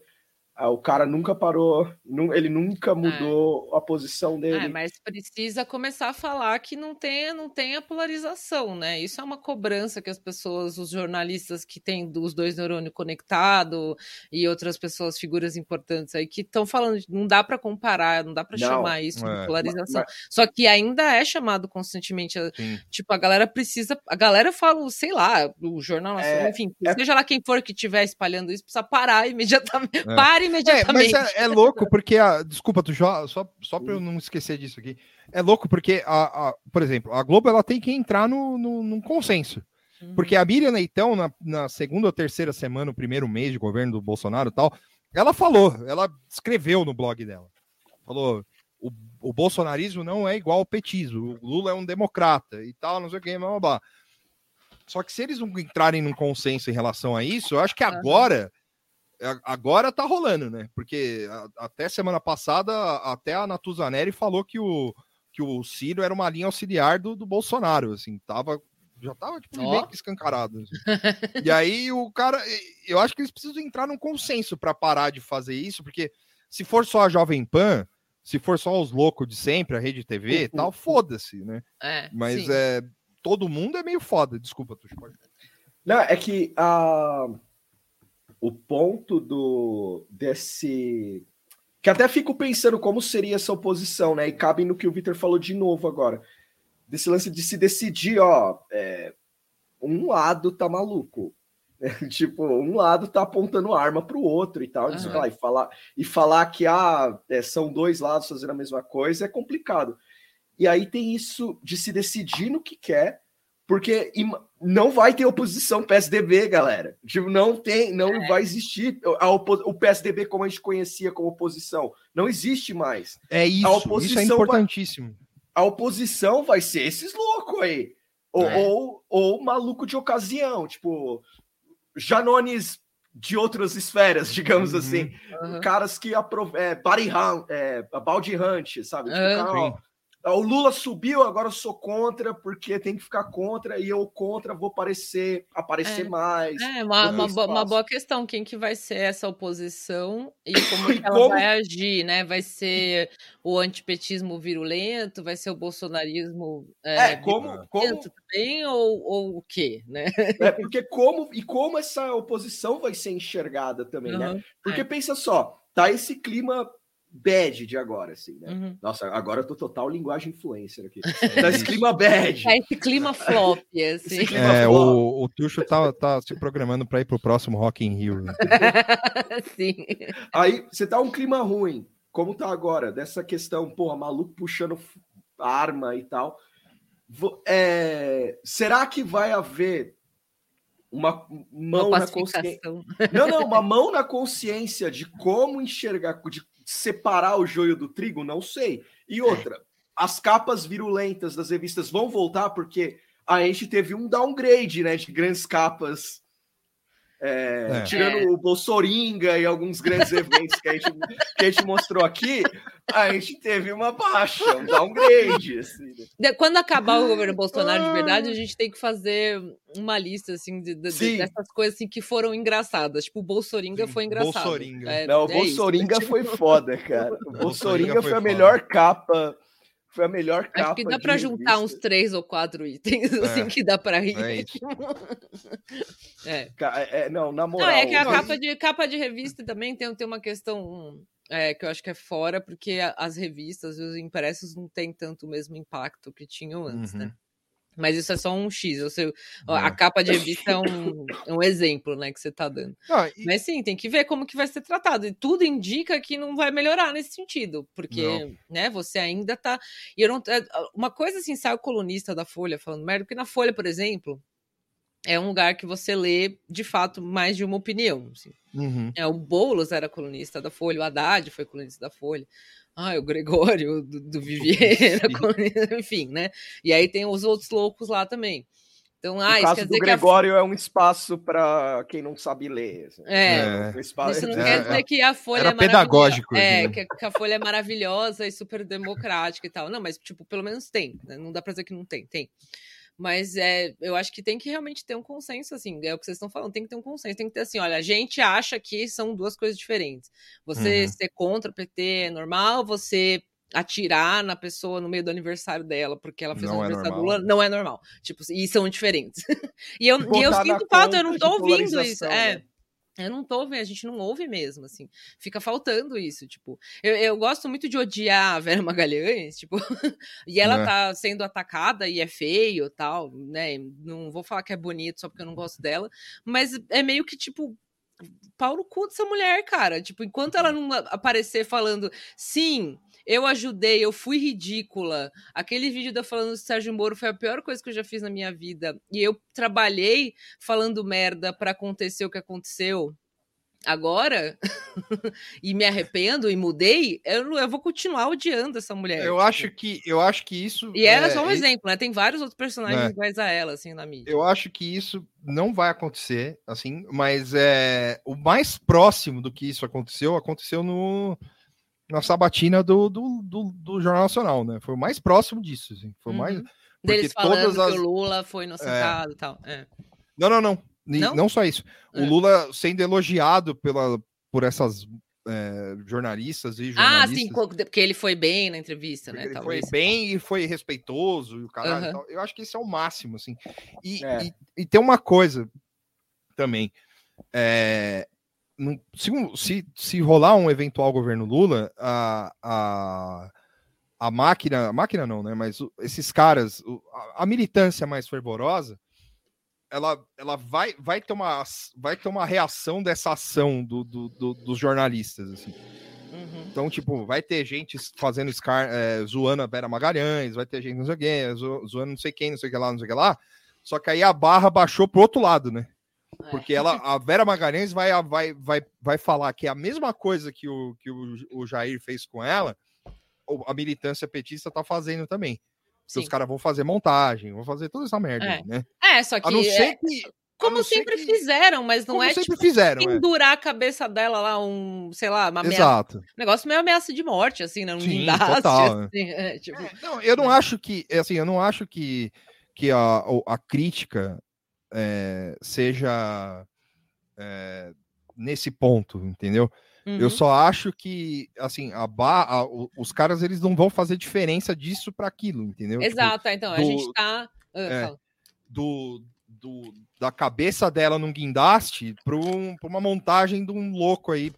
o cara nunca parou, ele nunca é. mudou é. a posição é, dele. É, mas precisa começar a falar que não tem, não tem a polarização, né? Isso é uma cobrança que as pessoas, os jornalistas que têm os dois neurônios conectados e outras pessoas, figuras importantes aí, que estão falando, não dá para comparar, não dá para chamar isso é. de polarização. Mas, mas... Só que ainda é chamado constantemente. Sim. Tipo, a galera precisa. A galera fala, sei lá, o Jornal Nacional, é, enfim, seja lá quem for que estiver espalhando isso, precisa parar imediatamente. Pare imediatamente. É, mas é, é louco porque a. Desculpa, tu só, só para eu não esquecer disso aqui. É louco porque, a, a, por exemplo, a Globo ela tem que entrar no, no, num consenso. Uhum. Porque a Miriam Leitão, na, na segunda ou terceira semana, o primeiro mês de governo do Bolsonaro e tal, ela falou, ela escreveu no blog dela. Falou: o, o bolsonarismo não é igual ao petismo, o Lula é um democrata e tal, não sei o que, blá blá blá. Só que se eles não entrarem num consenso em relação a isso, eu acho que agora agora tá rolando, né? Porque até semana passada, até a Natuzaneri falou que o, que o Ciro era uma linha auxiliar do, do Bolsonaro, assim, tava, já tava tipo, oh. meio que escancarado. Assim. e aí o cara, eu acho que eles precisam entrar num consenso para parar de fazer isso, porque se for só a Jovem Pan, se for só os loucos de sempre, a Rede TV e tal, foda-se, né? É, Mas sim. é, todo mundo é meio foda, desculpa, tu pode. Não, é que a. Uh o ponto do desse que até fico pensando como seria essa oposição, né? E cabe no que o Vitor falou de novo agora. Desse lance de se decidir, ó, é, um lado tá maluco. Né? [LAUGHS] tipo, um lado tá apontando arma para o outro e tal, uhum. lá, e falar e falar que ah, é, são dois lados fazendo a mesma coisa é complicado. E aí tem isso de se decidir no que quer, porque não vai ter oposição PSDB, galera. Tipo, não tem, não é. vai existir a o PSDB como a gente conhecia como oposição. Não existe mais. É isso, isso é importantíssimo. Vai, a oposição vai ser esses loucos aí. Ou, é. ou, ou, maluco de ocasião, tipo, Janones de outras esferas, [LAUGHS] digamos uhum. assim. Uhum. Caras que aprovam. É, Body Hunt, é, Baldi Hunt, sabe? Tipo, uhum. cara, ó, o Lula subiu, agora eu sou contra, porque tem que ficar contra, e eu contra vou aparecer, aparecer é, mais. É, uma, uma, bo uma, boa questão. Quem que vai ser essa oposição e [COUGHS] como e ela como... vai agir, né? Vai ser o antipetismo virulento, vai ser o bolsonarismo é, é como, como... também, ou, ou o quê, né? É, porque como, e como essa oposição vai ser enxergada também, uhum, né? Porque é. pensa só, tá esse clima bad de agora, assim, né? Uhum. Nossa, agora eu tô total linguagem influencer aqui. É [LAUGHS] esse clima bad. É esse clima flop, [LAUGHS] assim. Clima é, flop. o, o Tuxo tá, tá se programando para ir pro próximo Rock in Rio. Né? [LAUGHS] Sim. Aí, você tá um clima ruim, como tá agora, dessa questão, porra, maluco puxando arma e tal. É, será que vai haver uma mão uma na consciência. Não, não, uma mão na consciência de como enxergar, de separar o joio do trigo? Não sei. E outra, as capas virulentas das revistas vão voltar porque a gente teve um downgrade, né, de grandes capas é, é. Tirando é. o Bolsoringa e alguns grandes eventos que a, gente, que a gente mostrou aqui, a gente teve uma baixa, um downgrade. Assim. Quando acabar o governo Bolsonaro de verdade, a gente tem que fazer uma lista assim, de, de, dessas coisas assim, que foram engraçadas. Tipo, o Bolsoringa foi engraçado. Bolsoringa. É, Não, o é Bolsoringa isso. foi foda, cara. O Bolsoringa foi, foi a melhor capa foi a melhor capa. Acho que dá para juntar uns três ou quatro itens, é, assim, que dá para ir. É, isso. [LAUGHS] é. é. não, na moral. Não, é que a capa de, capa de revista também tem, tem uma questão é, que eu acho que é fora, porque as revistas e os impressos não têm tanto o mesmo impacto que tinham antes, né? uhum. né? Mas isso é só um X. Sei, a capa de revista é um, um exemplo, né, que você está dando. Não, e... Mas sim, tem que ver como que vai ser tratado. E tudo indica que não vai melhorar nesse sentido, porque, não. né, você ainda está. E eu não. É, uma coisa assim, sai o colunista da Folha falando merda, porque na Folha, por exemplo, é um lugar que você lê, de fato, mais de uma opinião. Assim. Uhum. É, o Boulos era colunista da Folha, o Haddad foi colunista da Folha. Ah, o Gregório do, do Vivier, [LAUGHS] [LAUGHS] enfim, né? E aí tem os outros loucos lá também. Então, ah, o caso do Gregório a... é um espaço para quem não sabe ler. Assim. É, é. Um espaço... isso não é, quer dizer que a Folha é pedagógico. É, né? que, que, a Folha é maravilhosa e super democrática e tal. Não, mas, tipo, pelo menos tem. Né? Não dá para dizer que não tem, tem. Mas é, eu acho que tem que realmente ter um consenso, assim, é o que vocês estão falando, tem que ter um consenso, tem que ter assim, olha, a gente acha que são duas coisas diferentes. Você uhum. ser contra o PT é normal, você atirar na pessoa no meio do aniversário dela, porque ela fez não o é aniversário é do Lula, não é normal. Tipo, e são diferentes. [LAUGHS] e eu, e eu sinto falta, eu não tô ouvindo isso. É. Eu não tô ouvindo, a gente não ouve mesmo, assim. Fica faltando isso, tipo. Eu, eu gosto muito de odiar a Vera Magalhães, tipo, [LAUGHS] e ela é. tá sendo atacada e é feio tal, né? Não vou falar que é bonito só porque eu não gosto dela, mas é meio que, tipo, pau no cu dessa mulher, cara. Tipo, enquanto ela não aparecer falando, sim, eu ajudei, eu fui ridícula. Aquele vídeo da falando do Sérgio Moro foi a pior coisa que eu já fiz na minha vida. E eu trabalhei falando merda para acontecer o que aconteceu. Agora, [LAUGHS] e me arrependo e mudei, eu, eu vou continuar odiando essa mulher. Eu tipo. acho que eu acho que isso. E ela é só um exemplo, né? Tem vários outros personagens é. iguais a ela, assim, na mídia. Eu acho que isso não vai acontecer, assim, mas é o mais próximo do que isso aconteceu, aconteceu no na sabatina do, do, do, do, Jornal Nacional, né? Foi o mais próximo disso, assim. Foi uhum. mais. Deles falando as... que o Lula foi inocentado é... e tal. É. Não, não, não, não. Não só isso. O é. Lula sendo elogiado pela, por essas é, jornalistas e jornalistas. Ah, sim, porque ele foi bem na entrevista, né? Ele talvez. foi bem e foi respeitoso e o caralho. Uhum. Eu acho que isso é o máximo, assim. E, é. e, e, tem uma coisa também. É, se, se, se rolar um eventual governo Lula, a, a, a máquina, a máquina não, né? Mas esses caras, a, a militância mais fervorosa, ela, ela vai, vai, ter uma, vai ter uma reação dessa ação do, do, do dos jornalistas, assim. Uhum. Então, tipo, vai ter gente fazendo scar, é, zoando a Vera Magalhães, vai ter gente não sei quem, zoando não sei quem, não sei o que lá, não sei o que lá. Só que aí a barra baixou pro outro lado, né? É. Porque ela, a Vera Magalhães vai, vai, vai, vai falar que é a mesma coisa que o, que o, o Jair fez com ela, a militância petista tá fazendo também. Os caras vão fazer montagem, vão fazer toda essa merda, é. né? É, só que. A não ser é, que como sempre que... fizeram, mas não Como é sempre tipo, fizeram, é. pendurar é. a cabeça dela lá, um, sei lá, uma Exato. Um negócio meio ameaça de morte, assim, né? Um Sim, guindaste, total, [LAUGHS] assim, é, tipo... é, não, eu não acho que, assim, eu não acho que, que a, a crítica é, seja é, nesse ponto, entendeu? Uhum. Eu só acho que, assim, a, ba a, os caras eles não vão fazer diferença disso para aquilo, entendeu? Tipo, Exato, tipo, então, do, a gente tá. Uh, é, do, do, da cabeça dela num guindaste para um, uma montagem de um louco aí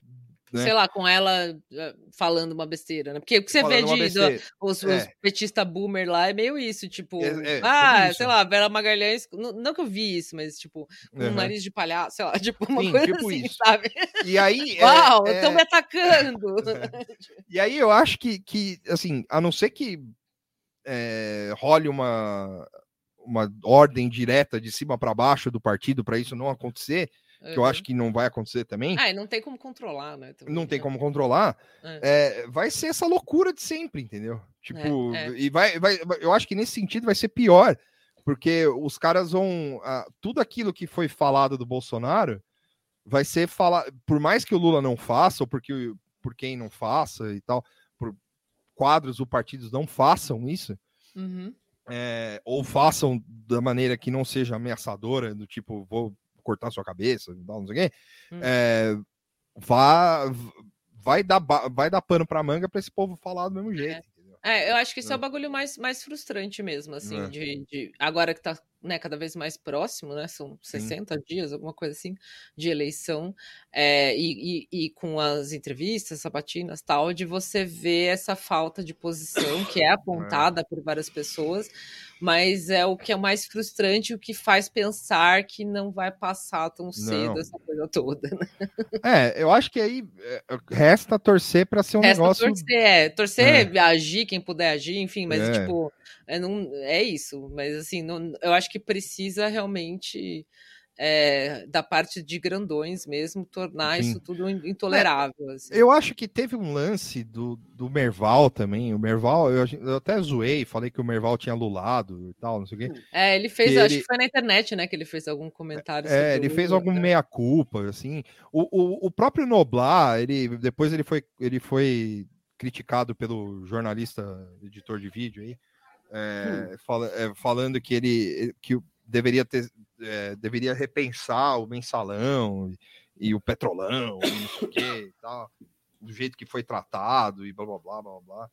né? sei lá, com ela eh, falando uma besteira, né? Porque o que você falando vê de do, os, é. os petista boomer lá é meio isso, tipo, é, é, ah, isso. sei lá, Vera Magalhães, não, não, que eu vi isso, mas tipo, com uhum. um nariz de palhaço, sei lá, [LAUGHS] tipo uma Sim, coisa tipo assim, isso. sabe? E aí, [LAUGHS] uau, estão me atacando. [LAUGHS] E aí eu acho que, que assim, a não ser que role uma uma ordem direta de cima para baixo do partido para isso não acontecer, que eu acho que não vai acontecer também. Ah, e não tem como controlar, né? Também, não tem né? como controlar. É. É, vai ser essa loucura de sempre, entendeu? Tipo, é, é. e vai, vai, eu acho que nesse sentido vai ser pior, porque os caras vão. Ah, tudo aquilo que foi falado do Bolsonaro vai ser falado. Por mais que o Lula não faça, ou porque, por quem não faça e tal, por quadros ou partidos não façam isso. Uhum. É, ou façam da maneira que não seja ameaçadora, do tipo, vou cortar sua cabeça, não sei o quê, hum. é, vá, vai, dar, vai dar pano pra manga pra esse povo falar do mesmo jeito. É. é eu acho que isso é, é o bagulho mais, mais frustrante mesmo, assim, é. de, de, agora que tá né, cada vez mais próximo, né? São 60 Sim. dias, alguma coisa assim, de eleição, é, e, e, e, com as entrevistas, sabatinas tal, de você ver essa falta de posição que é, [COUGHS] é. apontada é. por várias pessoas, mas é o que é mais frustrante, o que faz pensar que não vai passar tão cedo não. essa coisa toda. Né? É, eu acho que aí é, resta torcer para ser um resta negócio. Torcer, é, torcer, agir, quem puder agir, enfim, mas tipo, é, não, é isso. Mas assim, não, eu acho que precisa realmente é, da parte de grandões mesmo, tornar Sim. isso tudo intolerável. É, assim. Eu acho que teve um lance do, do Merval também. O Merval, eu, eu, até zoei, falei que o Merval tinha lulado e tal, não sei o quê. É, ele fez, acho ele... que foi na internet, né, que ele fez algum comentário. É, ele fez algum meia-culpa, assim. O, o, o próprio Noblar, ele, depois ele foi, ele foi criticado pelo jornalista, editor de vídeo aí, é, hum. fala, é, falando que ele que deveria ter é, deveria repensar o mensalão e, e o petrolão, e não sei o que tal, do jeito que foi tratado e blá blá blá blá blá.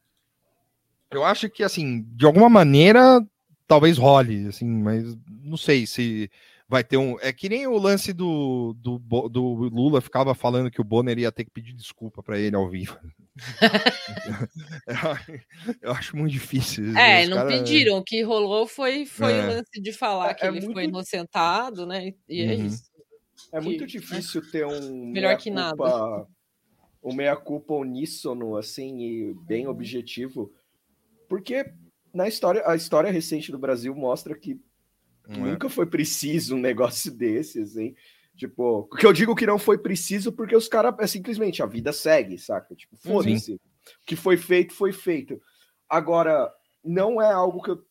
Eu acho que assim, de alguma maneira, talvez role, assim, mas não sei se vai ter um. É que nem o lance do, do, do Lula ficava falando que o Bonner ia ter que pedir desculpa para ele ao vivo. [LAUGHS] eu acho muito difícil. É, não cara... pediram. O que rolou foi, foi é. o lance de falar é, que é ele muito... foi inocentado, né? E é uhum. isso. É muito difícil ter um. Melhor que nada. Um meia-culpa uníssono, assim, e bem objetivo. Porque na história, a história recente do Brasil mostra que não é. nunca foi preciso um negócio [LAUGHS] desses, hein? Tipo, que eu digo que não foi preciso porque os caras, é simplesmente, a vida segue, saca? Tipo, foda-se. O que foi feito, foi feito. Agora, não é algo que eu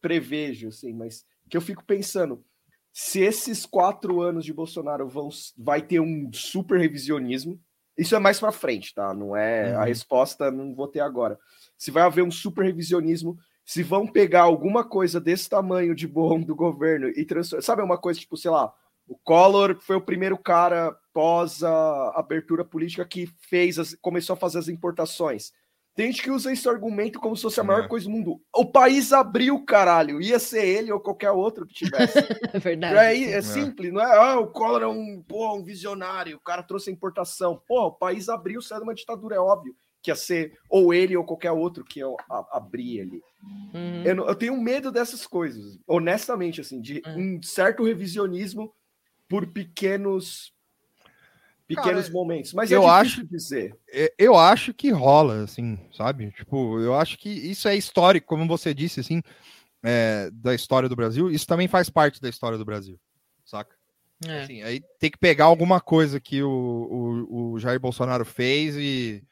prevejo, assim, mas que eu fico pensando, se esses quatro anos de Bolsonaro vão, vai ter um super revisionismo, isso é mais para frente, tá? Não é uhum. a resposta, não vou ter agora. Se vai haver um super revisionismo, se vão pegar alguma coisa desse tamanho de bom do governo e transformar, sabe uma coisa tipo, sei lá, o Collor foi o primeiro cara pós a abertura política que fez as, começou a fazer as importações. Tem gente que usa esse argumento como se fosse a maior é. coisa do mundo. O país abriu, caralho. Ia ser ele ou qualquer outro que tivesse. [LAUGHS] é verdade. É, é simples, não é? Ah, o Collor é um, pô, um visionário. O cara trouxe a importação. Pô, o país abriu, saiu de uma ditadura, é óbvio que ia ser ou ele ou qualquer outro que eu abri ali. Uhum. Eu, eu, tenho medo dessas coisas, honestamente, assim, de uhum. um certo revisionismo por pequenos pequenos Cara, momentos. Mas é eu acho dizer. É, eu acho que rola, assim, sabe? Tipo, eu acho que isso é histórico, como você disse, assim, é, da história do Brasil. Isso também faz parte da história do Brasil, saca? É. Assim, aí tem que pegar alguma coisa que o, o, o, Jair Bolsonaro fez e.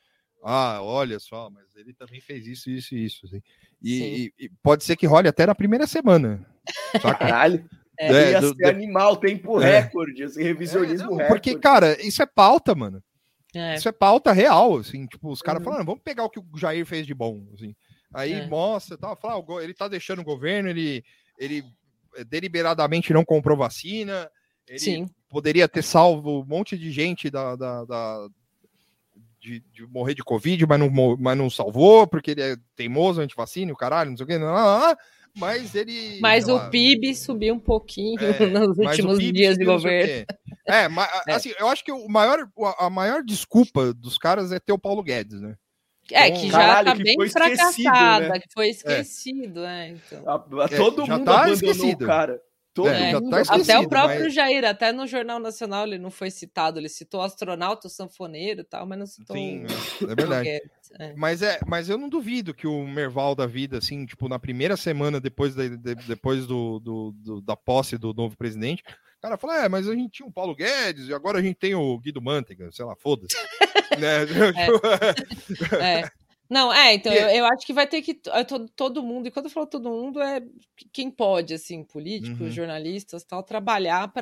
Ah, olha só, mas ele também fez isso, isso e isso. Assim. E, e, e, pode ser que role até na primeira semana. Saca? Caralho. É, é, ia do, ser do... animal, tempo é. recorde, assim, revisionismo é, não, recorde. Porque, cara, isso é pauta, mano. É. Isso é pauta real, assim, tipo, os caras uhum. falando, vamos pegar o que o Jair fez de bom, assim. Aí é. mostra, tal, fala, ah, ele tá deixando o governo, ele, ele eh, deliberadamente não comprou vacina, ele Sim. poderia ter salvo um monte de gente da, da, da de, de, morrer de Covid, mas não, mas não salvou, porque ele é teimoso, antivacina, o caralho, não sei o que, não, não, não, mas ele. Mas o PIB subiu um pouquinho é, [LAUGHS] nos últimos dias de governo. É, mas [LAUGHS] é. assim, eu acho que o maior, a maior desculpa dos caras é ter o Paulo Guedes, né? É, que já Caralho, tá bem né? fracassada, né? que foi esquecido, é. então. a, a, todo é, mundo tá abandonou esquecido. o cara. É, tá até o próprio mas... Jair, até no Jornal Nacional ele não foi citado, ele citou astronauta, sanfoneiro e tal, mas não citou. Sim, é verdade. É. Mas, é, mas eu não duvido que o Merval da vida, assim, tipo, na primeira semana depois, de, de, depois do, do, do, da posse do novo presidente, o cara fala: é, mas a gente tinha o Paulo Guedes e agora a gente tem o Guido Mantega, sei lá, foda-se. [LAUGHS] né? [LAUGHS] é. [LAUGHS] é. Não, é, então eu, eu, acho que vai ter que todo, todo mundo, e quando eu falo todo mundo, é quem pode, assim, políticos, uhum. jornalistas, tal, trabalhar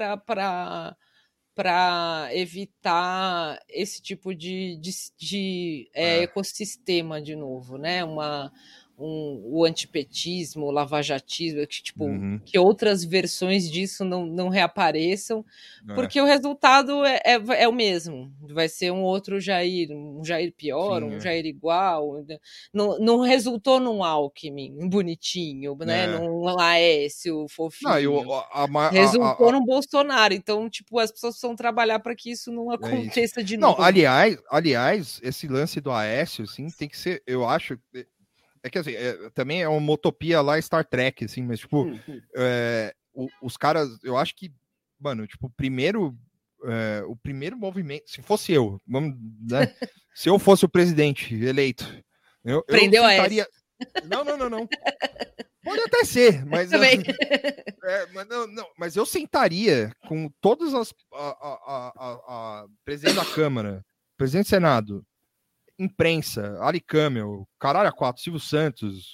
para evitar esse tipo de, de, de é, é. ecossistema de novo, né? Uma, um, o antipetismo, o lavajatismo, que, tipo, uhum. que outras versões disso não, não reapareçam, é. porque o resultado é, é, é, o mesmo. Vai ser um outro Jair, um Jair pior, Sim, um é. Jair igual. Não, não resultou num Alckmin bonitinho, né? É. Num Laécio fofinho. Não, eu, a, a, resultou a, num Bolsonaro. Então, tipo, as pessoas precisam trabalhar para que isso não é aconteça de novo. Não, aliás, aliás, esse lance do Aécio, assim, tem que ser, eu acho é que assim, é, também é uma utopia lá Star Trek, assim, mas tipo, hum, hum. É, o, os caras, eu acho que, mano, tipo, primeiro, é, o primeiro movimento, se fosse eu, vamos, né, [LAUGHS] se eu fosse o presidente eleito, eu, Prendeu eu tentaria... a Não, não, não, não. Pode até ser, [LAUGHS] mas, eu, [LAUGHS] é, mas, não, não, mas eu sentaria com todas as. A, a, a, a- a presidente da Câmara, presidente do Senado, imprensa, Ali Camel, caralho, quatro, Silvio Santos,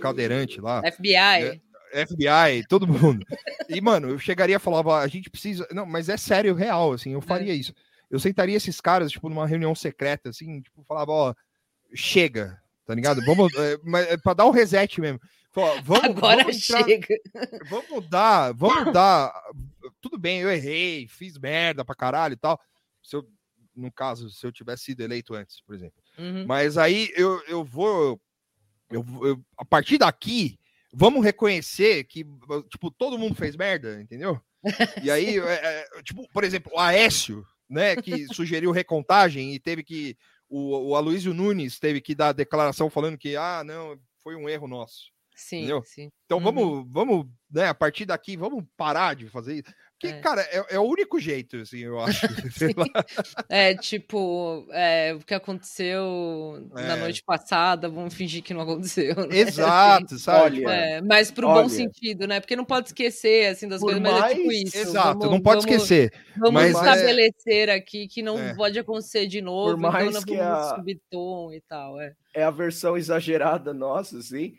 Caldeirante lá. FBI. FBI, todo mundo. E, mano, eu chegaria e falava, a gente precisa. Não, mas é sério, real, assim, eu faria isso. Eu sentaria esses caras, tipo, numa reunião secreta, assim, tipo, falava, ó, chega, tá ligado? Vamos, é, mas é pra dar um reset mesmo. Vamos, Agora vamos entrar- chega. vamos dar, vamos dar. Tudo bem, eu errei, fiz merda pra caralho e tal. Se eu, no caso, se eu tivesse sido eleito antes, por exemplo. Uhum. Mas aí eu, eu vou. Eu, eu- a partir daqui, vamos reconhecer que, tipo, todo mundo fez merda, entendeu? [LAUGHS] E aí, é, é, tipo, por exemplo, o Aécio, né, que sugeriu recontagem e teve que. O, o Aloysio Nunes teve que dar declaração falando que, ah, não, foi um erro nosso. Sim, Entendeu? sim. Então Uhum. vamos, vamos, né, a partir daqui, vamos parar de fazer isso. Porque, É. cara, é, é o único jeito, assim, eu acho. [LAUGHS] [LAUGHS] É tipo, é, o que aconteceu na É. noite passada, vamos fingir que não aconteceu. [LAUGHS] né? Exato, sabe? Olha, É, mas pro Olha. bom sentido, né? Porque não pode esquecer assim das Por coisas, mas é tipo mais- isso. Exato, vamos- não pode vamos- esquecer. Vamos mas é- estabelecer aqui que não É. pode acontecer de novo, Por mais então que não vamos a- subir tom e tal. É. É a versão exagerada nossa, assim.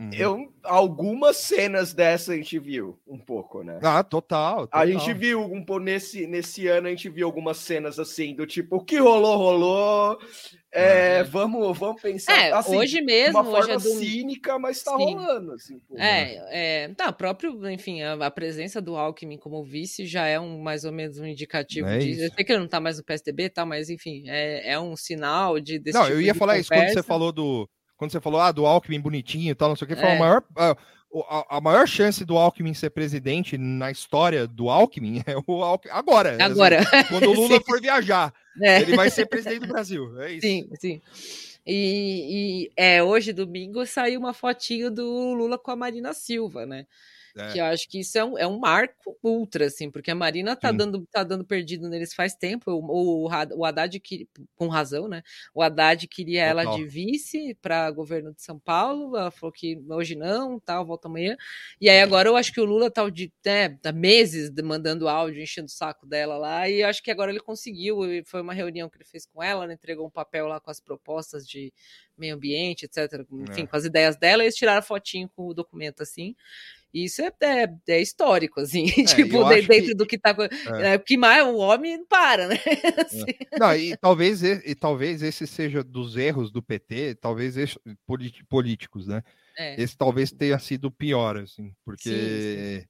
Uhum. Eu, algumas cenas dessa a gente viu um pouco, né? Ah, total. A total. gente viu um pouco nesse, nesse ano, a gente viu algumas cenas assim, do tipo, o que rolou, rolou. É, vamos, vamos pensar. É, assim, hoje de mesmo, uma hoje forma é do... cínica, mas tá Sim. rolando. Assim, pô. É, é, tá, próprio, enfim, a, a presença do Alckmin como vice já é um mais ou menos um indicativo É disso. Eu sei que ele não tá mais no PSDB, tá, mas enfim, é, é um sinal de desse Não, tipo eu ia de falar isso quando você conversa. falou do. Quando você falou, ah, do Alckmin bonitinho e tal, não sei o que, foi É. a maior. A, a- a maior chance do Alckmin ser presidente na história do Alckmin [LAUGHS] é o Alckmin. Agora. Agora. quando o [LAUGHS] Lula for viajar, É. ele vai ser presidente do Brasil. É isso. Sim, sim. E, e, é, hoje, domingo, saiu uma fotinho do Lula com a Marina Silva, né? É. Que eu acho que isso é um, é um marco ultra, assim, porque a Marina tá Sim. dando, tá dando perdido neles faz tempo. O, o, o Haddad, que, com razão, né? O Haddad queria ela Total. de vice para governo de São Paulo. Ela falou que hoje não, tal, volta amanhã. E aí agora eu acho que o Lula tá, de, né, tá meses de- mandando áudio, enchendo o saco dela lá. E eu acho que agora ele conseguiu. Foi uma reunião que ele fez com ela, né, entregou um papel lá com as propostas de meio ambiente, etc. Enfim, É. com as ideias dela. E eles tiraram a fotinho com o documento assim. E isso é, é, é histórico, assim, [LAUGHS] tipo, de- acho dentro que- do que tá. É. Porque mais o homem não para, né? [LAUGHS] Assim. Não, e talvez, e, talvez esse seja dos erros do PT, talvez esse- políticos, né? É. Esse talvez tenha sido o pior, assim, porque. Sim,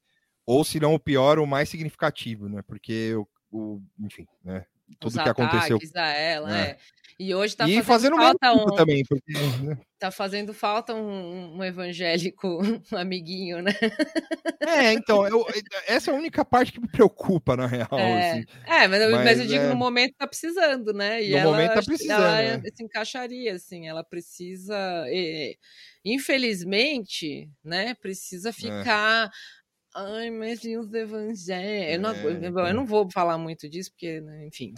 Ou se não o pior, o mais significativo, né? Porque o, o- enfim, né? Tudo Os que aconteceu. a ela, É. é. E hoje tá e fazendo fazendo falta um, também, porque né? tá fazendo falta um, um evangélico um amiguinho, né? É, então, eu- essa é a única parte que me preocupa, na real. É, assim. é mas, eu- mas Mas eu digo, é- no momento tá precisando, né? E No ela, momento tá precisando, ela é. se encaixaria, assim, ela precisa, eh, infelizmente, né, É. precisa ficar... Ai, mas e os evangélicos? Eu, não, É, eu- eu então. não vou falar muito disso, porque, né, enfim.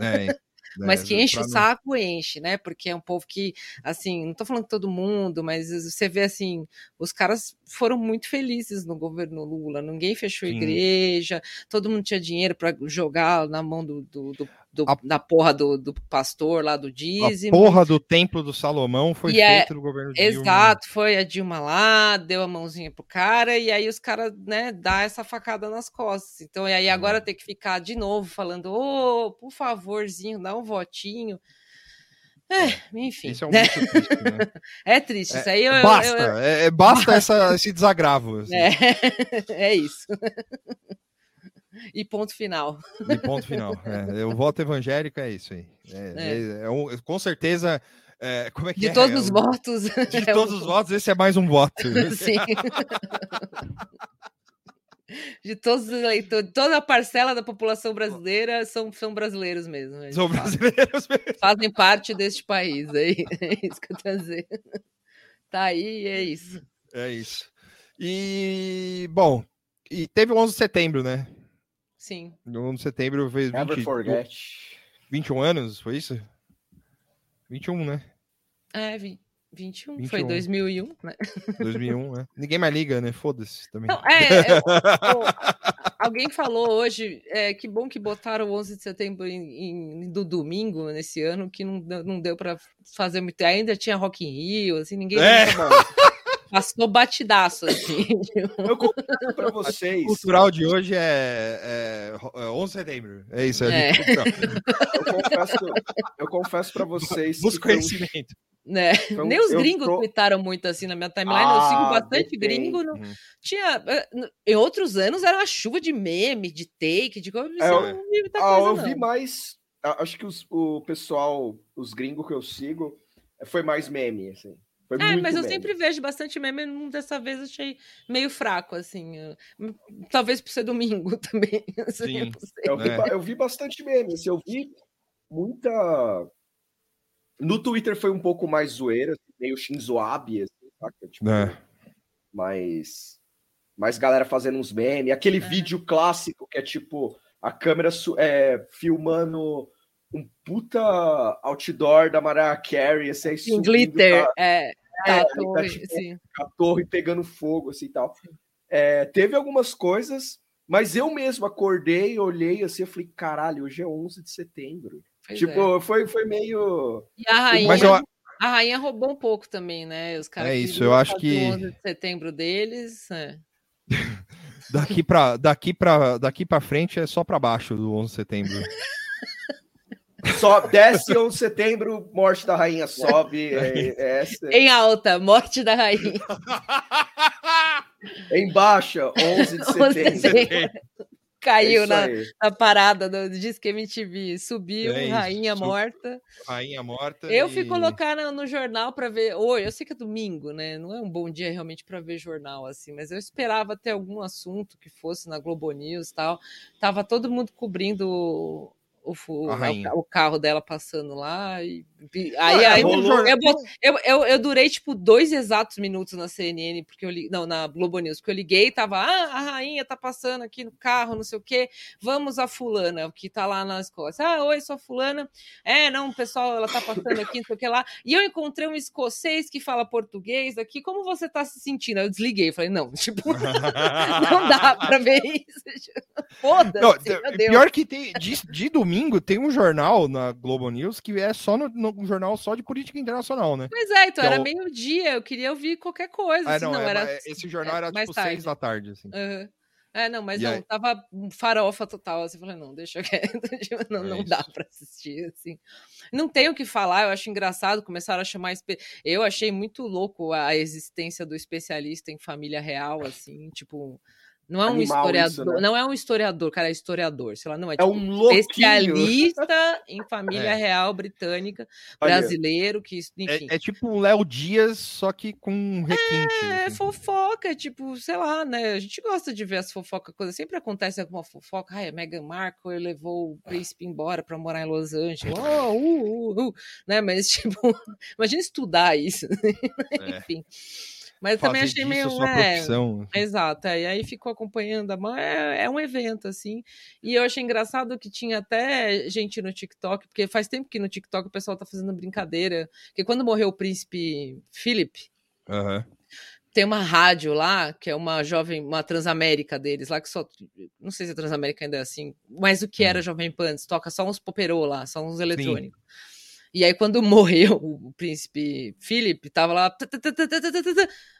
É, [LAUGHS] Mas é, que enche pra o não- saco, enche, né? Porque é um povo que, assim, não tô falando que todo mundo, mas você vê assim, os caras foram muito felizes no governo Lula, ninguém fechou Sim. igreja, todo mundo tinha dinheiro para jogar na mão do, do, do- do- A- da porra do, do pastor lá do A dízimo. porra do templo do Salomão foi E é- feito no governo Dilma. Exato, foi a Dilma lá, deu a mãozinha pro cara, e aí os caras, né, dá essa facada nas costas. Então, e aí agora ter que ficar de novo falando, ô, por favorzinho, dá um votinho. É, enfim. Isso é um né? triste, né? [LAUGHS] É triste, isso aí eu. eu- Basta, eu- é- é- basta [LAUGHS] essa- esse desagravo. assim, é, [LAUGHS] é isso. E ponto final. De ponto final. É, o voto evangélico é isso aí. É, é- é um- com certeza. é, como é que De é? todos É os votos. [LAUGHS] De é todos um- os votos, esse é mais um voto. [LAUGHS] Sim. De todos os eleitores, toda a parcela da população brasileira são, são brasileiros mesmo. São brasileiros mesmo. Fazem parte deste país. É, [LAUGHS] é isso que eu tô dizendo. Tá aí, é isso. É isso. E, bom, e teve o 11 de setembro, né? Sim. No 11 de setembro fez Never 20, forget. 21 anos, foi isso? 21, né? É, vi. 21, 21. foi 2001, né? 2001, né? Ninguém mais liga, né? Foda-se também. Não, é, é [LAUGHS] alguém falou hoje, é, que bom que botaram o 11 de setembro em, em, do domingo nesse ano, que não, não deu para fazer muito. Ainda tinha Rock in Rio, assim, ninguém é. Passou batidaço, assim. [LAUGHS] Eu confesso pra vocês. O cultural de hoje é, é, é 11 de setembro. É isso, é. é. Eu confesso, eu confesso pra vocês. Busca conhecimento. Né? Um, Nem os gringos tô... tweetaram muito assim na minha timeline. Ah, eu sigo bastante depende. gringo. Não... Uhum. Tinha, eh, em outros anos era uma chuva de meme, de take, de coisa. É, eu, ah, coisa, eu vi mais. Acho que os, o pessoal, os gringos que eu sigo, foi mais meme, assim. Foi é, mas eu meme. sempre vejo bastante meme, dessa vez achei meio fraco, assim. Talvez por ser domingo [LAUGHS] também. Sim. Eu, vi, é. eu vi bastante meme, assim, eu vi muita. No Twitter foi um pouco mais zoeira, assim, meio Shinzo Abe, assim, saca? Tipo, é. mais, mais galera fazendo uns memes. Aquele é. vídeo clássico que é tipo a câmera é, filmando um puta outdoor da Mariah Carey, assim, um glitter, tá, é, é, a tá, torre, tá, tipo, a torre pegando fogo, assim, tal. É, teve algumas coisas, mas eu mesmo acordei, olhei assim, eu falei, caralho, hoje é 11 de setembro. Pois tipo, é. foi, foi meio... E a rainha, mas eu... a rainha roubou um pouco também, né? Os caras é isso, eu acho que... 11 de setembro deles, é. [LAUGHS] daqui para daqui para daqui para frente é só para baixo do 11 de setembro. [LAUGHS] Só desce 11 de setembro, morte da rainha sobe. [LAUGHS] É, é em alta, morte da rainha. em baixa, 11 [LAUGHS] de setembro. 11 de setembro. Caiu é na, na, parada do Disque MTV, subiu, é rainha morta. Rainha morta. Eu e... fui colocar no, no jornal para ver. Oi, eu sei que é domingo, né? Não é um bom dia realmente para ver jornal assim, mas eu esperava ter algum assunto que fosse na Globo News tal. Tava todo mundo cobrindo o, o, o, carro dela passando lá. E, e aí, ah, aí eu, eu, eu, eu, durei tipo dois exatos minutos na CNN, porque eu li, não, na Globo News, porque eu liguei e tava, ah, a rainha tá passando aqui no carro, não sei o quê, vamos a fulana, que tá lá na Escócia. Ah, oi, sou a fulana. É, não, pessoal, ela tá passando aqui, não sei o que lá. E eu encontrei um escocês que fala português aqui, como você tá se sentindo? Eu desliguei, falei, não, [LAUGHS] tipo, não dá pra [LAUGHS] ver isso. [LAUGHS] Foda-se, Pior que tem, de, de domingo domingo tem um jornal na Globo News que é só no, no um jornal só de política internacional, né? Pois é, então que era é o... meio-dia, eu queria ouvir qualquer coisa. Ah, assim, não, é, era, esse jornal é, era tipo tarde. seis da tarde, assim. Uhum. É, não, mas e não, aí? tava farofa total, assim, falei, não, deixa quieto, [LAUGHS] não, é não dá pra assistir, assim. Não tenho o que falar, eu acho engraçado, começaram a chamar, eu achei muito louco a existência do especialista em família real, assim, tipo, não é um historiador, isso, né? não é um historiador, cara, é historiador, sei lá, não é, tipo, é um especialista [LAUGHS] em família é. real britânica, brasileiro, que é, enfim. É, é tipo um Léo Dias, só que com um requinte. É, assim. fofoca, tipo, sei lá, né? A gente gosta de ver as fofocas, coisa sempre acontece alguma fofoca, ai, a Meghan Markle levou o príncipe embora para morar em Los Angeles. [LAUGHS] Oh, uh, uh, uh, né? Mas [LAUGHS] tipo, imagina estudar isso. É. enfim. Mas também achei meio. É, exato, é, e aí ficou acompanhando a mão. É, é um evento, assim. E eu achei engraçado que tinha até gente no TikTok, porque faz tempo que no TikTok o pessoal tá fazendo brincadeira. Porque quando morreu o príncipe Philip. Uhum. Tem uma rádio lá, que é uma jovem, uma Transamérica deles, lá que só. Não sei se a Transamérica ainda é assim, mas o que era hum. Jovem Pan, toca só uns poperô lá, só uns eletrônicos. Sim. E aí, quando [LAUGHS] morreu o príncipe Philip, tava lá.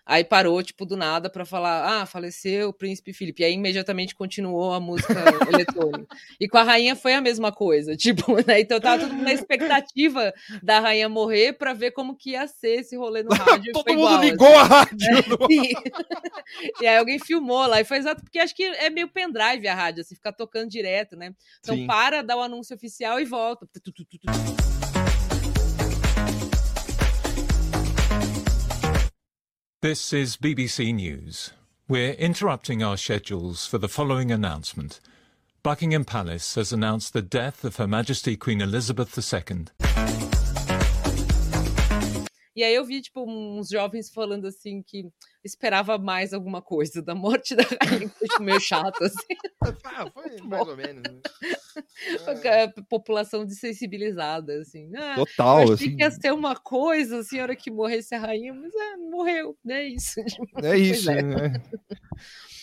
Aí parou, tipo, do nada para falar: ah, faleceu o príncipe Philip. E aí, imediatamente continuou a música [LAUGHS] eletrônica. E com a rainha foi a mesma coisa. [LAUGHS] Tipo, né? Então tava todo mundo na expectativa da rainha morrer para ver como que ia ser esse rolê no rádio. todo mundo igual, ligou assim. a rádio. É, e aí alguém filmou lá. E foi exato, porque acho que é meio pendrive a rádio, assim, ficar tocando direto, né? Então Sim. para, dá o anúncio oficial e volta. This is BBC News. We're interrupting our schedules for the following announcement. Buckingham Palace has announced the death of Her Majesty Queen Elizabeth II. E aí eu vi, tipo, uns jovens falando assim que esperava mais alguma coisa da morte da rainha, que foi tipo, meio chato, assim. [LAUGHS] Ah, foi mais ou menos. né? A [LAUGHS] população desensibilizada, assim. Ah, Total, eu achei assim. que ia ser uma coisa, assim, a hora que morresse a rainha, mas é, morreu, [LAUGHS] é isso. É isso, é. né?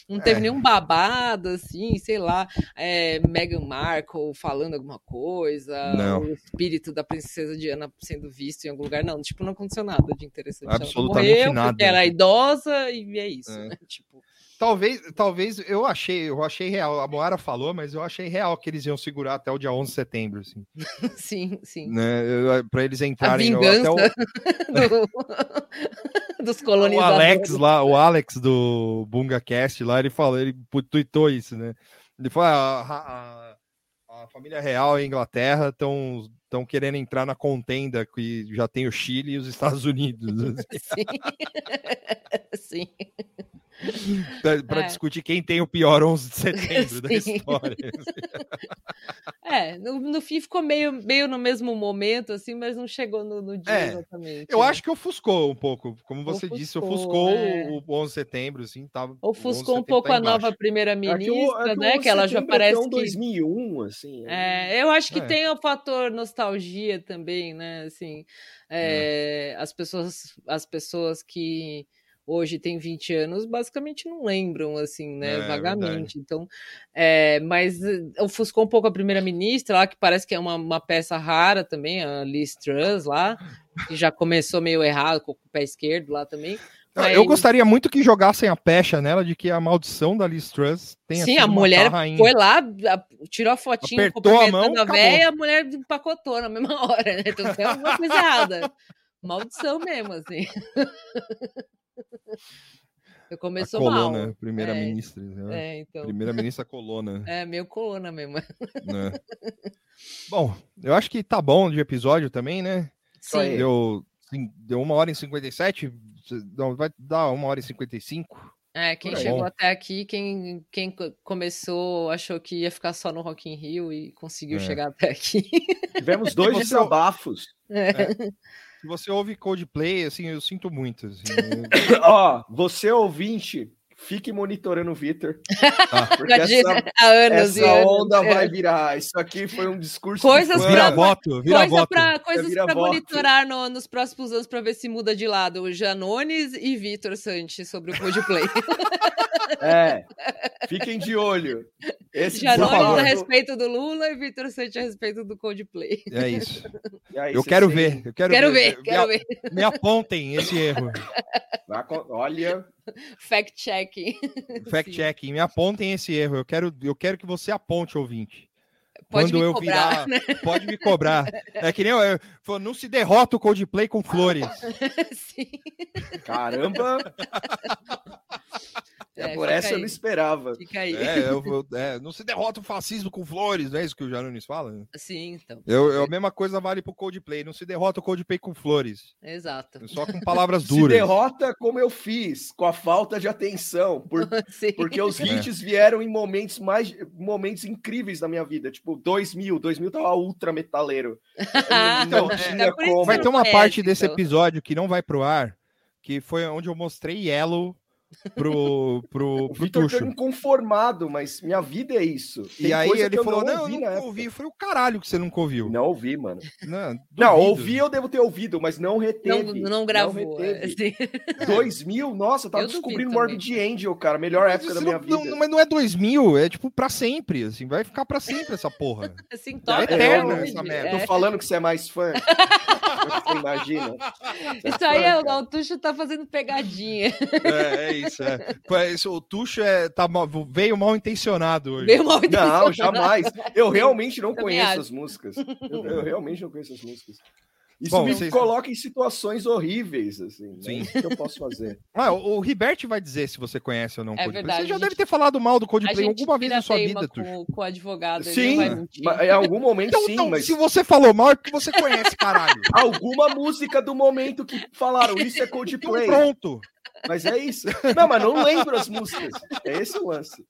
Não teve É. nenhum babado, assim, sei lá, é, Meghan Markle falando alguma coisa, Não. o espírito da princesa Diana sendo visto em algum lugar. Não, tipo, não aconteceu nada de interessante. Ela Absolutamente morreu nada. Porque era idosa e é isso, É. né? [LAUGHS] Tipo, Talvez, talvez eu achei, eu achei real. A Moara falou, mas eu achei real que eles iam segurar até o dia 11 de setembro, assim, [LAUGHS] sim, sim. né? Para eles entrarem no- até o, [LAUGHS] do- [LAUGHS] dos o colonizadores. Alex lá, o Alex do BungaCast lá, ele falou, ele tuitou isso, né? Ele falou, "Ah, a, a- a família real e a Inglaterra estão estão querendo entrar na contenda que já tem o Chile e os Estados Unidos, assim, Sim. sim. Para [LAUGHS] É. discutir quem tem o pior 11 de setembro da [LAUGHS] Sim. história. [LAUGHS] É, no, no fim ficou meio, meio no mesmo momento, assim, mas não chegou no, no dia É, exatamente. Eu né? acho que ofuscou um pouco, como você disse, Ofuscou, ofuscou é. o 11 de setembro, assim, tava. o 11 de Ofuscou um setembro pouco tá a nova primeira-ministra, É é né? Que ela já é parece que. 2001, assim. É, eu acho que É. tem o fator nostalgia também, né? Assim, é, as pessoas, as pessoas que hoje têm 20 anos basicamente não lembram, assim, né? É, é vagamente. Então, é, mas eh, ofuscou um pouco a primeira-ministra lá, que parece que é uma, uma peça rara também, a Liz Truss lá, que já começou meio errado com o pé esquerdo lá também. Ah, Eu mas- gostaria muito que jogassem a pecha nela de que a maldição da Liz Truss tenha Sim, a mulher rainha. foi lá, a- tirou a fotinho, Apertou a mão, a véia, a mulher empacotou na mesma [LAUGHS] hora, né? Então tem alguma coisa errada. Maldição mesmo, assim. [LAUGHS] [LAUGHS] Eu A começou colona, mal. primeira-ministra. né? É, então. Primeira-ministra colona. [LAUGHS] É meio coluna mesmo. né? Bom, eu acho que tá bom de episódio também, né? Sim. Deu, deu uma hora e 57. Não, vai dar uma hora e 55. É, quem chegou Bom. até aqui, quem, quem co- começou, achou que ia ficar só no Rock in Rio e conseguiu É. chegar até aqui. Tivemos dois desabafos. Se você ouve Coldplay, assim, eu sinto muito. assim, [LAUGHS] Ó, você ouvinte, fique monitorando o Vitor. tá. [LAUGHS] Porque Imagina, essa, há anos e essa anos. onda é. vai virar. Isso aqui foi um discurso. Coisas Vira fã. voto, vira Coisa voto. pra, coisas para monitorar no- nos próximos anos para ver se muda de lado. O Janones e Vitor Santos sobre o Coldplay. [LAUGHS] É. Fiquem de olho. Esse Janones a respeito do Lula e Vitor Santos a respeito do Coldplay. É isso. [LAUGHS] E aí, Eu quero ver. Eu quero, Quero ver, Me- quero ver. Me apontem esse erro. Olha, [LAUGHS] Fact-checking. Fact-checking. Me apontem esse erro. Eu quero, eu quero que você aponte, ouvinte. Pode Quando me eu cobrar. virar, pode me cobrar. É que nem eu, eu- não se derrota o Coldplay com flores. [LAUGHS] Sim. caramba. [LAUGHS] É, É, por essa eu aí. não esperava. Fica aí. É, eu vou- [LAUGHS] é, não se derrota o fascismo com flores, não é isso que o Janones fala? Sim, então. Eu, eu- a mesma coisa vale pro Coldplay. Não se derrota o Coldplay com flores. Exato. Só com palavras [LAUGHS] Se duras. derrota como eu fiz, com a falta de atenção. por- [LAUGHS] porque os É. hits vieram em momentos mais momentos incríveis da minha vida. Tipo, 2000. 2000 tava ultra metaleiro. Não É tinha por isso como. que Vai ter uma conhece, parte desse então. episódio que não vai pro ar, que foi onde eu mostrei Yellow pro, pro, O pro Vitor Tuxo. tá inconformado, mas minha vida é isso. E Tem aí coisa ele que eu falou: Não, eu nunca época." ouvi. Foi o caralho que você nunca ouviu. Não ouvi, mano. Não, Não, ouvi eu devo ter ouvido, mas não Não, reteve. não gravou. é, reteve. assim. 2000, nossa, eu tava Eu descobrindo. Morbid Angel, cara. Melhor Mas época da minha não- vida. não- mas não é 2000, é tipo pra sempre, assim, vai ficar pra sempre essa porra. [LAUGHS] Assim, É toca eterno até essa merda. Tô é. falando que você é mais fã. [LAUGHS] você imagina. Isso aí é, o Tuxo tá fazendo pegadinha. É, é isso, é. Foi isso, o Tuxo é, tá veio mal intencionado hoje. Meio mal Não, intencionado. jamais. Eu [LAUGHS] realmente não conheço as músicas. Eu, eu realmente não conheço as músicas. Isso Bom, me vocês- coloca em situações horríveis, assim. Sim. Sim. O que eu posso fazer? [LAUGHS] Ah, o, o Ribert vai dizer se você conhece ou não o É Coldplay. verdade, Você já a deve gente- ter falado mal do Coldplay gente alguma vez na sua vida, Tuxo. com, com o advogado. Sim, em algum momento Então, sim, então, mas se você falou mal, é porque você conhece, caralho. [LAUGHS] alguma música do momento que falaram isso é Então Coldplay. pronto. Mas é isso. Não, mas não lembro as músicas. É esse o lance.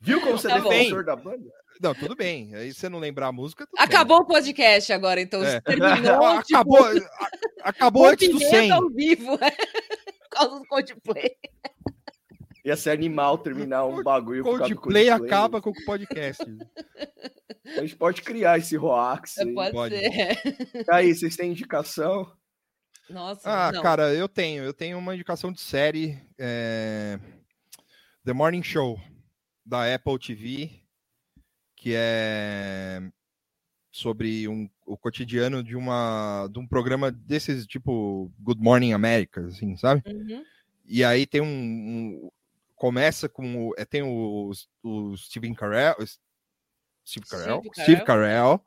Viu como você é Tá bom. defensor da banda? Não, tudo bem. Aí você não lembrar a música. Acabou bem. o podcast agora, então. É. Terminou. [LAUGHS] acabou tipo... acabou antes do 100. ao vivo, é. [LAUGHS] Por causa do Coldplay. Ia ser animal terminar um bagulho. Coldplay, Coldplay acaba com o podcast. A gente pode criar esse Roax. É, pode, pode, ser. Aí, vocês têm indicação? Nossa. Ah, não. cara, eu tenho. Eu tenho uma indicação de série. É... The Morning Show, da Apple TV, que é sobre um, o cotidiano de uma de um programa desses tipo Good Morning America, assim, sabe? Uhum. E aí tem um, um começa com o, é, tem o, o Steven Carell, Steve Carell, Steve Carell,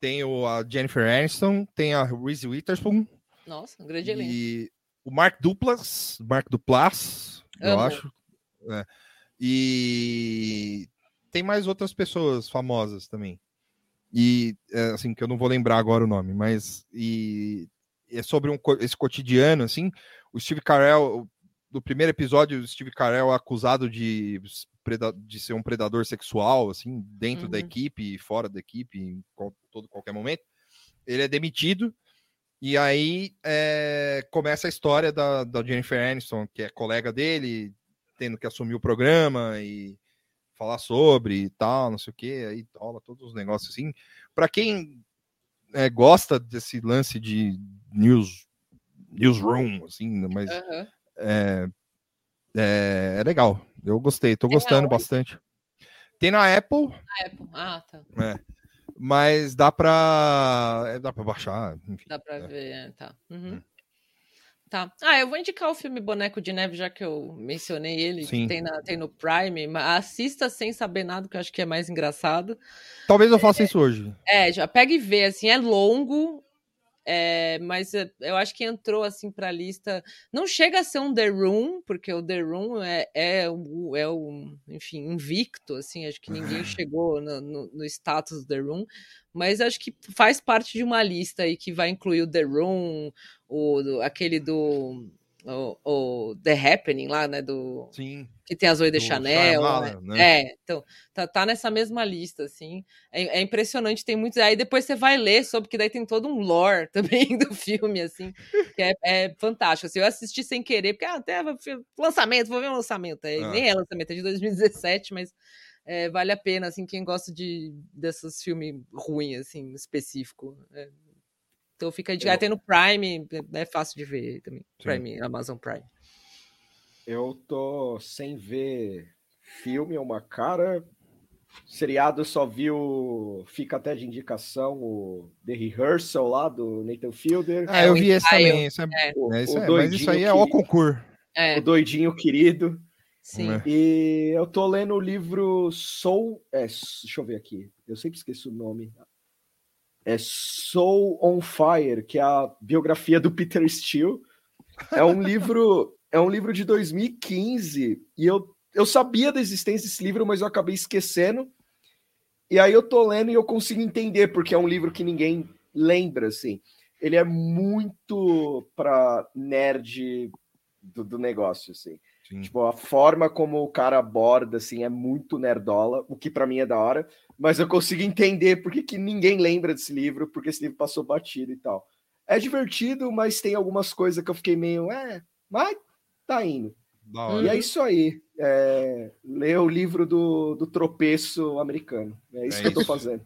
tem o, a Jennifer Aniston, tem a Reese Witherspoon. Nossa, um grande elenco. E o Mark Duplas, Mark Duplas, Amo. eu acho. É. E tem mais outras pessoas famosas também. E é, assim, que eu não vou lembrar agora o nome, mas e é sobre um, esse cotidiano, assim. O Steve Carell, no primeiro episódio, o Steve Carell é acusado de, de ser um predador sexual, assim, dentro uhum. da equipe e fora da equipe, em todo qualquer momento. Ele é demitido, e aí é, começa a história da, da, Jennifer Aniston, que é colega dele, tendo que assumir o programa e falar sobre e tal, não sei o que, aí rola todos os negócios assim. Para quem é, gosta desse lance de news newsroom, assim, mas uhum. É, é, é, legal. Eu gostei, tô gostando é bastante. Tem na Apple. Na Apple, ah, tá. É, mas dá pra, é, dá pra baixar. Enfim, dá pra ver, é, tá. Uhum. Tá. Ah, eu vou indicar o filme Boneco de Neve, já que eu mencionei ele, Sim. que tem, na, tem no Prime. Assista sem saber nada, que eu acho que é mais engraçado. Talvez eu faça isso hoje. É, já pega e vê, assim, é longo, é, mas eu acho que entrou assim para a lista. Não chega a ser um The Room, porque o The Room é, é, o, é o, enfim, invicto, assim, acho que ninguém [LAUGHS] chegou no, no, no status do The Room, mas acho que faz parte de uma lista aí que vai incluir o The Room, o, aquele do o, o, The Happening lá, né? Do, Sim. Que tem a Zoe de Chanel. né? né? É, então, tá, tá, nessa mesma lista, assim. É, é, impressionante, tem muitos. Aí depois você vai ler sobre, que daí tem todo um lore [LAUGHS] também do filme, assim, que é, é fantástico. Assim, eu assisti sem querer, porque ah, até lançamento, vou ver um lançamento. É, ah. Nem é lançamento, é de 2017, mas. É, vale a pena, assim, quem gosta de desses filmes ruins, assim, específico. É, então fica de. Eu... Até no Prime, é fácil de ver também. Sim. Prime, Amazon Prime. Eu tô sem ver filme, é uma cara. Seriado só viu, fica até de indicação, o The Rehearsal lá do Nathan Fielder. Ah, eu vi esse também. Isso é, é. O, é, isso é, mas isso aí é o concurso. É. O doidinho querido. Sim. E eu tô lendo o livro Soul. É, deixa eu ver aqui. Eu sempre esqueço o nome é Soul on Fire, que é a biografia do Peter Steele. É um livro, [LAUGHS] é um livro de 2015 e eu, eu sabia da existência desse livro, mas eu acabei esquecendo. E aí eu tô lendo e eu consigo entender porque é um livro que ninguém lembra assim. Ele é muito para nerd do, do negócio assim. Sim. Tipo, a forma como o cara aborda, assim, é muito nerdola, o que para mim é da hora, mas eu consigo entender porque que ninguém lembra desse livro, porque esse livro passou batido e tal. É divertido, mas tem algumas coisas que eu fiquei meio, é, mas tá indo. E é isso aí. É, ler o livro do, do tropeço americano. É isso é que isso. eu tô fazendo.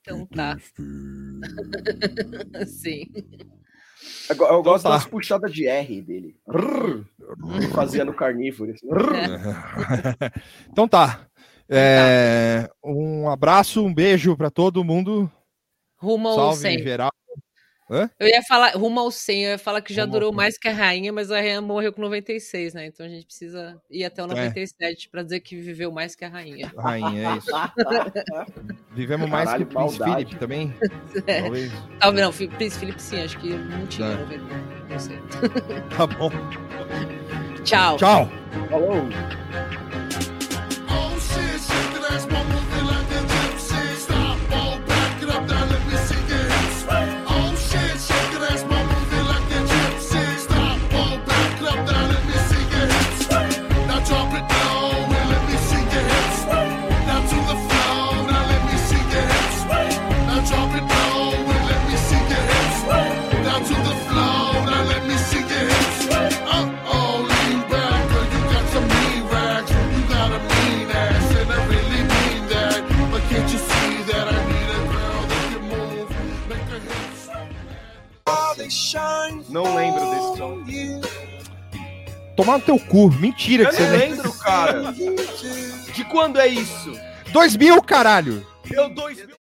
Então tá. [LAUGHS] Sim. Eu, eu gosto então, tá. das puxadas de R dele. Rrr, fazia no carnívoro. Assim. [LAUGHS] então tá. É, um abraço, um beijo para todo mundo. Rumo ao Salve 100. geral. Hã? Eu ia falar, rumo ao 100, eu ia falar que já rumo durou mais que a rainha, mas a rainha morreu com 96, né? Então a gente precisa ir até o 97 é. para dizer que viveu mais que a rainha. A rainha, é isso. [LAUGHS] Vivemos mais Caralho, que o Príncipe Felipe também. É. Talvez. Talvez não, Príncipe Felipe sim, acho que não tinha, é. não sei. Tá bom. Tchau. Tchau. Falou. Lembro desse som. Tomar no teu cu. Mentira Eu que você não nem... lembro, cara. De quando é isso? 2000, caralho! Eu, 2000.